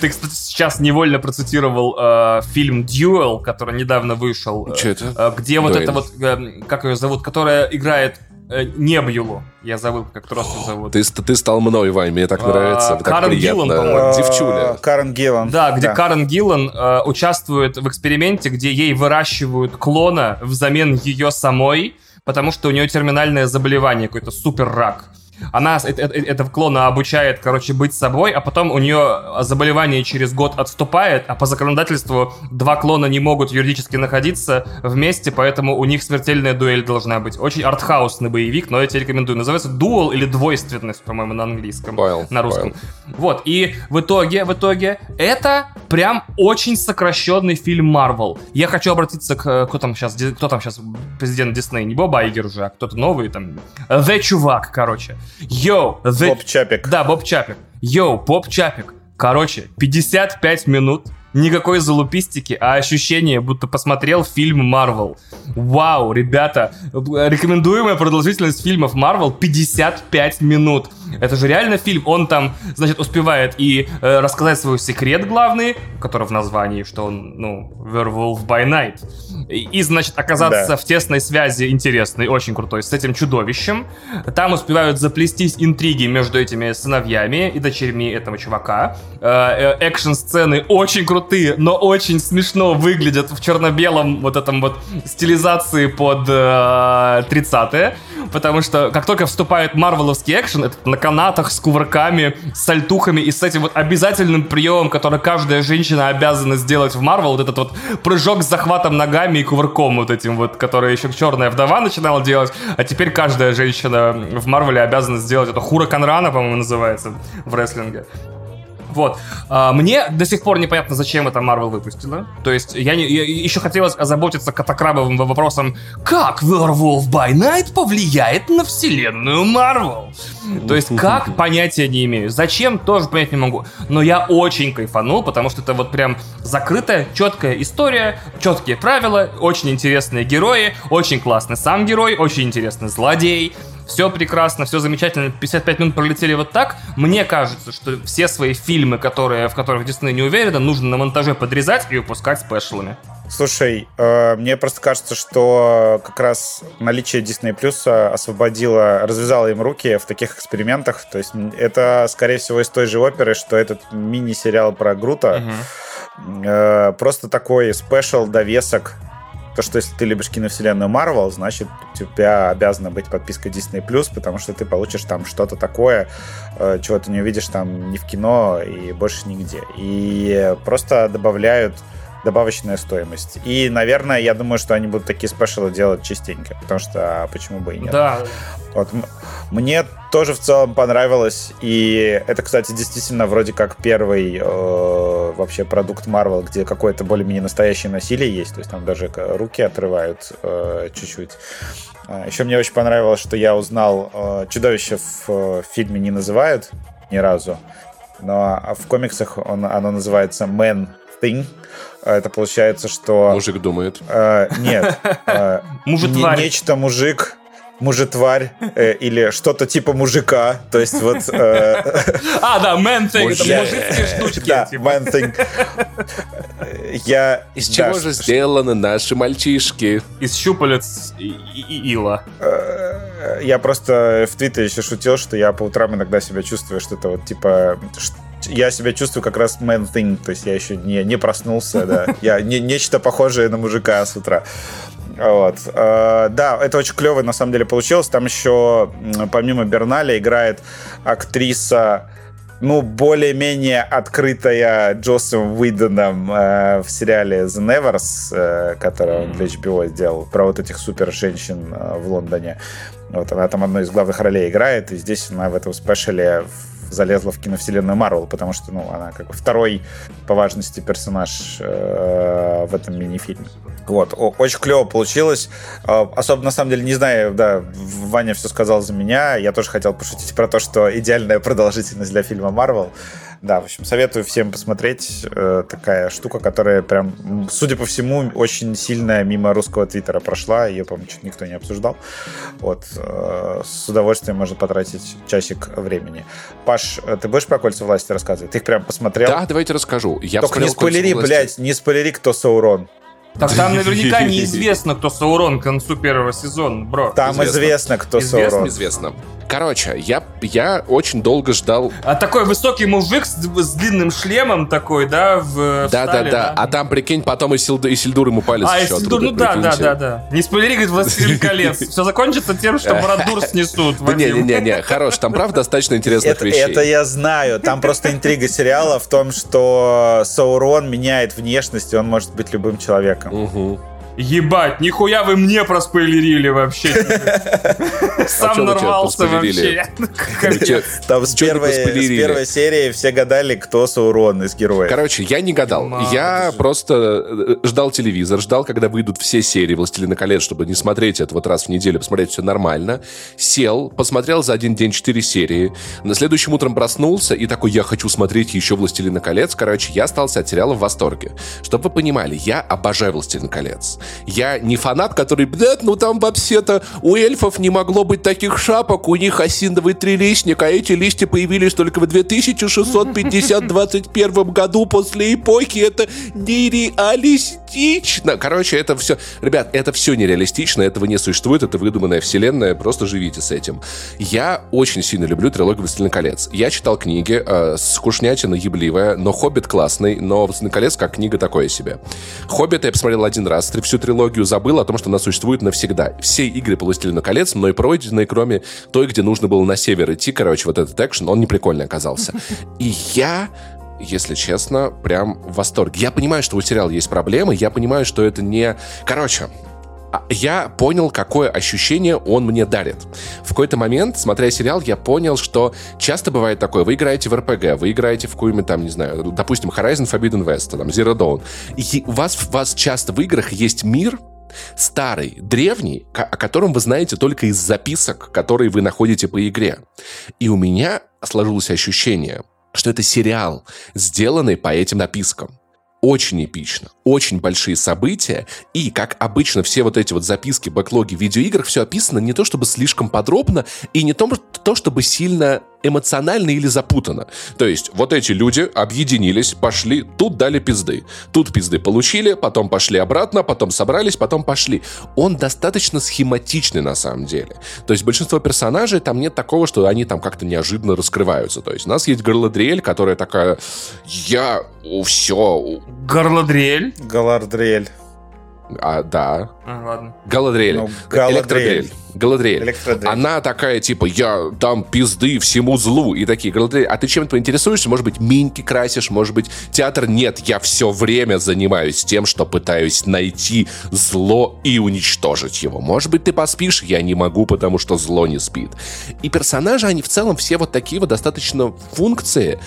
Ты, кстати, сейчас невольно процитировал э, фильм Duel, который недавно вышел. Что это? Э, где вот это вот, э, как ее зовут, которая играет э, Небьюлу. Я забыл, как просто зовут. Ты, ты стал мной, Вань, мне так нравится. А, Карен так Гиллан, по-моему. Девчуля. Карен Гиллан. Да, где да. Карен Гиллан э, участвует в эксперименте, где ей выращивают клона взамен ее самой, потому что у нее терминальное заболевание, какой-то супер рак. Она это, это, этого клона обучает, короче, быть собой, а потом у нее заболевание через год отступает, а по законодательству два клона не могут юридически находиться вместе, поэтому у них смертельная дуэль должна быть. Очень артхаусный боевик, но я тебе рекомендую. Называется дуал или двойственность, по-моему, на английском, Boil, на русском. boil. Вот, и в итоге, в итоге, это прям очень сокращенный фильм Marvel. Я хочу обратиться к... Кто там сейчас, кто там сейчас президент Дисней? Не Боб Айгер уже, а кто-то новый там. The Чувак, короче. Yo, the... Боб Чапик. Да, Боб Чапик. Yo, Боб Чапик. Короче, 55 минут никакой залупистики, а ощущение, будто посмотрел фильм Марвел. Вау, ребята, рекомендуемая продолжительность фильмов Марвел 55 минут. Это же реально фильм. Он там, значит, успевает и э, рассказать свой секрет главный, который в названии, что он, ну, Werewolf by Night. И, и значит, оказаться да. в тесной связи интересной, очень крутой, с этим чудовищем. Там успевают заплестись интриги между этими сыновьями и дочерьми этого чувака. Э, э, экшн-сцены очень крутые, но очень смешно выглядят в черно-белом вот этом вот стилизации под э, 30-е. Потому что как только вступает марвеловский экшен, это на канатах с кувырками, с сальтухами и с этим вот обязательным приемом, который каждая женщина обязана сделать в Марвел, вот этот вот прыжок с захватом ногами и кувырком вот этим вот, который еще черная вдова начинала делать, а теперь каждая женщина в Марвеле обязана сделать это. Хура Канрана, по-моему, называется в рестлинге. Вот. А, мне до сих пор непонятно, зачем это Marvel выпустила. То есть я, не, я еще хотелось озаботиться катакрабовым вопросом, как Werewolf by Night повлияет на вселенную Marvel. То есть как, понятия не имею. Зачем, тоже понять не могу. Но я очень кайфанул, потому что это вот прям закрытая, четкая история, четкие правила, очень интересные герои, очень классный сам герой, очень интересный злодей все прекрасно, все замечательно, 55 минут пролетели вот так. Мне кажется, что все свои фильмы, которые, в которых Дисней не уверена, нужно на монтаже подрезать и выпускать спешлами. Слушай, э, мне просто кажется, что как раз наличие Disney Plus освободило, развязало им руки в таких экспериментах. То есть это, скорее всего, из той же оперы, что этот мини-сериал про Грута. Угу. Э, просто такой спешл довесок то, что если ты любишь киновселенную Marvel, значит, у тебя обязана быть подписка Disney+, потому что ты получишь там что-то такое, э, чего ты не увидишь там ни в кино и больше нигде. И просто добавляют добавочная стоимость. И, наверное, я думаю, что они будут такие спешалы делать частенько, потому что а почему бы и нет. Да. Вот, мне тоже в целом понравилось, и это, кстати, действительно вроде как первый э, вообще продукт Marvel, где какое-то более-менее настоящее насилие есть, то есть там даже руки отрывают э, чуть-чуть. А, Еще мне очень понравилось, что я узнал, э, чудовище в э, фильме не называют ни разу, но в комиксах он, оно называется Man Thing. Это получается, что... Мужик думает. Э, нет. Э, Мужик-тварь. Нечто мужик мужетварь э, или что-то типа мужика. То есть вот... Э, а, да, man thing, это Я- мужицкие штучки. да, типа. man thing. Я... Из да, чего же ш- сделаны наши мальчишки? Из щупалец и, и- ила. э, Я просто в Твиттере еще шутил, что я по утрам иногда себя чувствую, что это вот типа... Я себя чувствую как раз man thing, то есть я еще не, не проснулся, да. Я не, нечто похожее на мужика с утра. Вот. Э, Да, это очень клево на самом деле получилось. Там еще помимо Берналя играет актриса ну, более-менее открытая Джоссом Уидоном э, в сериале The Nevers, э, который он для HBO сделал, про вот этих супер-женщин э, в Лондоне. Вот она там одной из главных ролей играет, и здесь она в этом спешле в- залезла в киновселенную Марвел, потому что, ну, она как бы второй по важности персонаж э, в этом мини-фильме. Вот, о- очень клево получилось. Э, Особо, на самом деле, не знаю, да, Ваня все сказал за меня. Я тоже хотел пошутить про то, что идеальная продолжительность для фильма Марвел. Да, в общем, советую всем посмотреть. Э, такая штука, которая прям, судя по всему, очень сильно мимо русского твиттера прошла. Ее, по-моему, чуть никто не обсуждал. Вот. э, с удовольствием можно потратить часик времени. Паш, э, ты будешь про кольца власти рассказывать? Ты их прям посмотрел? Да, давайте расскажу. Я Только не посмотрел «Кольца спойлери, власти». блядь, не спойлери, кто Саурон. Так там наверняка неизвестно, кто Саурон к концу первого сезона, бро. Там Известно. известно, кто Известно, Саурон. Известно. Короче, я, я очень долго ждал... А такой высокий мужик с, с длинным шлемом такой, да, в в стали, Да-да-да. А там, прикинь, потом Исилд- Исильдур ему палец А, еще если ну отрубит, да, да, прикиньте. да, да. Не спойлери, говорит, «Властелин колец». Все закончится тем, что Бородур снесут. Не-не-не, хорош, там правда достаточно интересных вещей. это я знаю. Там просто интрига сериала в том, что Саурон меняет внешность, и он может быть любым человеком. 嗯哼。Ебать, нихуя вы мне проспойлерили вообще. А Сам нарвался вообще. Ну, Там с первой, с проспойлерили? первой серии все гадали, кто Саурон из героев. Короче, я не гадал. Я просто э, ждал телевизор, ждал, когда выйдут все серии «Властелина колец», чтобы не смотреть это вот раз в неделю, посмотреть все нормально. Сел, посмотрел за один день четыре серии. На следующем утром проснулся и такой, я хочу смотреть еще «Властелина колец». Короче, я остался от сериала в восторге. Чтобы вы понимали, я обожаю «Властелин колец». Я не фанат, который, блядь, ну там вообще-то у эльфов не могло быть таких шапок, у них осиновый трилистник, а эти листья появились только в 2621 году после эпохи. Это нереалистично. Короче, это все... Ребят, это все нереалистично, этого не существует, это выдуманная вселенная, просто живите с этим. Я очень сильно люблю трилогию «Властелин колец». Я читал книги, э, скучнятина ебливая, но «Хоббит» классный, но «Властелин колец» как книга такое себе. «Хоббит» я посмотрел один раз, три- всю трилогию забыл о том, что она существует навсегда. Все игры по «Властелину колец» мной пройдены, кроме той, где нужно было на север идти, короче, вот этот экшен, он неприкольный оказался. И я если честно, прям в восторге. Я понимаю, что у сериала есть проблемы, я понимаю, что это не... Короче, я понял, какое ощущение он мне дарит. В какой-то момент, смотря сериал, я понял, что часто бывает такое. Вы играете в РПГ, вы играете в какую-нибудь там, не знаю, допустим, Horizon Forbidden West, там, Zero Dawn. И у вас, у вас часто в играх есть мир, старый, древний, о котором вы знаете только из записок, которые вы находите по игре. И у меня сложилось ощущение, что это сериал, сделанный по этим напискам. Очень эпично, очень большие события, и, как обычно, все вот эти вот записки, бэклоги в видеоиграх, все описано не то чтобы слишком подробно, и не то, то чтобы сильно эмоционально или запутанно. То есть вот эти люди объединились, пошли, тут дали пизды. Тут пизды получили, потом пошли обратно, потом собрались, потом пошли. Он достаточно схематичный на самом деле. То есть большинство персонажей, там нет такого, что они там как-то неожиданно раскрываются. То есть у нас есть Гарладриэль, которая такая, я все, Горладриэль. Галадриэль. А, да. А, ладно. Галадриэль. Ну, Галадриэль. Электродрель. Галадриэль. Электродрель. Она такая, типа, я там пизды всему злу. И такие, Галадриэль, а ты чем-то интересуешься? Может быть, миньки красишь? Может быть, театр? Нет, я все время занимаюсь тем, что пытаюсь найти зло и уничтожить его. Может быть, ты поспишь? Я не могу, потому что зло не спит. И персонажи, они в целом все вот такие вот достаточно функции,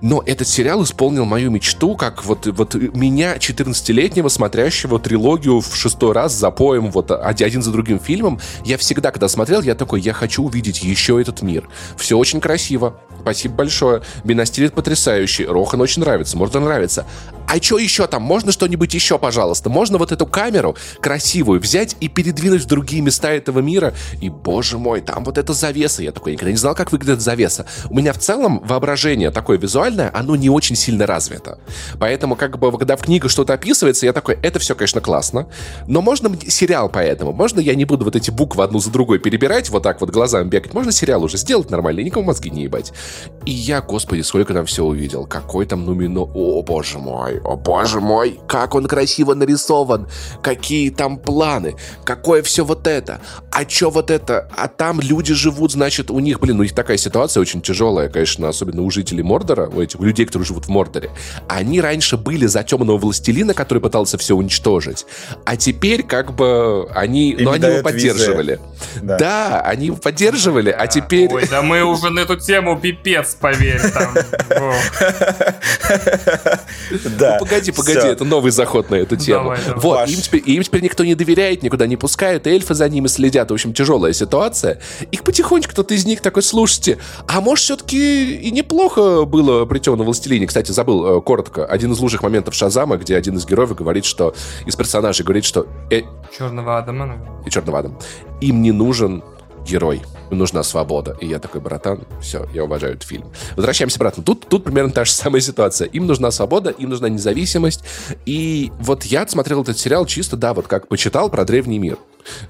но этот сериал исполнил мою мечту, как вот, вот меня, 14-летнего, смотрящего трилогию в шестой раз за поем, вот один за другим фильмом. Я всегда, когда смотрел, я такой, я хочу увидеть еще этот мир. Все очень красиво. Спасибо большое. Беностилит потрясающий. Рохан очень нравится. Мордор нравится. А что еще там? Можно что-нибудь еще, пожалуйста? Можно вот эту камеру красивую взять и передвинуть в другие места этого мира? И, боже мой, там вот эта завеса. Я такой никогда не знал, как выглядит завеса. У меня в целом воображение такое визуальное, оно не очень сильно развито. Поэтому, как бы, когда в книгах что-то описывается, я такой, это все, конечно, классно. Но можно сериал поэтому? Можно я не буду вот эти буквы одну за другой перебирать, вот так вот глазами бегать? Можно сериал уже сделать нормально, никому мозги не ебать. И я, господи, сколько там все увидел. Какой там нумино... О, боже мой, о боже мой, как он красиво нарисован, какие там планы, какое все вот это, а что вот это, а там люди живут, значит, у них, блин, у них такая ситуация очень тяжелая, конечно, особенно у жителей Мордора, у этих людей, которые живут в Мордоре. Они раньше были за темного властелина, который пытался все уничтожить, а теперь как бы они, Им ну, они его поддерживали. Да. Да. они его поддерживали, а теперь... Ой, да мы уже на эту тему пипец, поверь. Там. О, Да. Ну, погоди, погоди, Всё. это новый заход на эту тему. Давай, давай. Вот, им теперь, им теперь никто не доверяет, никуда не пускают, эльфы за ними следят. В общем, тяжелая ситуация. Их потихонечку кто-то из них такой, слушайте, а может, все-таки и неплохо было при темном властелине. Кстати, забыл э, коротко. Один из лучших моментов Шазама, где один из героев говорит, что из персонажей говорит, что э, Черного Адама. наверное. и Черного Адама, им не нужен герой, нужна свобода. И я такой, братан, все, я уважаю этот фильм. Возвращаемся обратно. Тут, тут примерно та же самая ситуация. Им нужна свобода, им нужна независимость. И вот я смотрел этот сериал чисто, да, вот как почитал про древний мир.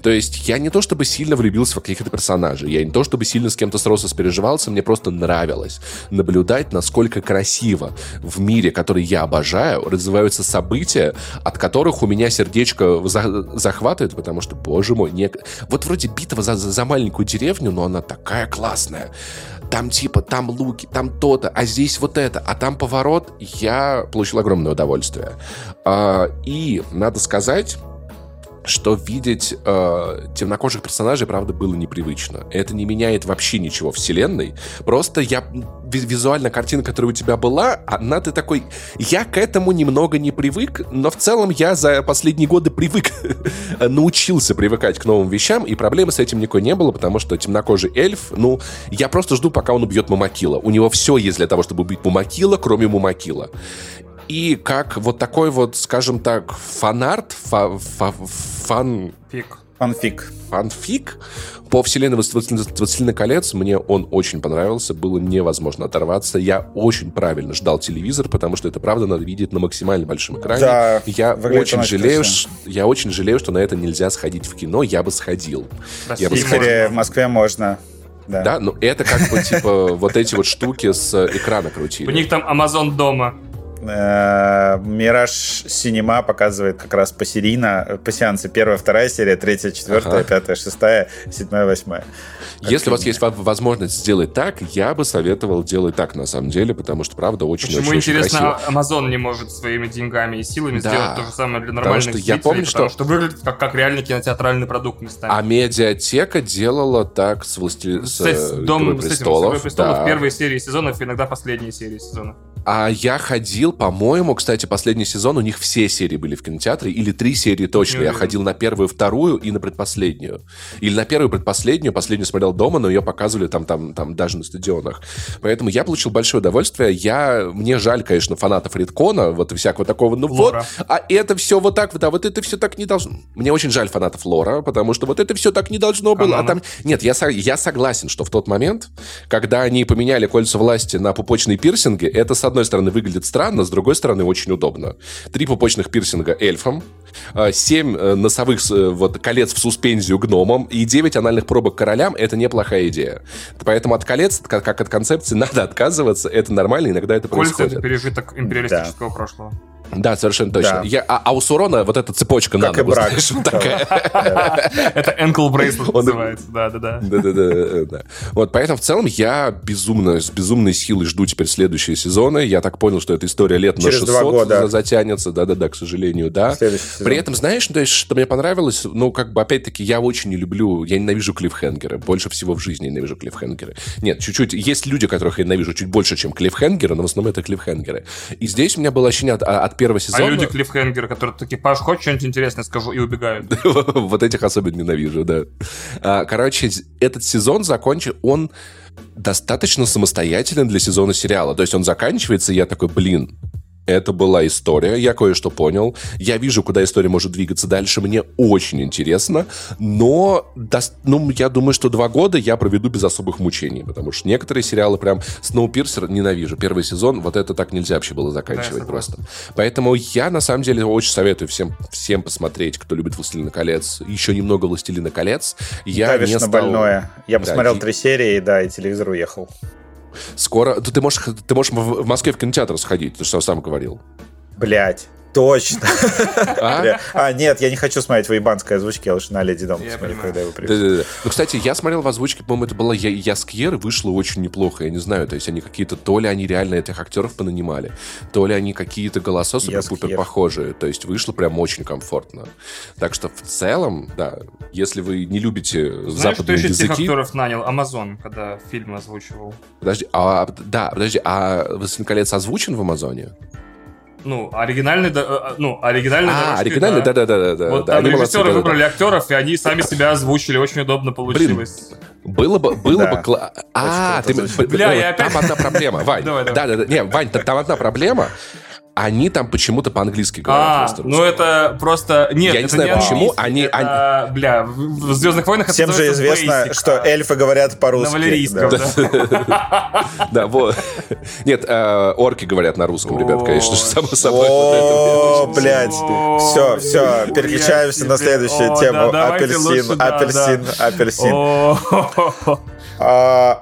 То есть я не то чтобы сильно влюбился в каких-то персонажей, я не то чтобы сильно с кем-то сросся, спереживался, мне просто нравилось наблюдать, насколько красиво в мире, который я обожаю, развиваются события, от которых у меня сердечко за- захватывает, потому что, боже мой, не... вот вроде битва за, за маленькую деревню, но она такая классная. Там типа, там луки, там то-то, а здесь вот это, а там поворот. Я получил огромное удовольствие. А, и надо сказать, что видеть э, темнокожих персонажей, правда, было непривычно. Это не меняет вообще ничего вселенной. Просто я ви- визуально картина, которая у тебя была, она ты такой... Я к этому немного не привык, но в целом я за последние годы привык, научился привыкать к новым вещам, и проблемы с этим никакой не было, потому что темнокожий эльф, ну, я просто жду, пока он убьет Мумакила. У него все есть для того, чтобы убить Мумакила, кроме Мумакила. И как вот такой вот, скажем так, фанарт, фа- фа- фан, Пик. Фанфик. фанфик по вселенной «Властелина «Властелина колец» мне он очень понравился, было невозможно оторваться. Я очень правильно ждал телевизор, потому что это правда надо видеть на максимально большом экране. Да, я очень жалею, ш- я очень жалею, что на это нельзя сходить в кино. Я бы сходил. В Я бы сходил. В Москве можно. Да. Да, но это как бы типа вот эти вот штуки с экрана крутили. У них там Амазон дома. Э, Мираж Синема показывает как раз посерийно, по сеансы. Первая, вторая серия, третья, четвертая, Ага. пятая, шестая, седьмая, восьмая. Если у вас есть во- возможность сделать так, я бы советовал делать так, на самом деле, потому что, правда, очень-очень Почему, очень интересно, красиво. Амазон не может своими деньгами и силами Да. сделать то же самое для Потому нормальных что я зрителей, помню, потому что- что выглядит как, как реальный кинотеатральный продукт местами. А медиатека делала так с, власти... с, Кстати, э, Дом «Игрой с этим, с престолов». «Игрой престолов» да. первые серии сезонов, иногда последние серии сезона. А я ходил, по-моему, кстати, последний сезон, у них все серии были в кинотеатре, или три серии точно. Я ходил на первую, вторую и на предпоследнюю. Или на первую, предпоследнюю, последнюю смотрел дома, но ее показывали там, там, там даже на стадионах. Поэтому я получил большое удовольствие. Я, мне жаль, конечно, фанатов Редкона, вот и всякого такого, ну Лора. вот, а это все вот так, да, вот это все так не должно. Мне очень жаль фанатов Лора, потому что вот это все так не должно было. А Канона. там... Нет, я, я согласен, что в тот момент, когда они поменяли кольца власти на пупочные пирсинги, это, с одной стороны, выглядит странно, с другой стороны, очень удобно. Три пупочных пирсинга эльфам, а, семь э, носовых э, вот, колец в суспензию гномам и девять анальных пробок королям — это неплохая идея. Поэтому от колец, как, от концепции, надо отказываться, это нормально, иногда это Кольца — это происходит. пережиток империалистического прошлого. Да, совершенно точно. Да. Я, а, а у Сурона вот эта цепочка Как на ногу, брак. знаешь, вот такая. Это ankle bracelet называется, да-да-да. Да-да-да. да. Вот, поэтому в целом я безумно, с безумной силой жду теперь следующие сезоны. Я так понял, что эта история лет на Через 600 два года. за- затянется. Да-да-да, к сожалению, да. При этом, знаешь, то есть, что мне понравилось, ну, как бы, опять-таки, я очень не люблю, я ненавижу клиффхенгеры. Больше всего в жизни ненавижу клиффхенгеры. Нет, чуть-чуть. Есть люди, которых я ненавижу чуть больше, чем клиффхенгеры, но в основном это клиффхенгеры. И здесь у меня было ощущение от, первого А сезона... люди клиффхенгеры, которые такие, Паш, хочешь что-нибудь интересное скажу, и убегают. Вот этих особенно ненавижу, да. А, Короче, этот сезон закончен, он достаточно самостоятелен для сезона сериала. То есть он заканчивается, и я такой, блин, это была история, я кое-что понял. Я вижу, куда история может двигаться дальше. Мне очень интересно. Но, дос- ну, я думаю, что два года я проведу без особых мучений. Потому что некоторые сериалы прям... Сноупирсер ненавижу. Первый сезон, вот это так нельзя вообще было заканчивать согласен. просто. Поэтому я, на самом деле, очень советую всем, всем посмотреть, кто любит «Властелина колец». Еще немного «Властелина колец». Я Давишь не стал... больное. Я Да, посмотрел и- три серии, да, и телевизор уехал. Скоро... Ты, можешь, ты можешь в Москве в кинотеатр сходить, ты что сам говорил. Блять, точно. А? А, нет, я не хочу смотреть воебанской озвучки, я лучше на Леди Дом посмотрю, понимаю. когда его привезут. Ну, кстати, я смотрел в озвучке, по-моему, это была Я- Яскьер, и вышло очень неплохо, я не знаю, то есть они какие-то, то ли они реально этих актеров понанимали, то ли они какие-то голоса супер-пупер похожие, то есть вышло прям очень комфортно. Так что в целом, да, если вы не любите Знаешь, кто западные еще тех языки... актеров нанял? Амазон, когда фильм озвучивал. Подожди, а, да, подожди, а «Властелин колец» озвучен в Амазоне? Ну, оригинальный, да, э, ну, оригинальный А, дорожки, оригинальный, да. да-да-да. Вот да, там режиссеры выбрали актеров, и они сами себя озвучили. Очень удобно получилось. Было бы, было Да. бы... кла- А, ты... Бля, б- я опять- Там одна проблема, Вань. Давай, давай. Да-да-да. Не, Вань, та- там одна проблема. Они там почему-то по-английски говорят А, ну это просто... Нет, Я не знаю, почему. английский, Они- это, Бля, в «Звездных войнах» это Всем же известно, basic, что а эльфы говорят На по-русски. валерийском, Да. да. Вот. Нет, э, орки говорят на русском, ребят, конечно же, само собой. О, блядь. Все, все, переключаемся на следующую тему. Апельсин, апельсин, апельсин. А,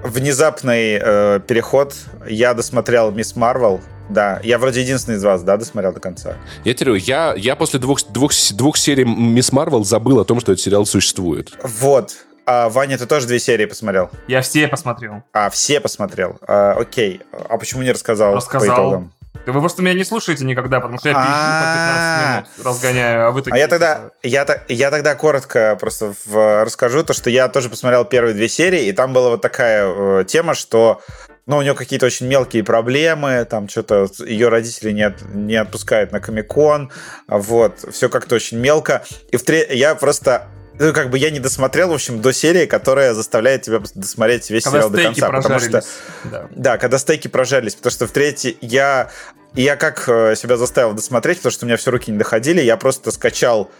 Внезапный э, переход. Я досмотрел Мисс Марвел. Да, я вроде единственный из вас, да, досмотрел до конца. Я говорю, я, я после двух, двух, двух серий Мисс Марвел забыл о том, что этот сериал существует. Вот. А, Ваня, ты тоже две серии посмотрел? Я все посмотрел. А, все посмотрел. А, окей. А почему не рассказал, по Рассказал. итогам? Да вы просто меня не слушаете никогда, потому что я А. по 15 минут, разгоняю, а вы А такие... я тогда, типа, я, я тогда коротко просто в- расскажу то, что я тоже посмотрел первые две серии, и там была вот такая э, тема, что ну, у нее какие-то очень мелкие проблемы, там что-то ее родители не, от- не отпускают на Комикон, вот, все как-то очень мелко. И в тре- я просто ну, как бы я не досмотрел, в общем, до серии, которая заставляет тебя досмотреть весь Когда сериал до конца. Потому что Да. да, когда стейки прожарились, потому что в третьей я... Я как э, себя заставил досмотреть, потому что у меня все руки не доходили, я просто скачал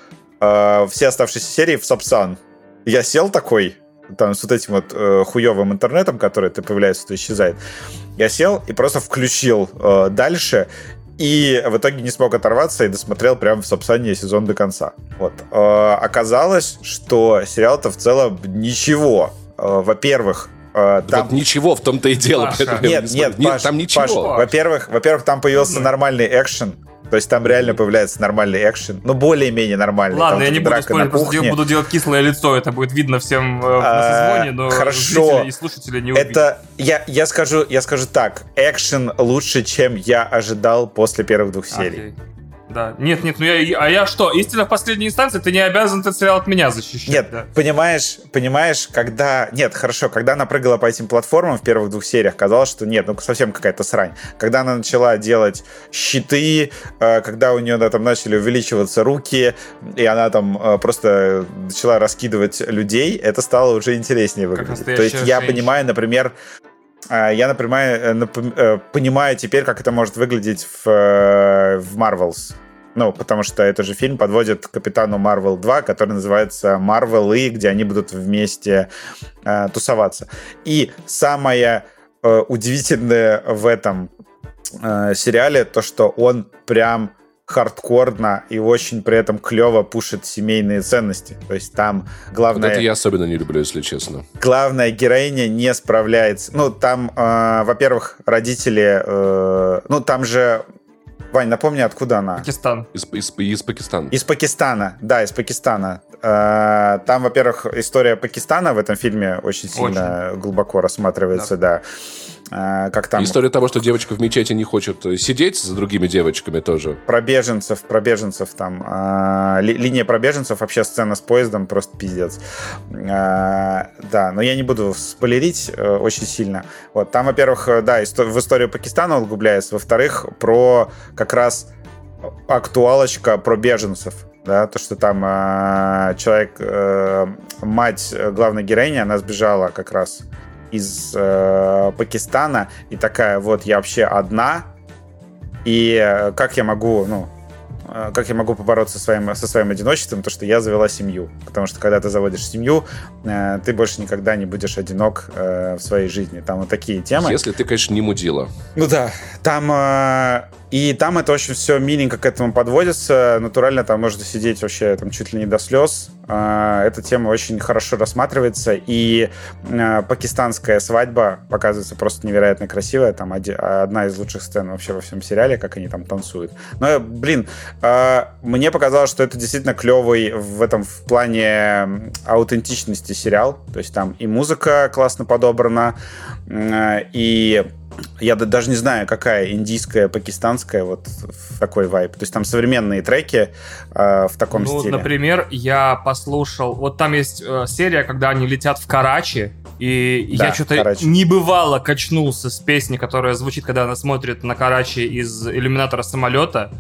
э, все оставшиеся серии в Сапсан. Я сел такой, там с вот этим вот э, хуевым интернетом, который то появляется, то исчезает. Я сел и просто включил э, дальше, и в итоге не смог оторваться и досмотрел прямо в Сапсане сезон до конца. Вот. Э, оказалось, что сериал-то в целом ничего. Э, во-первых, э, там... Вот ничего в том-то и дело. Паша. Нет, не нет, Нет, Паш, там ничего. Паш, во-первых, во-первых, там появился Ну. нормальный экшен. То есть там реально появляется нормальный экшен. Ну, более-менее нормальный. Ладно, Там я не буду спорить, просто кухне. буду делать кислое лицо, это будет видно всем э, на созвоне, но хорошо. и слушатели не увидят. Это я, я скажу, я скажу так, экшен лучше, чем я ожидал после первых двух серий. Окей. Да. Нет, нет, ну я, а я что, истина в последней инстанции, ты не обязан этот сериал от меня защищать. Нет, да. понимаешь, понимаешь, когда... Нет, хорошо, когда она прыгала по этим платформам в первых двух сериях, казалось, что нет, ну совсем какая-то срань. Когда она начала делать щиты, э, когда у нее да, там начали увеличиваться руки, и она там э, просто начала раскидывать людей, это стало уже интереснее выглядеть. То есть я женщина. понимаю, например, я, например, э, э, понимаю теперь, как это может выглядеть в, э, в Marvels. Ну, потому что это же фильм подводит к Капитану Марвел 2, который называется Марвел и где они будут вместе э, тусоваться. И самое э, удивительное в этом э, сериале то, что он прям хардкорно и очень при этом клево пушит семейные ценности. То есть там Вот главное это я особенно не люблю, если честно. главная героиня не справляется. Ну, там, э, во-первых, родители... э, ну, там же Вань, напомни, откуда она? Пакистан. Из, из, из Пакистана. Из Пакистана, да, из Пакистана. Э, там, во-первых, история Пакистана в этом фильме очень сильно очень. глубоко рассматривается, да. да. А, как там... История того, что девочка в мечети не хочет сидеть за другими девочками тоже. Про беженцев, про беженцев там. А, ли, линия про беженцев, вообще сцена с поездом просто пиздец. А, да, но я не буду спойлерить э, очень сильно. Вот, там, во-первых, э, да, исто- в историю Пакистана углубляется. Во-вторых, про как раз актуалочка про беженцев да, то, что там э, человек, э, мать главной героини, она сбежала как раз из э, Пакистана и такая, вот я вообще одна, и э, как я могу, ну, э, как я могу побороться со своим, со своим одиночеством, то, что я завела семью. Потому что, когда ты заводишь семью, э, ты больше никогда не будешь одинок в своей жизни. Там вот такие темы. Если ты, конечно, не мудила. Ну да. Там и там это очень все миленько к этому подводится. Натурально там можно сидеть вообще там чуть ли не до слез. А, эта тема очень хорошо рассматривается. И а, пакистанская свадьба показывается просто невероятно красивая. Там одна из лучших сцен вообще во всем сериале, как они там танцуют. Но, блин, а, мне показалось, что это действительно клевый в этом в плане аутентичности сериал. То есть там и музыка классно подобрана, и я даже не знаю, какая индийская, пакистанская, вот такой вайп. То есть там современные треки э, в таком ну, стиле. Например, я послушал, вот там есть э, серия, когда они летят в Карачи, и да, я что-то не бывало качнулся с песни, которая звучит, когда она смотрит на Карачи из иллюминатора самолета.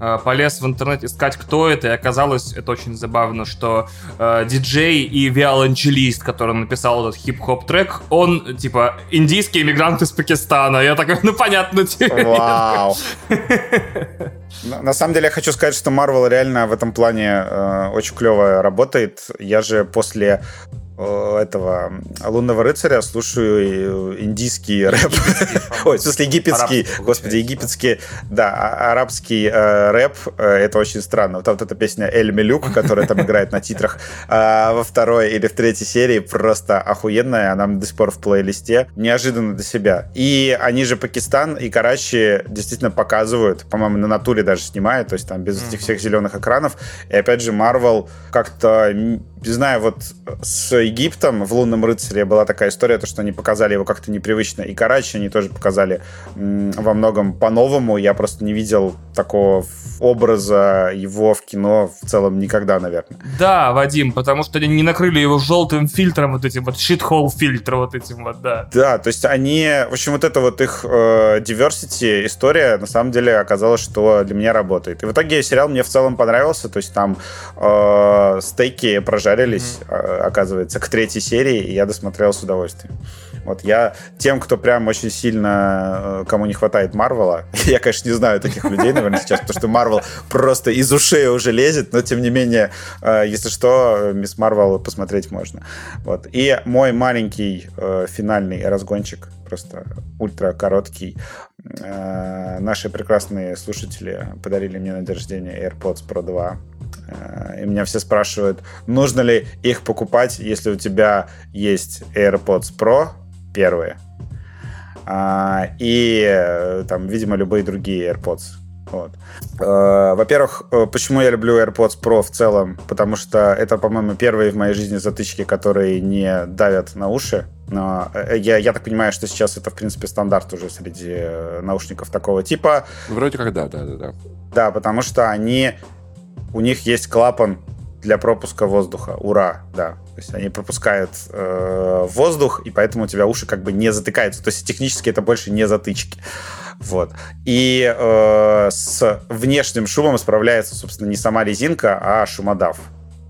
Э, полез в интернет искать, кто это, и оказалось, это очень забавно, что э, диджей и виолончелист, который написал этот хип-хоп трек, он, типа, индийский иммигрант из Пакистана. Я такой, ну, понятно тебе. Вау. На самом деле я хочу сказать, что Marvel реально в этом плане э, очень клево работает. Я же после этого лунного рыцаря слушаю индийский рэп. Ой, в смысле египетский, господи, египетский, да, а, арабский э, рэп. Э, это очень странно. Вот, вот эта песня Эль Мелюк, которая там играет на титрах э, во второй или в третьей серии, просто охуенная. Она до сих пор в плейлисте. Неожиданно для себя. И они же Пакистан и Карачи действительно показывают, по-моему, на натуре даже снимают, то есть там без этих всех зеленых экранов. И опять же, Marvel как-то не знаю, вот с Египтом в «Лунном рыцаре» была такая история, то, что они показали его как-то непривычно. И Карачи они тоже показали во многом по-новому. Я просто не видел такого образа его в кино в целом никогда, наверное. Да, Вадим, потому что они не накрыли его желтым фильтром, вот этим вот щитхол фильтром вот этим вот, да. Да, то есть они, в общем, вот эта вот их э, diversity история, на самом деле оказалось, что для меня работает. И в итоге сериал мне в целом понравился, то есть там э, стейки прожарились, mm-hmm. оказывается, к третьей серии, и я досмотрел с удовольствием. Вот я тем, кто прям очень сильно, э, кому не хватает Марвела, я, конечно, не знаю таких людей, наверное, сейчас, потому что Марвел просто из ушей уже лезет, но тем не менее, э, если что, Мисс Марвел посмотреть можно. Вот. И мой маленький э, финальный разгончик, просто ультра короткий. Наши прекрасные слушатели подарили мне на день рождения AirPods Pro 2 и меня все спрашивают, нужно ли их покупать, если у тебя есть AirPods Pro, первые. А, и э, там, видимо, любые другие AirPods. Вот. Э, во-первых, э, почему я люблю AirPods Pro в целом? Потому что это, по-моему, первые в моей жизни затычки, которые не давят на уши. Но я, я так понимаю, что сейчас это, в принципе, стандарт уже среди наушников такого типа. Вроде как да, да, да. Да, да потому что они... У них есть клапан для пропуска воздуха. Ура, да. То есть они пропускают э, воздух, и поэтому у тебя уши как бы не затыкаются. То есть технически это больше не затычки. Вот. И э, с внешним шумом справляется, собственно, не сама резинка, а шумодав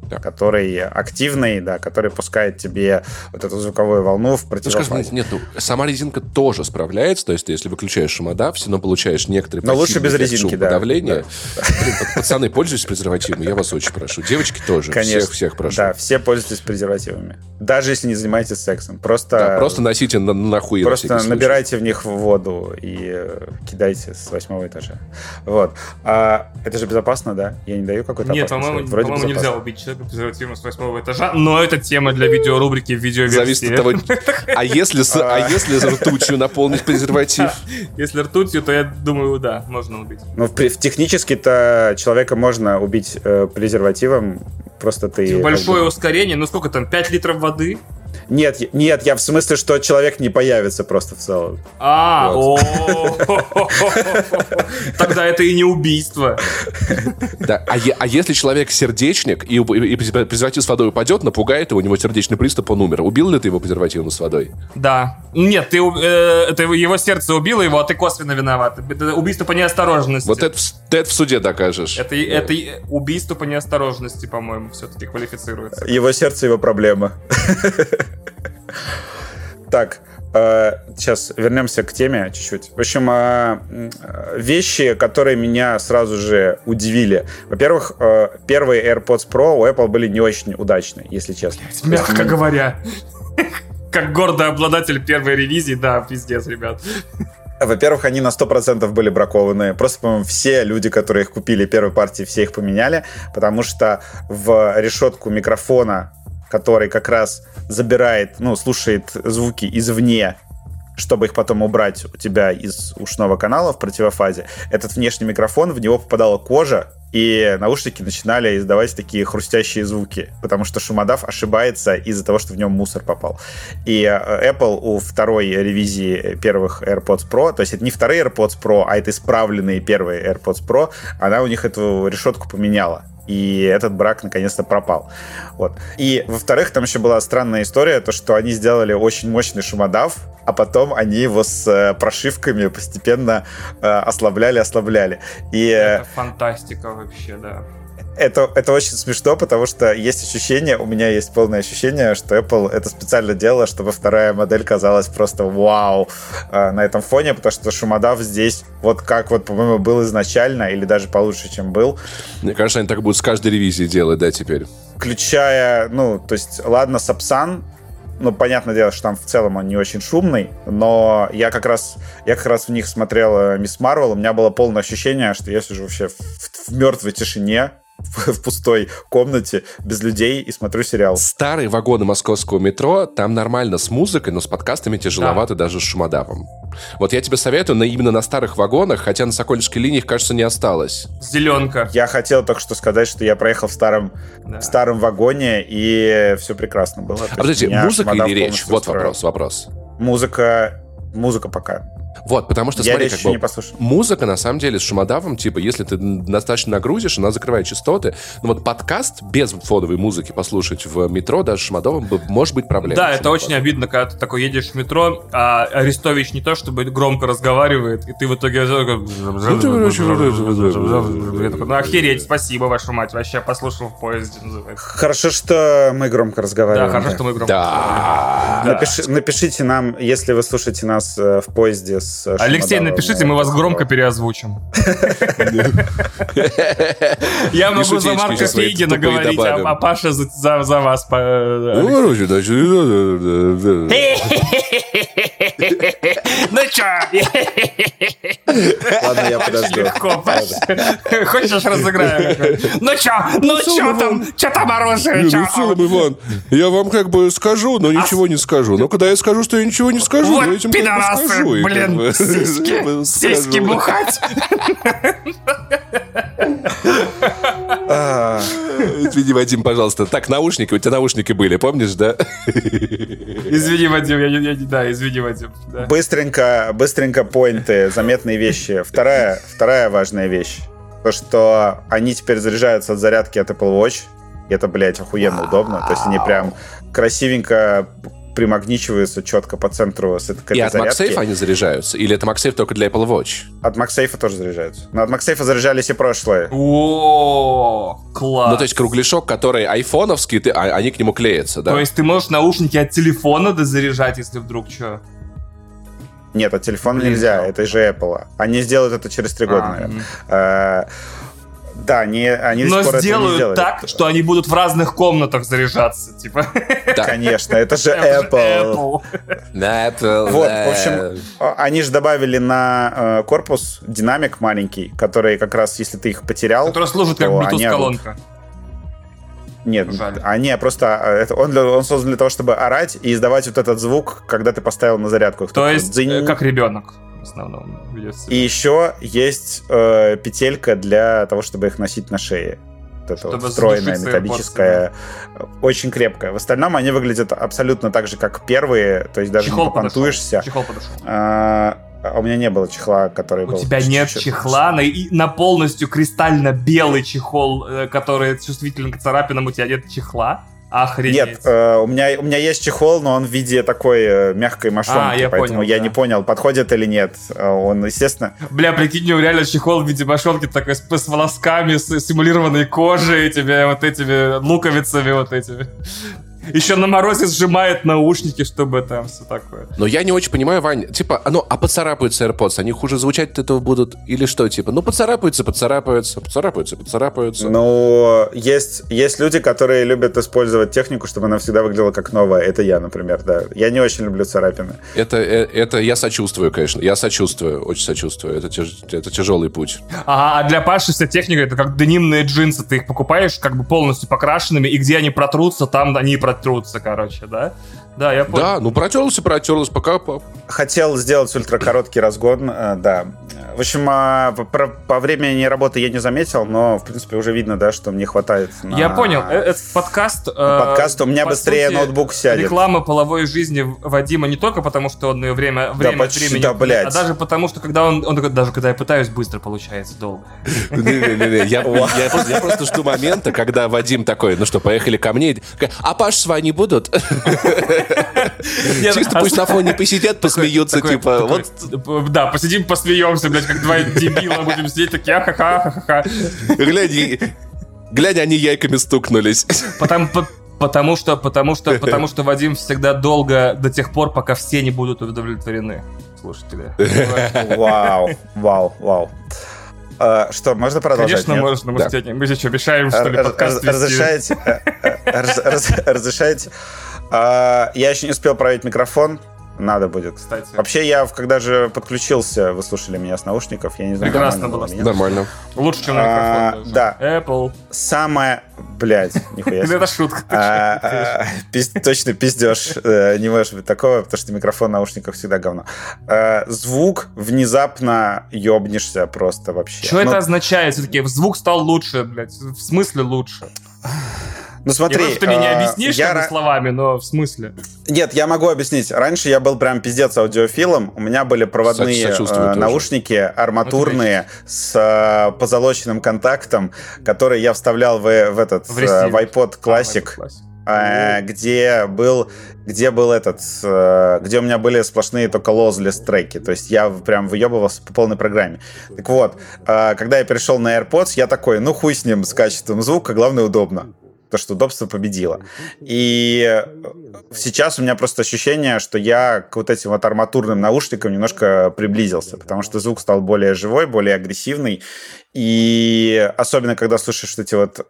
да. который активный, да, который пускает тебе вот эту звуковую волну в противофазе. Ну, скажем, нет, ну, сама резинка тоже справляется, то есть если выключаешь шумодав, все равно получаешь некоторые Но лучше без резинки, да. Подавление. Да. Блин, пацаны, пользуйтесь презервативами, я вас очень прошу. Девочки тоже, Конечно. всех, всех прошу. Да, все пользуйтесь презервативами. Даже если не занимаетесь сексом. Просто, да, просто носите на, нахуй. Просто на набирайте в них воду и кидайте с восьмого этажа. Вот. А это же безопасно, да? Я не даю какой-то Нет, по-моему, по нельзя убить человека презервативом с восьмого этажа, но это тема для видеорубрики в видеоверсии. Зависит от того, а если, с, а если с ртутью наполнить презерватив? Если ртутью, то я думаю, да, можно убить. Ну, технически-то человека можно убить э, презервативом, просто ты... Большое ускорение, ну сколько там, 5 литров воды? Нет, нет, я в смысле, что человек не появится просто в целом. А, тогда это и не убийство. Да, а, а если человек сердечник и, и презерватив с водой упадет, напугает его, у него сердечный приступ, он умер. Убил ли ты его презервативом с водой? Да. Нет, ты, э, это его сердце убило его, а ты косвенно виноват. Это убийство по неосторожности. Вот это, ты это в суде докажешь. Это, это убийство по неосторожности, по-моему, все-таки квалифицируется. Его сердце, его проблема. Так, сейчас э, вернемся к теме чуть-чуть. В общем, э, вещи, которые меня сразу же удивили. Во-первых, э, первые AirPods Pro у Apple были не очень удачные, если честно. Мягко говоря. Как гордый обладатель первой ревизии, да, пиздец, ребят. Во-первых, они на 100% были бракованы. Просто, по-моему, все люди, которые их купили первой партии, все их поменяли, потому что в решетку микрофона который как раз забирает, ну, слушает звуки извне, чтобы их потом убрать у тебя из ушного канала в противофазе, этот внешний микрофон, в него попадала кожа, и наушники начинали издавать такие хрустящие звуки, потому что шумодав ошибается из-за того, что в нем мусор попал. И э, Apple у второй ревизии первых AirPods Pro, то есть это не вторые AirPods Pro, а это исправленные первые AirPods Pro, она у них эту решетку поменяла и этот брак наконец-то пропал. Вот. И, во-вторых, там еще была странная история, то, что они сделали очень мощный шумодав, а потом они его с э, прошивками постепенно э, ослабляли, ослабляли. И, Это фантастика вообще, да это, это очень смешно, потому что есть ощущение, у меня есть полное ощущение, что Apple это специально делала, чтобы вторая модель казалась просто вау э, на этом фоне, потому что шумодав здесь вот как вот, по-моему, был изначально, или даже получше, чем был. Мне кажется, они так будут с каждой ревизией делать, да, теперь? Включая, ну, то есть, ладно, Сапсан, ну, понятное дело, что там в целом он не очень шумный, но я как раз, я как раз в них смотрел Мисс Марвел, у меня было полное ощущение, что я сижу вообще в, в мертвой тишине, в пустой комнате без людей и смотрю сериал. Старые вагоны московского метро, там нормально с музыкой, но с подкастами тяжеловато да. даже с шумодавом. Вот я тебе советую на, именно на старых вагонах, хотя на Сокольнической линии их, кажется, не осталось. Зеленка. Я хотел только что сказать, что я проехал в старом, да. в старом вагоне, и все прекрасно было. А подождите, музыка или речь? Вот вопрос, вопрос. Музыка, музыка пока. Вот, потому что, я смотри, как бы, не послушал. музыка, на самом деле, с шумодавом, типа, если ты достаточно нагрузишь, она закрывает частоты. Но вот подкаст без фоновой музыки послушать в метро, даже с шумодавом, может быть проблема. Да, это очень обидно, когда ты такой едешь в метро, а Арестович не то, чтобы громко разговаривает, и ты в итоге... Ну, охереть, спасибо, вашу мать, вообще послушал в поезде. Хорошо, что мы громко разговариваем. Да, хорошо, что мы громко Да. Напишите нам, если вы слушаете нас в поезде с с Алексей, напишите, мы вас громко переозвучим. Я могу за Марка Фейгина говорить, а Паша за вас. Ну чё? Ладно, я подожду. Хочешь, разыграем? Ну чё? Ну чё там? Чё там оружие? Ну, целом, Иван, я вам как бы скажу, но ничего не скажу. Но когда я скажу, что я ничего не скажу, вот этим пидорасы, блин, сиськи, сиськи бухать. Извини, Вадим, пожалуйста. Так, наушники, у тебя наушники были, помнишь, да? Извини, Вадим, я, я, да, извини, Вадим. Да. Быстренько, быстренько поинты, заметные вещи. Вторая, вторая важная вещь. То, что они теперь заряжаются от зарядки от Apple Watch. И это, блядь, охуенно удобно. То есть они прям красивенько примагничиваются четко по центру с этой И от зарядки. MagSafe они заряжаются? Или это MagSafe только для Apple Watch? От MagSafe тоже заряжаются. Но от MagSafe заряжались и прошлые. О, класс. Ну, то есть кругляшок, который айфоновский, ты, а, они к нему клеятся, да? То есть ты можешь наушники от телефона дозаряжать, если вдруг что? Нет, от телефона Блин, нельзя, это же Apple. Они сделают это через три года, а, наверное. А, да, они, они Но до сделают не так, что они будут в разных комнатах заряжаться, типа. Да. Конечно, это же Apple. Apple. Вот, в общем, они же добавили на э, корпус динамик маленький, который как раз, если ты их потерял... Который служит как Bluetooth-колонка. Нет, а не, просто а, это, он, он создан для того, чтобы орать и издавать вот этот звук, когда ты поставил на зарядку. То есть, дзынь. как ребенок в основном И еще есть э, петелька для того, чтобы их носить на шее. Вот это вот встроенная металлическая, очень крепкая. В остальном они выглядят абсолютно так же, как первые, то есть даже Чехол не попонтуешься. Чехол подошел. А у меня не было чехла, который у был... У тебя нет чехла на, на полностью кристально белый чехол, э, который чувствителен к царапинам, у тебя нет чехла? Охренеть. Нет, э, у, меня, у меня есть чехол, но он в виде такой э, мягкой мошонки, а, я поэтому понял, я да. не понял, подходит или нет. Э, он, естественно... Бля, прикинь, у реально чехол в виде мошонки такой с, с волосками, с симулированной кожей, тебе вот этими луковицами вот этими. Еще на морозе сжимает наушники, чтобы там все такое. Но я не очень понимаю, Вань, типа, ну, а поцарапаются AirPods, они хуже звучать от этого будут? Или что, типа, ну, поцарапаются, поцарапаются, поцарапаются, поцарапаются. Ну, есть, есть люди, которые любят использовать технику, чтобы она всегда выглядела как новая. Это я, например, да. Я не очень люблю царапины. Это, э, это я сочувствую, конечно. Я сочувствую, очень сочувствую. Это, тяж, это тяжелый путь. Ага, а для Паши вся техника, это как денимные джинсы. Ты их покупаешь как бы полностью покрашенными, и где они протрутся, там они и протрутся протрутся, короче, да? Да, я понял. Да, ну протерлся, протерлся, пока... Хотел сделать ультракороткий разгон, э, да. В общем, а, по, по времени работы я не заметил, но, в принципе, уже видно, да, что мне хватает на... Я понял. Э, этот подкаст... Э, подкаст у меня быстрее сути, ноутбук сядет. Реклама половой жизни Вадима не только потому, что он ее время, время да, от времени... Да, блядь. А даже потому, что когда он... он такой, даже когда я пытаюсь, быстро получается долго. Я просто жду момента, когда Вадим такой, ну что, поехали ко мне. А Паш с Ваней будут? Чисто пусть на фоне посидят, посмеются, типа, вот... Да, посидим, посмеемся, блядь, как два дебила будем сидеть, такие, ахаха, ахаха. Глянь, глянь, они яйками стукнулись. Потому, потому что, потому что, потому что Вадим всегда долго до тех пор, пока все не будут удовлетворены. Слушатели. Вау, вау, вау. Uh, что, можно продолжать? Конечно, нет? можно. Мы, да. мы здесь что, мешаем, что ли, подкаст Разрешаете? Э, э, разрешаете? А, я еще не успел проверить микрофон. Надо будет. Кстати. Вообще, я когда же подключился, вы слушали меня с наушников, я не знаю, Прекрасно было. Меня. Нормально. Лучше, чем на микрофон. А, да. Apple. Самое... Блядь, нихуя себе. Это шутка. А, а, точно пиздешь. Э, не может быть такого, потому что микрофон наушников всегда говно. Звук внезапно ёбнешься просто вообще. Что это ну, означает? Все-таки звук стал лучше, блядь. В смысле лучше? Ну смотри, я ты мне не а, объяснишь я... словами, но в смысле? Нет, я могу объяснить. Раньше я был прям пиздец аудиофилом. У меня были проводные э, наушники арматурные с э, позолоченным контактом, которые я вставлял в, в этот в, э, в iPod Classic. А, где был, где был этот, э, где у меня были сплошные только lossless треки, то есть я прям выебывался по полной программе. Так вот, э, когда я перешел на AirPods, я такой, ну хуй с ним, с качеством звука, главное удобно то, что удобство победило. И сейчас у меня просто ощущение, что я к вот этим вот арматурным наушникам немножко приблизился, потому что звук стал более живой, более агрессивный, и особенно, когда слушаешь эти вот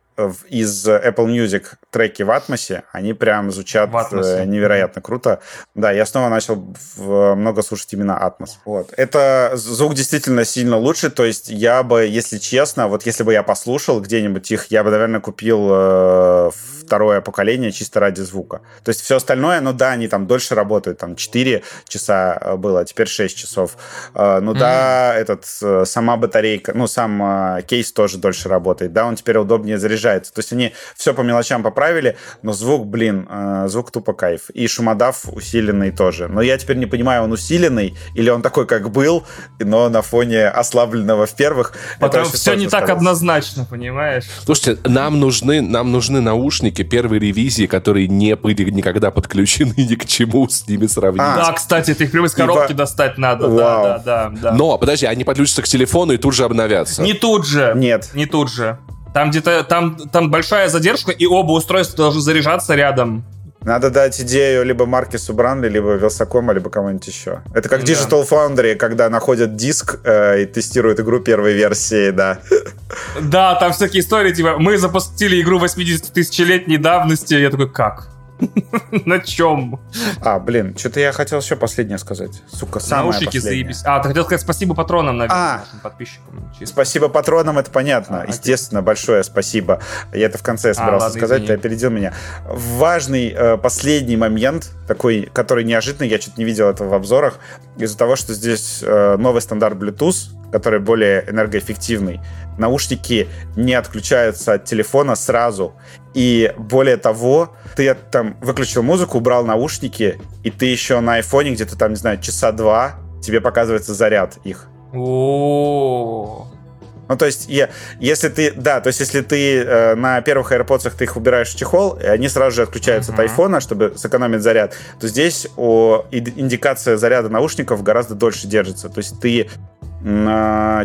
из Apple Music треки в Атмосе, они прям звучат э, невероятно круто. Да, я снова начал много слушать именно Атмос. Вот. Это звук действительно сильно лучше, то есть я бы, если честно, вот если бы я послушал где-нибудь их, я бы, наверное, купил э, второе поколение чисто ради звука. То есть все остальное, ну да, они там дольше работают, там 4 часа э, было, а теперь 6 часов. Ну mm-hmm. да, этот, сама батарейка, ну сам кейс тоже дольше работает, да, он теперь удобнее заряжается. То есть они все по мелочам поправили, но звук, блин, звук тупо кайф. И шумодав усиленный тоже. Но я теперь не понимаю, он усиленный или он такой, как был, но на фоне ослабленного в первых. Потому что все не так однозначно, понимаешь? Слушайте, нам нужны, нам нужны наушники первой ревизии, которые не были никогда подключены ни к чему с ними сравнить. А, да, кстати, ты их прямо из коробки Ибо... достать надо. Да, да, да, да. Но, подожди, они подключатся к телефону и тут же обновятся. Не тут же. Нет. Не тут же. Там где-то, там, там большая задержка, и оба устройства должны заряжаться рядом. Надо дать идею либо Маркису Бранли, либо Вилсакома, либо кому-нибудь еще. Это как да. Digital Foundry, когда находят диск э, и тестируют игру первой версии, да. Да, там всякие истории, типа, мы запустили игру 80 тысячелетней давности. Я такой, как? На чем? А, блин, что-то я хотел еще последнее сказать. Сука, самое Наушники заебись. А, ты хотел сказать спасибо патронам, наверное, А. нашим подписчикам. Спасибо патронам, это понятно. А. Естественно, большое спасибо. Я это в конце собирался ладно, сказать, ты опередил меня. Важный э, последний момент, такой, который неожиданный, я что-то не видел этого в обзорах, из-за того, что здесь э, новый стандарт Bluetooth, который более энергоэффективный. Наушники не отключаются от телефона сразу. И более того, ты там выключил музыку, убрал наушники, и ты еще на айфоне где-то там, не знаю, часа два, тебе показывается заряд их. О, Ну, то есть, е- если ты, да, то есть, если ты э, на первых AirPods ты их убираешь в чехол, и они сразу же отключаются от Мгм. айфона, чтобы сэкономить заряд, то здесь о, индикация заряда наушников гораздо дольше держится. То есть, ты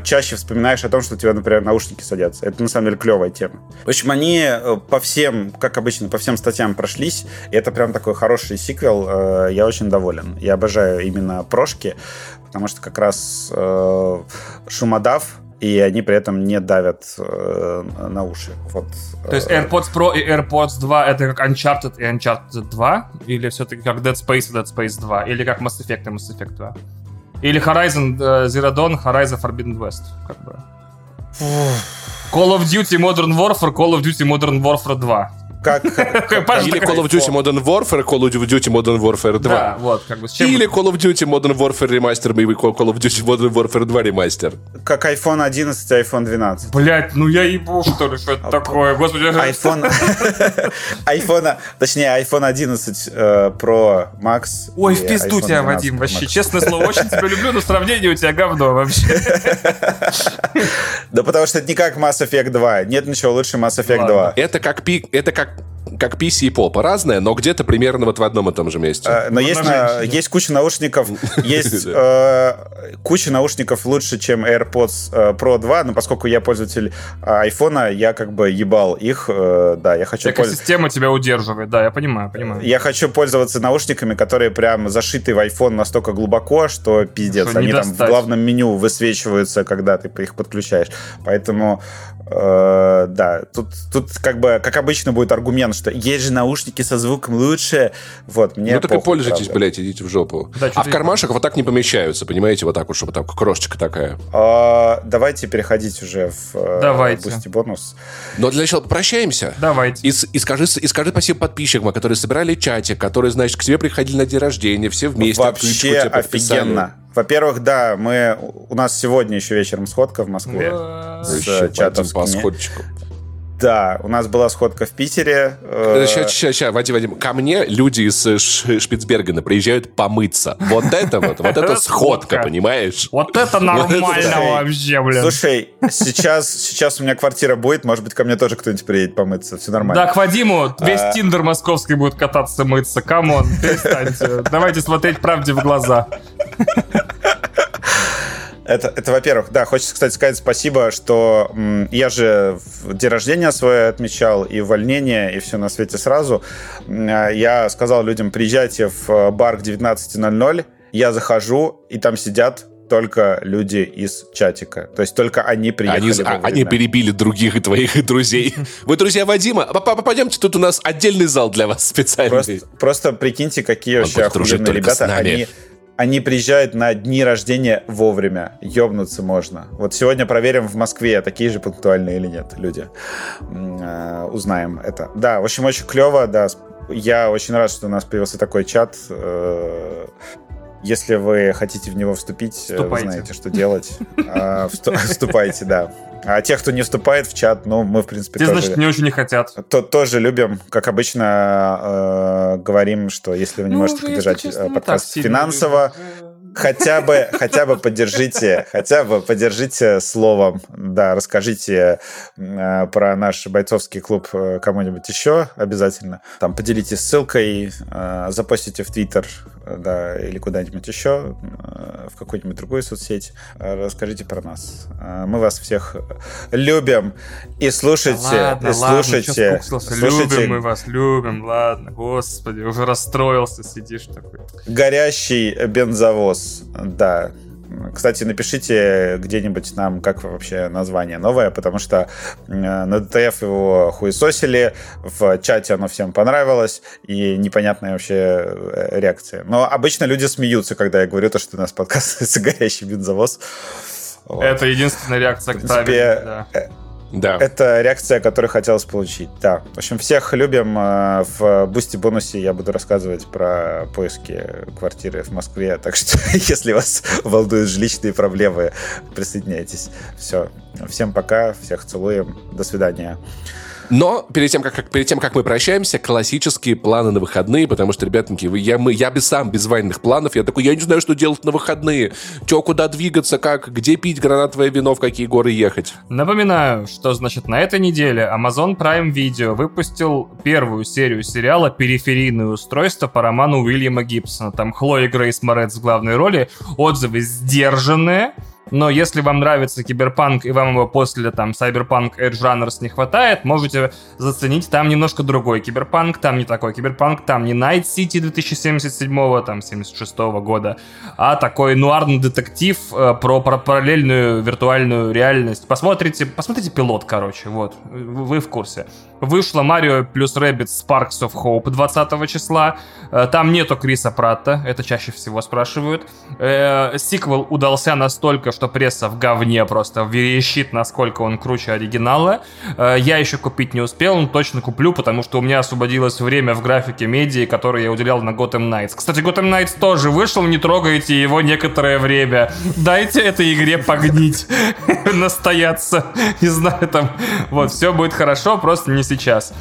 чаще вспоминаешь о том, что у тебя, например, наушники садятся. Это, на самом деле, клевая тема. В общем, они э, по всем, как обычно, по всем статьям прошлись, и это прям такой хороший сиквел. э, Я очень доволен. Я обожаю именно прошки, потому что как раз э, шумодав, и они при этом не давят э, на уши. Вот. То есть AirPods Pro и AirPods 2 это как Uncharted и Uncharted 2? Или все-таки как Dead Space и Dead Space 2? Или как Mass Effect и Mass Effect 2? Или Horizon э, Zero Dawn, Horizon Forbidden West? Как бы. Call of Duty Modern Warfare, Call of Duty Modern Warfare 2. Как, Или Call of Duty Modern Warfare, Call of Duty Modern Warfare 2. Да, вот, как бы с чем... Или Call of Duty Modern Warfare ремастер, и Call of Duty Modern Warfare 2 ремастер. как iPhone 11 и iPhone 12. Блять, ну я ебу, что ли, что это такое? Господи, iPhone, iPhone, точнее, iPhone 11 э, Pro Max. Ой, в пизду тебя, 12 Вадим, вообще, честное слово, очень тебя люблю, но сравнение у тебя говно вообще. Да потому что это не как Mass Effect 2. Нет ничего лучше Mass Effect Ладно. 2. Это как пик, это как как PC и поп. Разное, но где-то примерно вот в одном и том же месте. Э, Но есть, на есть куча наушников, есть э, куча наушников лучше, чем AirPods э, Pro 2, но поскольку я пользователь iPhone, я как бы ебал их, э, да, я хочу. Экосистема тебя удерживает, да, я понимаю, понимаю. Я хочу пользоваться наушниками, которые прям зашиты в iPhone настолько глубоко, что пиздец. Что Они там в главном меню высвечиваются, когда ты их подключаешь. Поэтому, э, да, тут, тут как бы, как обычно, будет аргумент, что есть же наушники со звуком лучше. Вот, мне ну так и похуй, пользуйтесь, правда. блядь, идите в жопу. Да, а в кармашек вот так не помещаются, понимаете, вот так вот, чтобы там крошечка такая. А, давайте переходить уже в э, Давайте. Boosty бонус. Но для начала попрощаемся. Давайте. И, и скажи, и скажи спасибо подписчикам, которые собирали чатик, которые, значит, к тебе приходили на день рождения, все вместе. Вообще офигенно. Во-первых, да, мы у нас сегодня еще вечером сходка в Москве. Э, с Еще чатовскими. по. Да, у нас была сходка в Питере. э, Сейчас, сейчас, сейчас, Вадим, Вадим, ко мне люди из э, Ш- Шпицбергена приезжают помыться. Вот это вот, вот это сходка, понимаешь? Вот это нормально да. вообще, блин. Слушай, сейчас, сейчас у меня квартира будет, может быть, ко мне тоже кто-нибудь приедет помыться, все Да, нормально. к Вадиму весь А. Тиндер московский будет кататься, мыться. Come on, перестаньте. Давайте смотреть правде в глаза. Это, это во-первых, да, хочется, кстати, сказать спасибо, что м, я же день рождения свое отмечал, и увольнение, и все на свете сразу. А, Я сказал людям, приезжайте в э, бар к 19.00, я захожу, и там сидят только люди из чатика. То есть только они приехали Они, а- они перебили других и твоих друзей. Вы друзья Вадима? Пойдемте, тут у нас отдельный зал для вас специальный. Просто, просто прикиньте, какие Он вообще охуенные ребята. нами. Они, они приезжают на дни рождения вовремя. Ёбнуться можно. Вот сегодня проверим в Москве, такие же пунктуальные или нет люди. Э, Узнаем это. Да, в общем, очень клево. Да, я очень рад, что у нас появился такой чат. Э, Если вы хотите в него вступить, э, вы Вступайте. знаете, что делать. А, всту- Вступайте, да. А тех, кто не вступает в чат, ну, мы, в принципе, Те, тоже... значит, не очень не хотят. То, тоже любим, как обычно э, говорим, что если вы не Ну, можете уже, поддержать честно, э, не подкаст финансово, хотя бы, хотя бы поддержите, хотя бы поддержите словом, да, расскажите э, про наш бойцовский клуб э, кому-нибудь еще обязательно. Там поделитесь ссылкой, э, запостите в Твиттер, да, или куда-нибудь еще, э, в какую-нибудь другую соцсеть, э, расскажите про нас. Э, мы вас всех любим и слушайте, Ладно, и ладно, слушайте, скуксился? слушайте Любим мы вас, любим, ладно, господи, уже расстроился, сидишь такой. горящий бензовоз, да. Кстати, напишите где-нибудь нам, как вообще название новое, потому что на DTF его хуесосили, в чате оно всем понравилось, и непонятная вообще э, реакция. Но обычно люди смеются, когда я говорю то, что у нас подкаст «Горящий бензовоз». Вот. Это единственная реакция, к тебе, да. Да. Это реакция, которую хотелось получить. Да. В общем, всех любим. Э, в Boosty бонусе я буду рассказывать про поиски квартиры в Москве. Так что, если вас волнуют жилищные проблемы, присоединяйтесь. Все. Всем пока. Всех целуем. До свидания. Но перед тем, как, перед тем, как мы прощаемся, классические планы на выходные, потому что, ребятники, я, мы, я без сам без вайных планов, я такой, я не знаю, что делать на выходные. Че, куда двигаться, как, где пить гранатовое вино, в какие горы ехать. Напоминаю, что, значит, на этой неделе Amazon Prime Video выпустил первую серию сериала «Периферийное устройство» по роману Уильяма Гибсона. Там Хлоя Грейс Морец в главной роли. Отзывы сдержанные, но если вам нравится киберпанк и вам его после там Cyberpunk Edge Runners не хватает, можете заценить там немножко другой киберпанк, там не такой киберпанк, там не Night City 2077 там 76 года, а такой нуарный детектив э, про, про параллельную виртуальную реальность. Посмотрите, посмотрите пилот, короче, вот, вы в курсе. Вышло Марио плюс Rabbids Sparks of Hope 20 числа. Э, там нету Криса Пратта, это чаще всего спрашивают. Э, сиквел удался настолько, что пресса в говне просто верещит, насколько он круче оригинала. Э, я еще купить не успел, но точно куплю, потому что у меня освободилось время в графике медиа, которое я уделял на Gotham Knights. Кстати, Gotham Knights тоже вышел, не трогайте его некоторое время. Дайте этой игре погнить, настояться. Не знаю, там, вот, все будет хорошо, просто не сейчас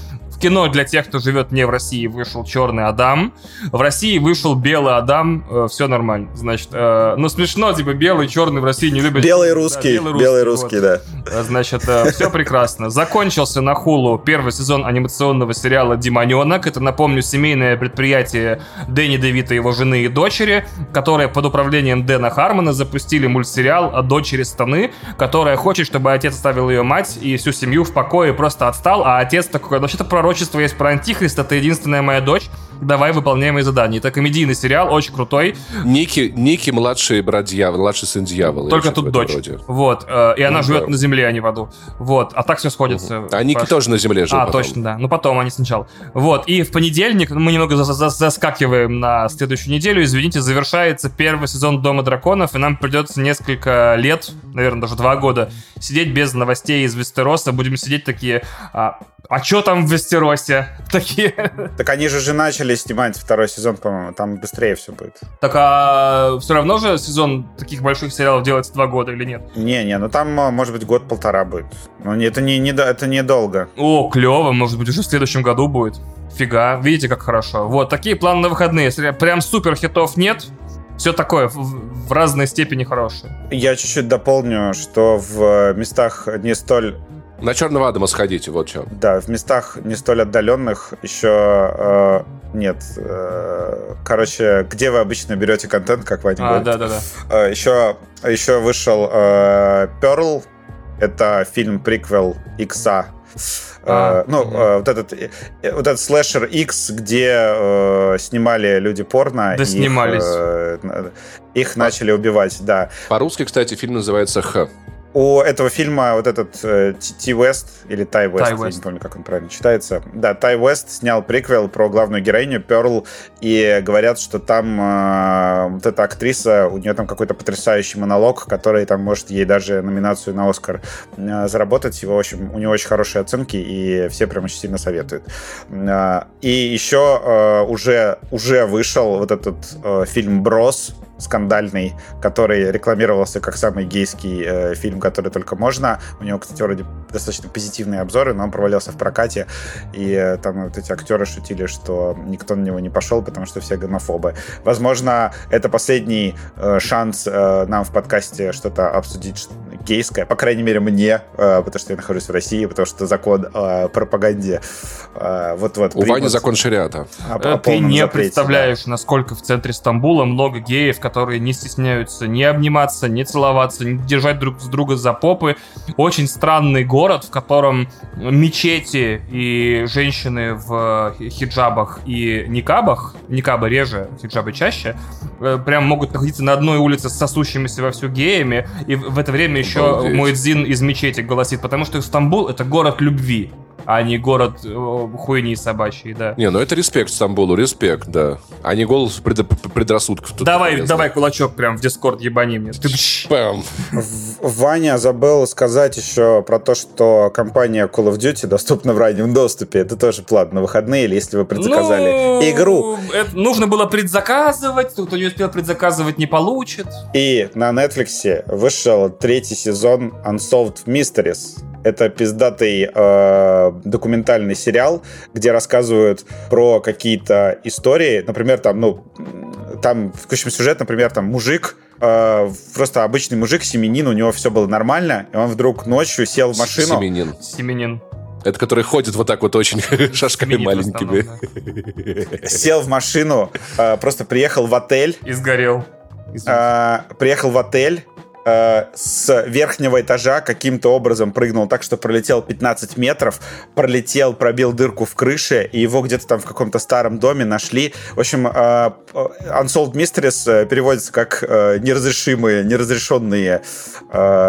кино для тех, кто живет не в России, вышел «Черный Адам». В России вышел «Белый Адам». Э, все нормально. Значит, э, ну смешно, типа белый, черный в России не любят. Белый русский. Да, белый русский, белый русский вот. да. Э, значит, э, все прекрасно. Закончился на Хулу первый сезон анимационного сериала «Демоненок». Это, напомню, семейное предприятие Дэнни Девита, его жены и дочери, которые под управлением Дэна Хармона запустили мультсериал о дочери Станы, которая хочет, чтобы отец оставил ее мать и всю семью в покое просто отстал, а отец такой, вообще-то пророк пророчество есть про Антихриста, ты единственная моя дочь, давай выполняем мои задания. Это комедийный сериал, очень крутой. Ники, Ники младший брат дьявола, младший сын дьявола. Только тут дочь. Роде. Вот, э, и она ну, живет да. на земле, а не в аду. Вот, а так все сходится. Угу. А Ники Паш... тоже на земле живет. А, потом. точно, да. Ну потом, они сначала. Вот, и в понедельник, мы немного за -за заскакиваем на следующую неделю, извините, завершается первый сезон Дома драконов, и нам придется несколько лет, наверное, даже два года, сидеть без новостей из Вестероса. Будем сидеть такие, а, а что там в Вестеросе? Такие. Так они же уже начали снимать второй сезон, по-моему, там быстрее все будет. Так а все равно же сезон таких больших сериалов делается два года или нет? Не-не, ну там, а, может быть, год-полтора будет. Но это не, не, это недолго. О, клево, может быть, уже в следующем году будет. Фига, видите, как хорошо. Вот, такие планы на выходные. Прям супер хитов нет, все такое в, в разной степени хорошее. Я чуть-чуть дополню, что в местах не столь на Черного Адама сходите, вот что. Да, в местах не столь отдаленных еще э, нет. Э, короче, где вы обычно берете контент, как Ваня а, Да, да, да. Э, еще, еще вышел э, Pearl. Это фильм-приквел Икса. А, uh, ну, uh, вот этот э, вот этот слэшер X, где uh, снимали люди порно. Да, снимались. Их, их начали убивать, да. По-русски, кстати, фильм называется Х. У этого фильма вот этот Ти Вест или Тай Вест, я не помню, как он правильно читается. Да, Тай Вест снял приквел про главную героиню Перл, и говорят, что там э, вот эта актриса, у нее там какой-то потрясающий монолог, который там может ей даже номинацию на Оскар э, заработать. Его, в общем, у него очень хорошие оценки, и все прям очень сильно советуют. Э, и еще э, уже, уже вышел вот этот э, фильм «Брос», скандальный, который рекламировался как самый гейский э, фильм, который только можно. У него, кстати, вроде достаточно позитивные обзоры, но он провалился в прокате, и э, там вот эти актеры шутили, что никто на него не пошел, потому что все гомофобы. Возможно, это последний э, шанс э, нам в подкасте что-то обсудить гейская, по крайней мере, мне, э, потому что я нахожусь в России, потому что закон о пропаганде вот-вот. У Вани закон шариата. Ты не запрете, представляешь, да. насколько в центре Стамбула много геев, которые не стесняются ни обниматься, ни целоваться, ни держать друг с друга за попы. Очень странный город, в котором мечети и женщины в хиджабах и никабах, никабы реже, хиджабы чаще, э, прям могут находиться на одной улице с сосущимися во всю геями, и в это время еще мой дзин из мечети голосит, потому что Стамбул — это город любви а не город э, хуйни собачьей, да. Не, ну это респект Стамбулу, респект, да. А не голос пред, предрассудков. Давай, давай кулачок прям в Дискорд ебани мне. Пэм. Ваня забыл сказать еще про то, что компания Call of Duty доступна в раннем доступе. Это тоже платно на выходные, или если вы предзаказали ну, игру. Это нужно было предзаказывать, кто не успел предзаказывать, не получит. И на Netflix вышел третий сезон Unsolved Mysteries это пиздатый э, документальный сериал, где рассказывают про какие-то истории. Например, там, ну, там, в общем, сюжет, например, там, мужик, э, просто обычный мужик, семенин, у него все было нормально, и он вдруг ночью сел в машину. Семенин. Семенин. Это который ходит вот так вот очень шашками маленькими. Сел в машину, э, просто приехал в отель. И сгорел. Э, приехал в отель, Э, с верхнего этажа каким-то образом прыгнул так, что пролетел 15 метров, пролетел, пробил дырку в крыше, и его где-то там в каком-то старом доме нашли. В общем, э, Unsolved Mysteries э, переводится как неразрешимые, неразрешенные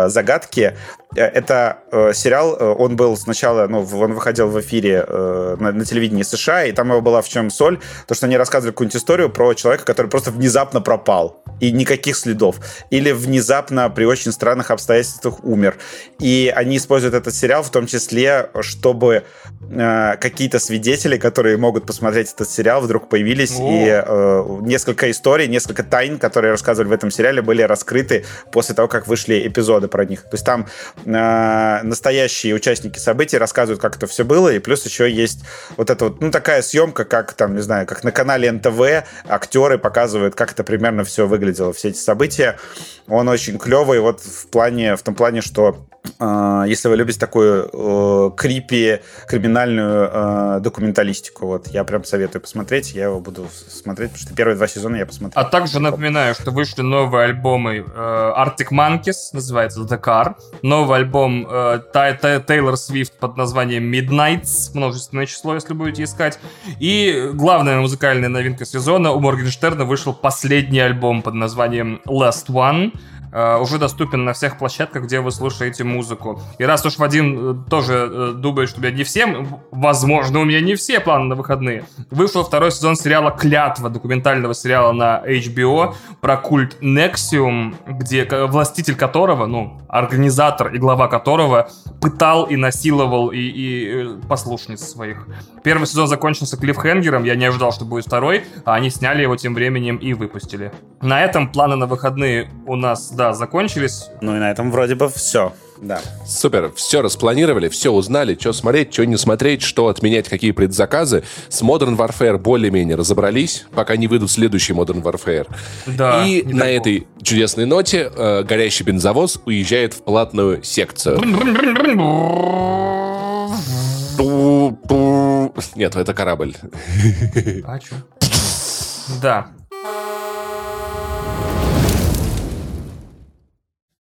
загадки. Это сериал, он был сначала, ну, он выходил в эфире на, на телевидении США, и там его была в чем соль, то, что они рассказывали какую-нибудь историю про человека, который просто внезапно пропал, и никаких следов. Или внезапно при очень странных обстоятельствах умер. И они используют этот сериал в том числе, чтобы э, какие-то свидетели, которые могут посмотреть этот сериал, вдруг появились, О. и э, несколько историй, несколько тайн, которые рассказывали в этом сериале, были раскрыты после того, как вышли эпизоды про них. То есть там э, настоящие участники событий рассказывают, как это все было, и плюс еще есть вот эта вот, ну, такая съемка, как там, не знаю, как на канале НТВ актеры показывают, как это примерно все выглядело, все эти события. Он очень клевый вот в плане, в том плане, что э, если вы любите такую э, крипи, криминальную э, документалистику, вот я прям советую посмотреть, я его буду смотреть, потому что первые два сезона я посмотрел. А также напоминаю, что вышли новые альбомы э, Arctic Monkeys, называется The Car, новый альбом э, Swift под названием Midnights, множественное число, если будете искать, и главная музыкальная новинка сезона у Моргенштерна вышел последний альбом под названием Last One, Э, уже доступен на всех площадках, где вы слушаете музыку. И раз уж Вадим э, тоже э, думает, что у меня не всем, возможно, у меня не все планы на выходные, вышел второй сезон сериала «Клятва», документального сериала на HBO про культ Nexium, где властитель которого, ну, организатор и глава которого пытал и насиловал и, и послушниц своих. Первый сезон закончился клиффхенгером, я не ожидал, что будет второй, а они сняли его тем временем и выпустили. На этом планы на выходные у нас, да, да, закончились. Ну и на этом вроде бы все. Да. Супер, все распланировали, все узнали, что смотреть, что не смотреть, что отменять, какие предзаказы. С Modern Warfare более-менее разобрались, пока не выйдут следующий Modern Warfare. Да, И на этой чудесной ноте э, горящий бензовоз уезжает в платную секцию. Нет, это корабль. А что? Да.